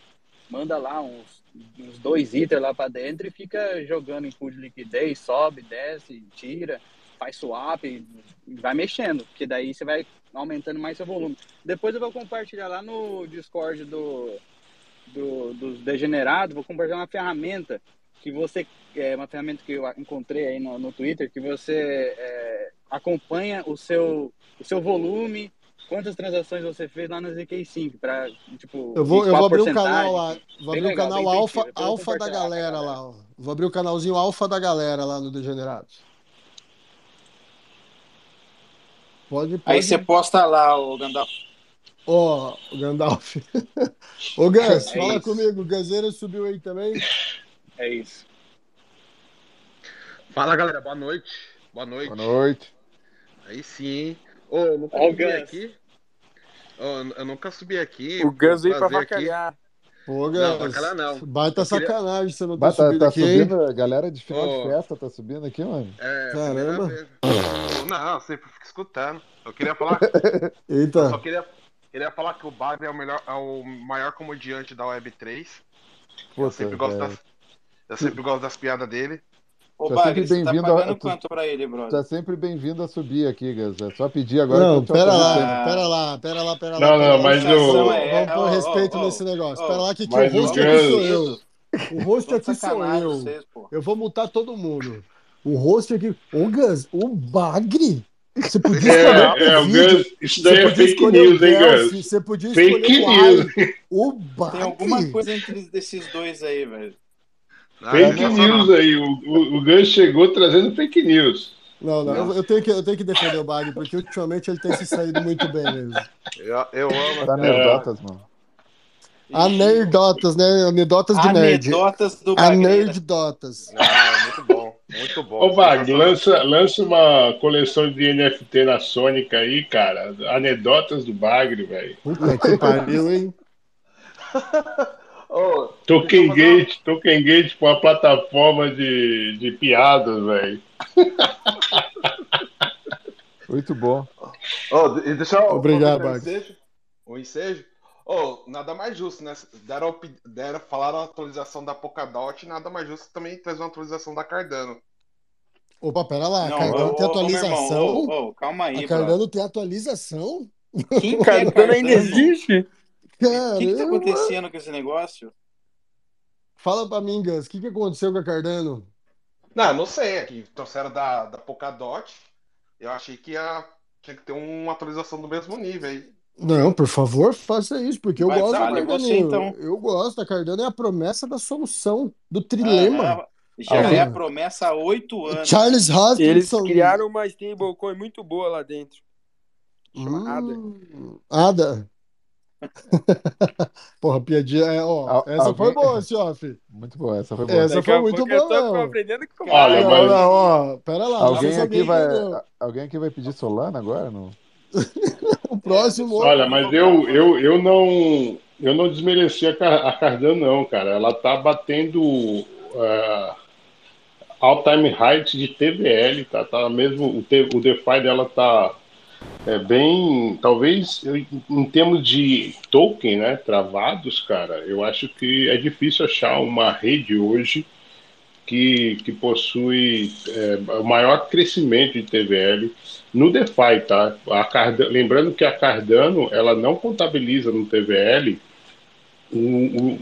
Manda lá uns, uns dois itens lá para dentro e fica jogando em pool de liquidez, sobe, desce, tira, faz swap, vai mexendo, porque daí você vai aumentando mais seu volume. Depois eu vou compartilhar lá no Discord do, do, dos degenerados, vou compartilhar uma ferramenta que você é uma ferramenta que eu encontrei aí no, no Twitter que você é, acompanha o seu o seu volume quantas transações você fez lá no ZK5 para tipo eu vou eu vou abrir o canal lá vou abrir o canal alfa alfa da galera lá ó. vou abrir o canalzinho alfa da galera lá no Degenerados pode, pode... aí você posta lá o Gandalf Ó, oh, o Gandalf. Ô, Gans, é fala isso. comigo. O Gazeira subiu aí também? É isso. Fala, galera. Boa noite. Boa noite. Boa noite. Aí sim. Ô, oh, eu nunca oh, subi aqui. Oh, eu nunca subi aqui. O Gans veio pra vacalhar. Pô, Gans. Não, bacalhar não. Baita sacanagem você não tá, tá subindo tá aqui, subindo, A galera de final oh. de festa tá subindo aqui, mano. É, Caramba. Não, sempre fico escutando. Eu queria falar... Eita. Eu só queria ele ia falar que o Bagre é o, melhor, é o maior comediante da Web3. Puta, eu, sempre gosto das, eu sempre gosto das piadas dele. Ô, tá Bagre, você tá pagando a... quanto pra ele, brother? Tá sempre bem-vindo a subir aqui, Gas. É só pedir agora. Não, pera lá, pera lá, pera lá, pera lá. Não, não, mas eu... É, Vamos pôr respeito oh, nesse negócio. Oh, pera lá que, que o rosto aqui sou eu. O rosto aqui sou eu. Vocês, eu vou mutar todo mundo. O rosto aqui... Ô, Gas, o Bagre... Você podia é, é, o Gus, isso daí é fake news, hein, Gus? Você podia fake news. O Tem alguma coisa entre esses dois aí, velho. Fake news aí. O, o, o Gus chegou trazendo fake news. Não, não, eu, eu, tenho que, eu tenho que defender o Bag, porque ultimamente ele tem se saído muito bem mesmo. Eu, eu amo. Tá anedotas, mano. Anedotas, né? Anedotas de nerd. Anedotas do Bagre. Anedotas. Ah, muito bom. Muito bom. Ô, Bag, lança, lança uma coleção de NFT na Sônica aí, cara. Anedotas do Bagre, velho. Puta que pariu, hein? oh, Token Gate, uma... Token Gate com uma plataforma de, de piadas, velho. Muito bom. Oh, deixa eu Obrigado, Bag. O ensejo. Oh, nada mais justo, né? Deram, deram, falaram a atualização da Polkadot, nada mais justo também trazer uma atualização da Cardano. Opa, pera lá, não, Cardano ô, tem atualização? Ô, ô, calma aí, A Cardano tem atualização? Quem que é Cardano ainda existe? O que, que tá acontecendo com esse negócio? Fala pra mim, Gus, o que, que aconteceu com a Cardano? Não, não sei, é que trouxeram da, da Polkadot, eu achei que ia, tinha que ter uma atualização do mesmo nível aí. Não, por favor, faça isso, porque eu Mas, gosto da Cardano. Você, então. Eu gosto, a Cardano é a promessa da solução, do trilema. Ah, já ah, é a promessa há oito anos. Charles Hoskinson. Eles criaram uma stablecoin muito boa lá dentro. Chamada. Hum, Ada. Porra, piadinha. É, ó, essa alguém... foi boa, Siof. Muito boa, essa foi boa. Essa foi muito boa. Eu tô aprendendo com Olha, mas... não, ó, pera lá. Alguém aqui, vai, alguém aqui vai pedir Solana agora? Não? o próximo. Olha, mas eu, eu, eu não. Eu não desmereci a, a Cardano, não, cara. Ela tá batendo uh, all-time high de TVL, tá? tá mesmo, o, o DeFi dela tá é, bem. Talvez em termos de token, né? Travados, cara, eu acho que é difícil achar uma rede hoje que, que possui é, o maior crescimento de TVL no DeFi, tá? Cardano, lembrando que a Cardano ela não contabiliza no TVL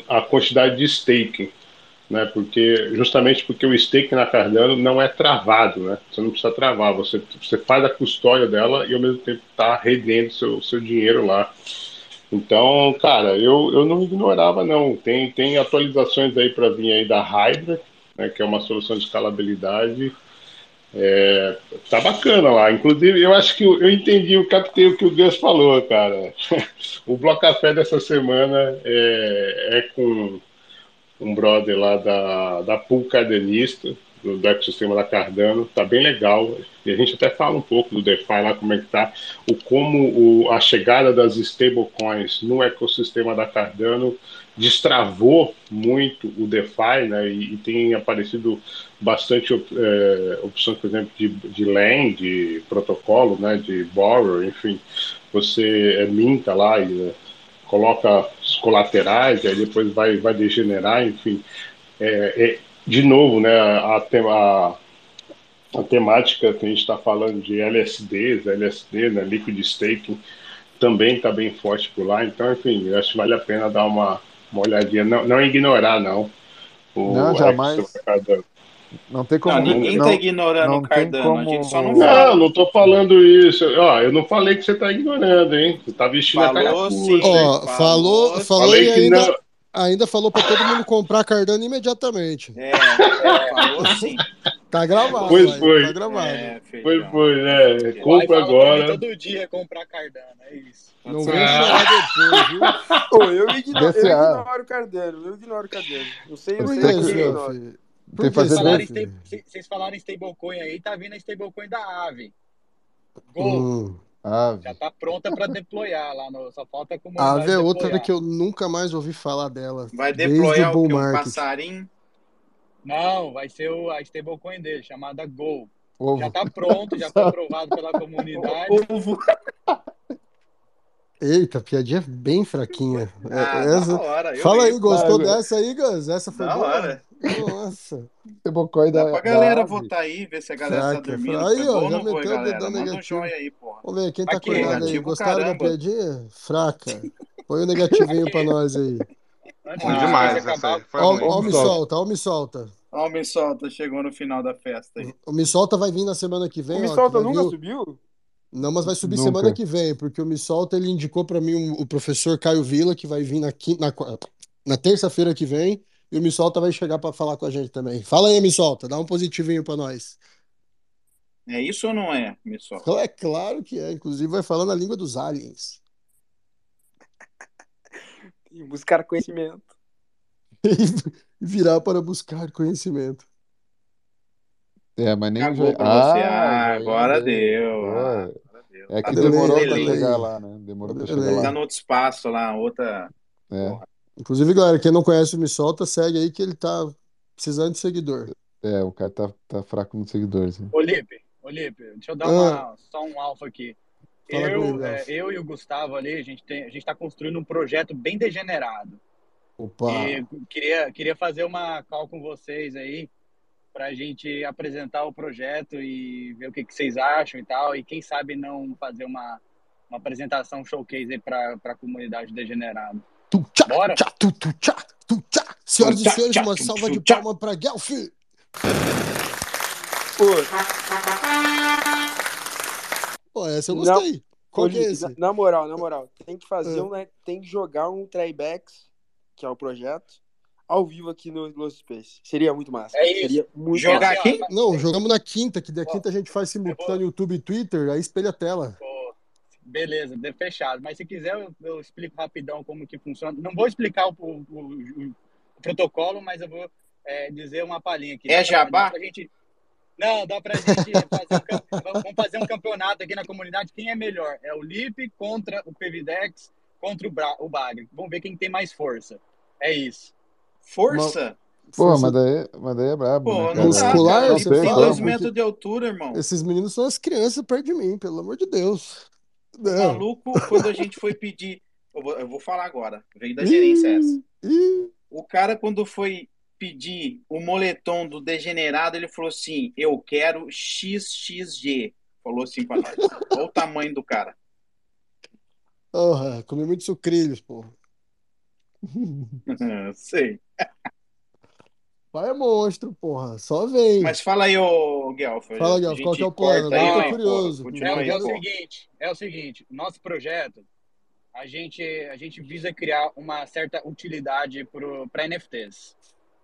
a quantidade de staking, né? Porque justamente porque o stake na Cardano não é travado, né? Você não precisa travar, você, você faz a custódia dela e ao mesmo tempo está rendendo seu seu dinheiro lá. Então, cara, eu, eu não ignorava não. Tem tem atualizações aí para vir aí da Hydra, né? Que é uma solução de escalabilidade é, tá bacana lá. Inclusive, eu acho que eu, eu entendi, eu captei o que o Gus falou, cara. o Bloco Café dessa semana é, é com um brother lá da, da Pool Cardenista. do, ecossistema da Cardano, tá bem legal. E a gente até fala um pouco do DeFi lá, como é que tá, o como o, a chegada das stablecoins no ecossistema da Cardano destravou muito o DeFi, né? E, e tem aparecido bastante é, opções, por exemplo, de, de LAN, de protocolo, né? De borrow, enfim. Você é, minta lá e né, coloca os colaterais, aí depois vai, vai degenerar, enfim. É, é, de novo, né? A, a, a temática que a gente está falando de LSDs, LSD, né? Liquid Staking, também está bem forte por lá. Então, enfim, acho que vale a pena dar uma uma olhadinha. Não, não ignorar, não. O não, jamais. Não tem como. Não, ninguém está ignorando o Cardano, como... a gente só não fala. Não, não estou falando isso. Ó, eu não falei que você está ignorando, hein? Você está vestindo falou, a cara sim, Ó, falou, falou, falou e ainda, não... ainda falou para todo mundo comprar Cardano imediatamente. É, é falou sim. Tá gravado. Pois foi. Tá gravado. É, foi, foi, né? Compra agora. Todo dia comprar Cardano, é isso. Não vem chorar depois, viu? Pô, eu, ignoro, eu ignoro o Cardano, eu ignoro o Cardano. Não sei, eu sei isso, que Tem que fazer vocês falaram em stablecoin aí, tá vindo a stablecoin da Ave. Gol. Hum, Ave. Já tá pronta para deployar lá, no, só falta como. A Ave é outra que eu nunca mais ouvi falar dela. Vai deployar o, que, um passarinho? Não, vai ser o, a stablecoin dele, chamada Go. Ovo. Já tá pronto, já foi aprovado pela comunidade. Ovo. Eita, piadinha bem fraquinha. É, ah, essa... hora. Fala aí, gostou dessa aí, Gus? Essa foi da boa? Hora. Nossa. Stablecoin da. Dá pra galera votar aí, ver se a galera tá Fraca, dormindo. Aí, ó, bom, já não foi, meteu o dedão Manda um negativo. joinha aí, porra. Vamos ver, quem tá Aqui, acordado aí? Gostaram da caramba. piadinha? Fraca. Põe o negativinho pra nós aí. Foi de demais, essa aí foi Ó, muito. ó o me solta, ó o me solta. Ó, o Me Solta chegou no final da festa aí. O me solta vai vir na semana que vem, O Me ó, Solta nunca vir o- subiu? Não, mas vai subir Nunca. semana que vem, porque o Me Solta ele indicou pra mim um- o professor Caio Vila, que vai vir na, quinta, na, na terça-feira que vem, e o Me Solta vai chegar pra falar com a gente também. Fala aí, Me Solta, dá um positivinho pra nós. É isso ou não é, Me Solta? É claro que é, inclusive vai falando a língua dos aliens. E buscar conhecimento. E virar para buscar conhecimento. É, mas nem Acabou já- pra você. Ah, já- agora já- deu. Ah. É que Delay, demorou pra delay. chegar lá, né? Demorou pra chegar Delay. Tá lá. no outro espaço lá, outra. É, Inclusive, galera, quem não conhece o Me Solta, segue aí que ele tá precisando de seguidor. é, o cara tá, tá fraco nos seguidores. né? Olipe, Olipe, deixa eu dar Ah. uma, só um alfa aqui. Fala Eu, é, eu e o Gustavo ali, a gente, tem, a gente tá construindo um projeto bem degenerado. Opa! E queria, queria fazer uma call com vocês aí para a gente apresentar o projeto e ver o que, que vocês acham e tal. E quem sabe não fazer uma, uma apresentação showcase aí para a comunidade degenerada. Tu, tchá, Bora? tchá, tu, tu, tchá, tu, tchá. Senhoras e senhores, tchá, uma salva de palmas para Guelph. Pô, essa eu Não. gostei. Qual que é Hoje, esse? na, na moral, na moral, tem que fazer Ah. um, né, tem que jogar um Trybacks, que é o projeto, ao vivo aqui no Lost Space. Seria muito massa. É isso. Seria muito Jogar massa. aqui? Não, jogamos na quinta, que da quinta a gente faz simultâneo YouTube e Twitter, aí espelha a tela. Pô, beleza, de fechado. Mas se quiser, eu, eu explico rapidão como que funciona. Não vou explicar o, o- o- o protocolo, mas eu vou é, dizer uma palhinha aqui. É Dá pra- jabá? dá pra gente- Não, dá pra gente fazer um, vamos fazer um campeonato aqui na comunidade. Quem é melhor? É o Lipe contra o PVDEX contra o, Bra o Bagre. Vamos ver quem tem mais força. É isso. Força? Pô, Força- mas daí, mas daí é brabo, Pô, né, não? Muscular, dá, cara. tem dois metros de altura, irmão. Esses meninos são as crianças perto de mim, pelo amor de Deus. O Não. maluco, quando a gente foi pedir. Eu vou, eu vou falar agora. Veio da gerência essa. O cara, quando foi pedir o moletom do degenerado, ele falou assim: Eu quero XXG. Falou assim pra nós. Olha o tamanho do cara. Porra, comi muito sucrilhos, pô. Sei. Pai é monstro, porra. Só vem. Mas fala aí, ô Guelph. Fala, A Guelph, gente qual que é o plano? aí, eu tô mas, curioso. pô, É, aí, é o seguinte, é o seguinte, nosso projeto, a gente, a gente visa criar uma certa utilidade para NFTs.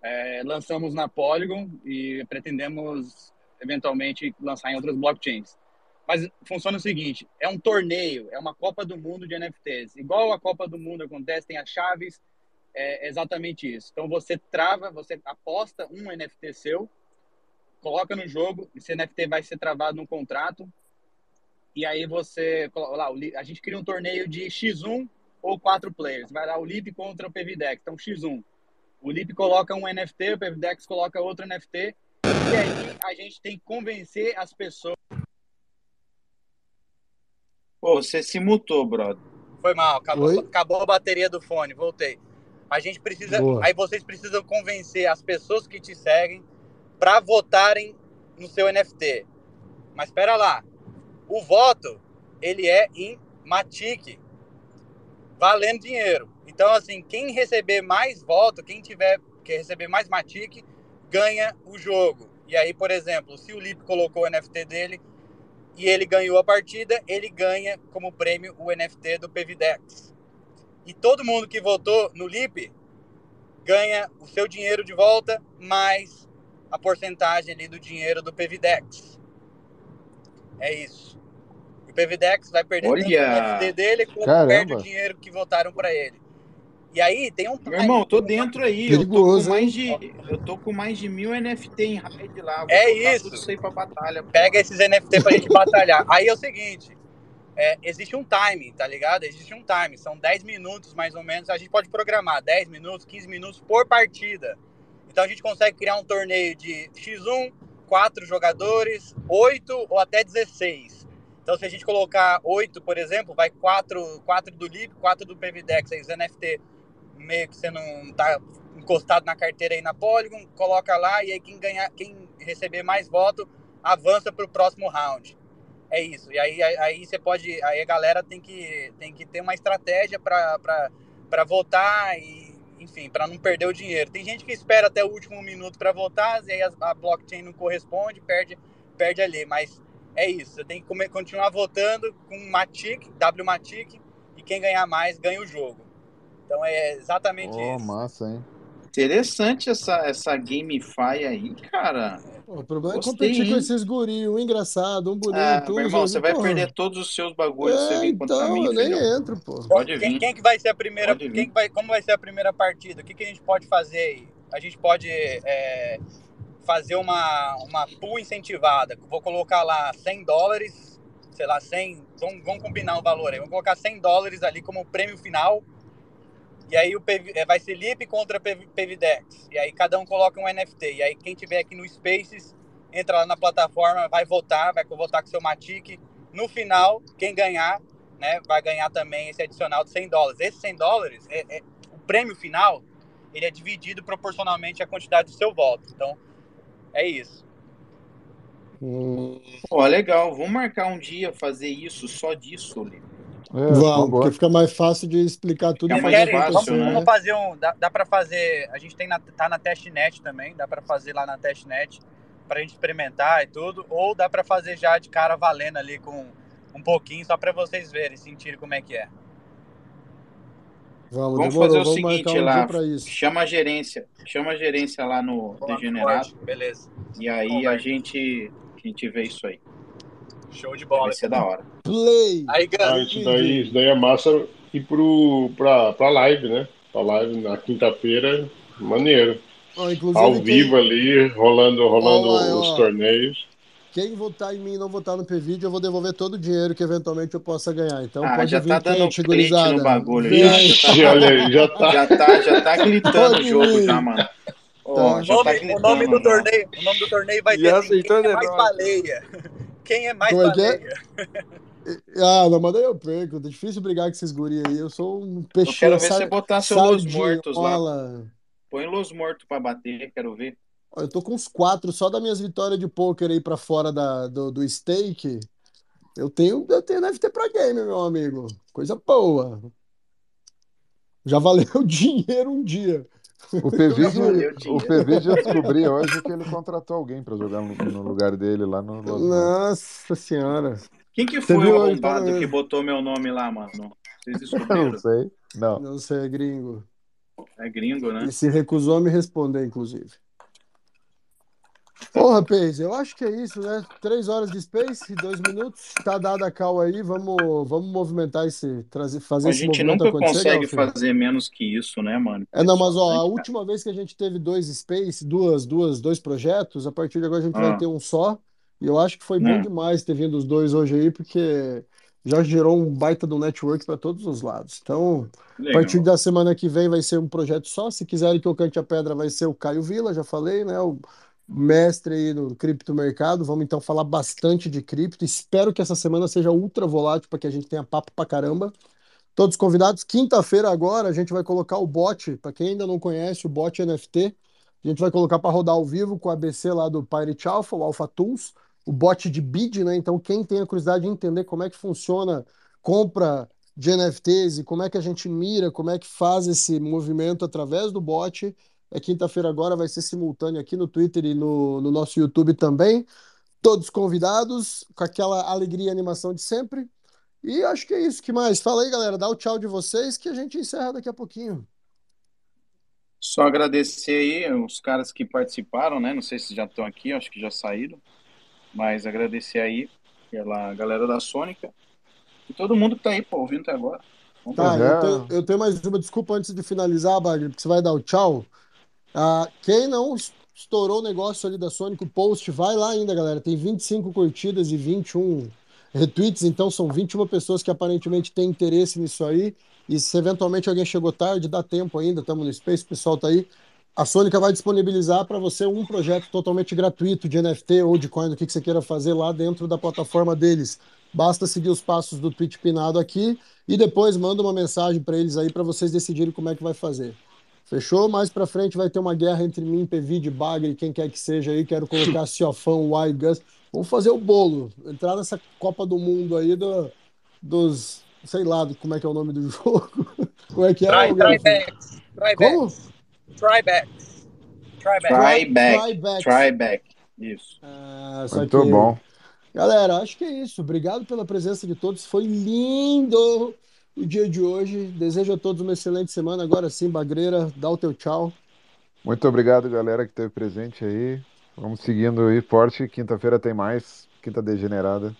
É, lançamos na Polygon e pretendemos eventualmente lançar em outras blockchains. Mas funciona o seguinte, é um torneio, é uma Copa do Mundo de NFTs. Igual a Copa do Mundo acontece, tem as chaves, é exatamente isso. Então você trava, você aposta um NFT seu coloca no jogo, esse NFT vai ser travado num contrato, e aí você, lá, a gente cria um torneio de X1 ou quatro players, vai lá o Lip contra o PVDex, então X1. O Lip coloca um NFT, o PVDex coloca outro NFT, e aí a gente tem que convencer as pessoas. Pô, você se mutou, brother. Foi mal, acabou, acabou a bateria do fone, voltei. A gente precisa. Boa. Aí vocês precisam convencer as pessoas que te seguem para votarem no seu NFT. Mas espera lá. O voto, ele é em Matic, valendo dinheiro. Então, assim, quem receber mais voto, quem tiver que receber mais Matic, ganha o jogo. E aí, por exemplo, se o Lip colocou o NFT dele e ele ganhou a partida, ele ganha como prêmio o NFT do PVDex. E todo mundo que votou no Lip ganha o seu dinheiro de volta, mais a porcentagem ali do dinheiro do PVDex. É isso. O PVDex vai perder Olha. o NFT dele como Caramba. perde o dinheiro que votaram para ele. E aí tem um. Meu irmão, tô dentro aí. Perigoso, eu, tô com mais de, eu tô com mais de mil NFT em raid lá. Vou é isso. Tudo isso aí pra batalha. Pega esses NFT pra gente batalhar. Aí é o seguinte: é, existe um time, tá ligado? Existe um time. São 10 minutos mais ou menos. A gente pode programar 10 minutos, 15 minutos por partida. Então a gente consegue criar um torneio de X1, 4 jogadores, 8 ou até 16. Então, se a gente colocar 8, por exemplo, vai 4, 4 do LIP, 4 do PVDEX, aí os NFT meio que você não tá encostado na carteira aí na Polygon, coloca lá e aí quem ganhar, quem receber mais voto avança para o próximo round. É isso. E aí, aí você pode, aí a galera tem que, tem que ter uma estratégia para votar e, enfim, para não perder o dinheiro. Tem gente que espera até o último minuto para votar, e aí a, a, blockchain não corresponde, perde, perde ali. Mas é isso. Você tem que continuar votando com Matic, WMatic, e quem ganhar mais ganha o jogo. Então é exatamente oh, isso. massa, hein? Interessante essa, essa GameFi aí, cara. O problema Gostei, é competir hein? com esses guris, um engraçado, um bonito. Ah, meu irmão, você vai porra. perder todos os seus bagulhos é, você vir então, contra mim, eu nem filho. entro, pô. Pode vir. Quem, quem, que vai ser a primeira, quem vai, como vai ser a primeira partida? O que, que a gente pode fazer aí? A gente pode é, fazer uma, uma pool incentivada. Vou colocar lá 100 dólares, sei lá, 100, vamos, vamos combinar o um valor aí. Vamos colocar 100 dólares ali como prêmio final e aí o PV, é, vai ser LIP contra PVDEX. E aí cada um coloca um NFT. E aí quem tiver aqui no Spaces, entra lá na plataforma, vai votar, vai votar com seu Matic. No final, quem ganhar, né, vai ganhar também esse adicional de 100 dólares. Esse 100 dólares, é, é, o prêmio final, ele é dividido proporcionalmente à quantidade do seu voto. Então, é isso. Hum. Pô, legal. Vamos marcar um dia fazer isso, só disso, Lipe. É, vamos, porque fica mais fácil de explicar tudo. Mais fácil, vamos, né? fazer um. Dá, dá para fazer. A gente tem na, tá na testnet também, dá para fazer lá na testnet para a gente experimentar e tudo, ou dá para fazer já de cara valendo ali com um pouquinho só para vocês verem, sentirem como é que é. Vamos, vamos demorou, fazer o vamos seguinte um lá, chama a gerência, chama a gerência lá no Boa, Degenerado. Beleza. E aí a gente, a gente vê isso aí. Show de bola. Vai ser da hora. Play! Aí, ah, isso, daí, isso daí é massa ir pro, pra, pra live, né? Pra live na quinta-feira, maneiro. Oh, Ao vivo quem... ali, rolando, rolando oh, os torneios. Quem votar em mim e não votar no PVD, eu vou devolver todo o dinheiro que eventualmente eu possa ganhar. Então ah, pode já vir tá dando quente, no bagulho. Já, já, olha aí, já tá. Já tá, já tá gritando o jogo já, mano. Oh, tá. já o, nome, tá gritando, o, nome do torneio, o nome do torneio vai ser assim, quem é mais baleia. Quem é mais Como é é? Ah, não, mas daí eu perco. É difícil brigar com esses guri aí. Eu sou um peixe. Eu quero ver você botar seu Los Mortos lá. Põe Los Mortos pra bater, quero ver. Eu tô com uns quatro só das minhas vitórias de pôquer aí pra fora da, do, do stake. Eu tenho, eu tenho NFT pra game, meu amigo. Coisa boa. Já valeu dinheiro um dia. O PV, o PV já descobri hoje que ele contratou alguém para jogar no, no, lugar dele lá no Los Nossa senhora. Quem que foi o arrombado que botou meu nome lá, mano? Vocês descobriram? Não sei. Não. Não sei, é gringo. É gringo, né? E se recusou a me responder, inclusive. Porra, Pace, eu acho que é isso, né? Três horas de Space, dois minutos, tá dada a cal aí, vamos, vamos movimentar esse, trazer, fazer A esse gente movimento nunca acontecer, consegue Galfim. fazer menos que isso, né, mano? É, não, mas ó, a última vez que a gente teve dois Space, duas, duas, dois projetos, a partir de agora a gente vai Ah, ter um só, e eu acho que foi bom né? demais ter vindo os dois hoje aí, porque já gerou um baita do network para todos os lados. Então, a partir Legal. da semana que vem vai ser um projeto só. Se quiserem que eu cante a pedra, vai ser o Caio Vila, já falei, né? O mestre aí no criptomercado. Vamos então falar bastante de cripto. Espero que essa semana seja ultra volátil para que a gente tenha papo pra caramba. Todos convidados. Quinta-feira agora a gente vai colocar o bot, para quem ainda não conhece, o bot NFT. A gente vai colocar para rodar ao vivo com o ABC lá do Pirate Alpha, o Alpha Tools, o bot de bid, né? Então, quem tem a curiosidade de entender como é que funciona compra de NFTs e como é que a gente mira, como é que faz esse movimento através do bot, é quinta-feira agora, vai ser simultâneo aqui no Twitter e no, no nosso YouTube também. Todos convidados, com aquela alegria e animação de sempre. E acho que é isso. que mais? Fala aí, galera. Dá o tchau de vocês que a gente encerra daqui a pouquinho. Só agradecer aí os caras que participaram, né? Não sei se já estão aqui, acho que já saíram. Mas agradecer aí pela galera da Sônica e todo mundo que tá aí, pô, ouvindo até agora. Vamos Tá, eu tenho, eu tenho mais uma desculpa antes de finalizar, Bagre, porque você vai dar o tchau. Ah, quem não es- estourou o negócio ali da Sonic, o post, vai lá ainda, galera. Tem 25 curtidas e 21 retweets, então são 21 pessoas que aparentemente têm interesse nisso aí. E se eventualmente alguém chegou tarde, dá tempo ainda, estamos no Space, o pessoal tá aí. A Sônica vai disponibilizar para você um projeto totalmente gratuito de NFT ou de coin, do que que você queira fazer lá dentro da plataforma deles. Basta seguir os passos do tweet pinado aqui e depois manda uma mensagem para eles aí para vocês decidirem como é que vai fazer. Fechou? Mais pra frente vai ter uma guerra entre mim, Pevide, Bagre, quem quer que seja aí. Quero colocar Ciofão, Wild Gus. Vamos fazer o bolo. Entrar nessa Copa do Mundo aí do, dos. Sei lá do- como é que é o nome do jogo. Como é que é, trybacks. Como? Trybacks. Trybacks. Trybacks. Try- Tryback. Isso. Ah, Muito que- bom. Galera, acho que é isso. Obrigado pela presença de todos. Foi lindo o dia de hoje. Desejo a todos uma excelente semana. Agora sim, Bagreira, dá o teu tchau. Muito obrigado, galera, que esteve presente aí. Vamos seguindo aí forte. Quinta-feira tem mais. Quinta Degenerada.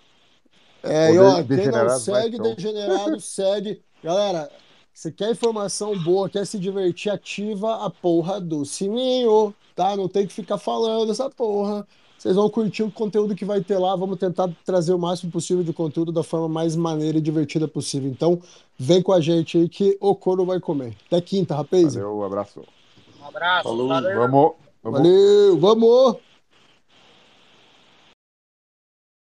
É, e ó, quem não segue. Degenerado, segue. Galera, você quer informação boa, quer se divertir, ativa a porra do sininho, tá? Não tem que ficar falando essa porra. Vocês vão curtir o conteúdo que vai ter lá. Vamos tentar trazer o máximo possível de conteúdo da forma mais maneira e divertida possível. Então, vem com a gente aí que o couro vai comer. Até quinta, rapaz. Valeu, abraço. Um abraço. Falou. Valeu. Vamos. Vamos. Valeu, vamos!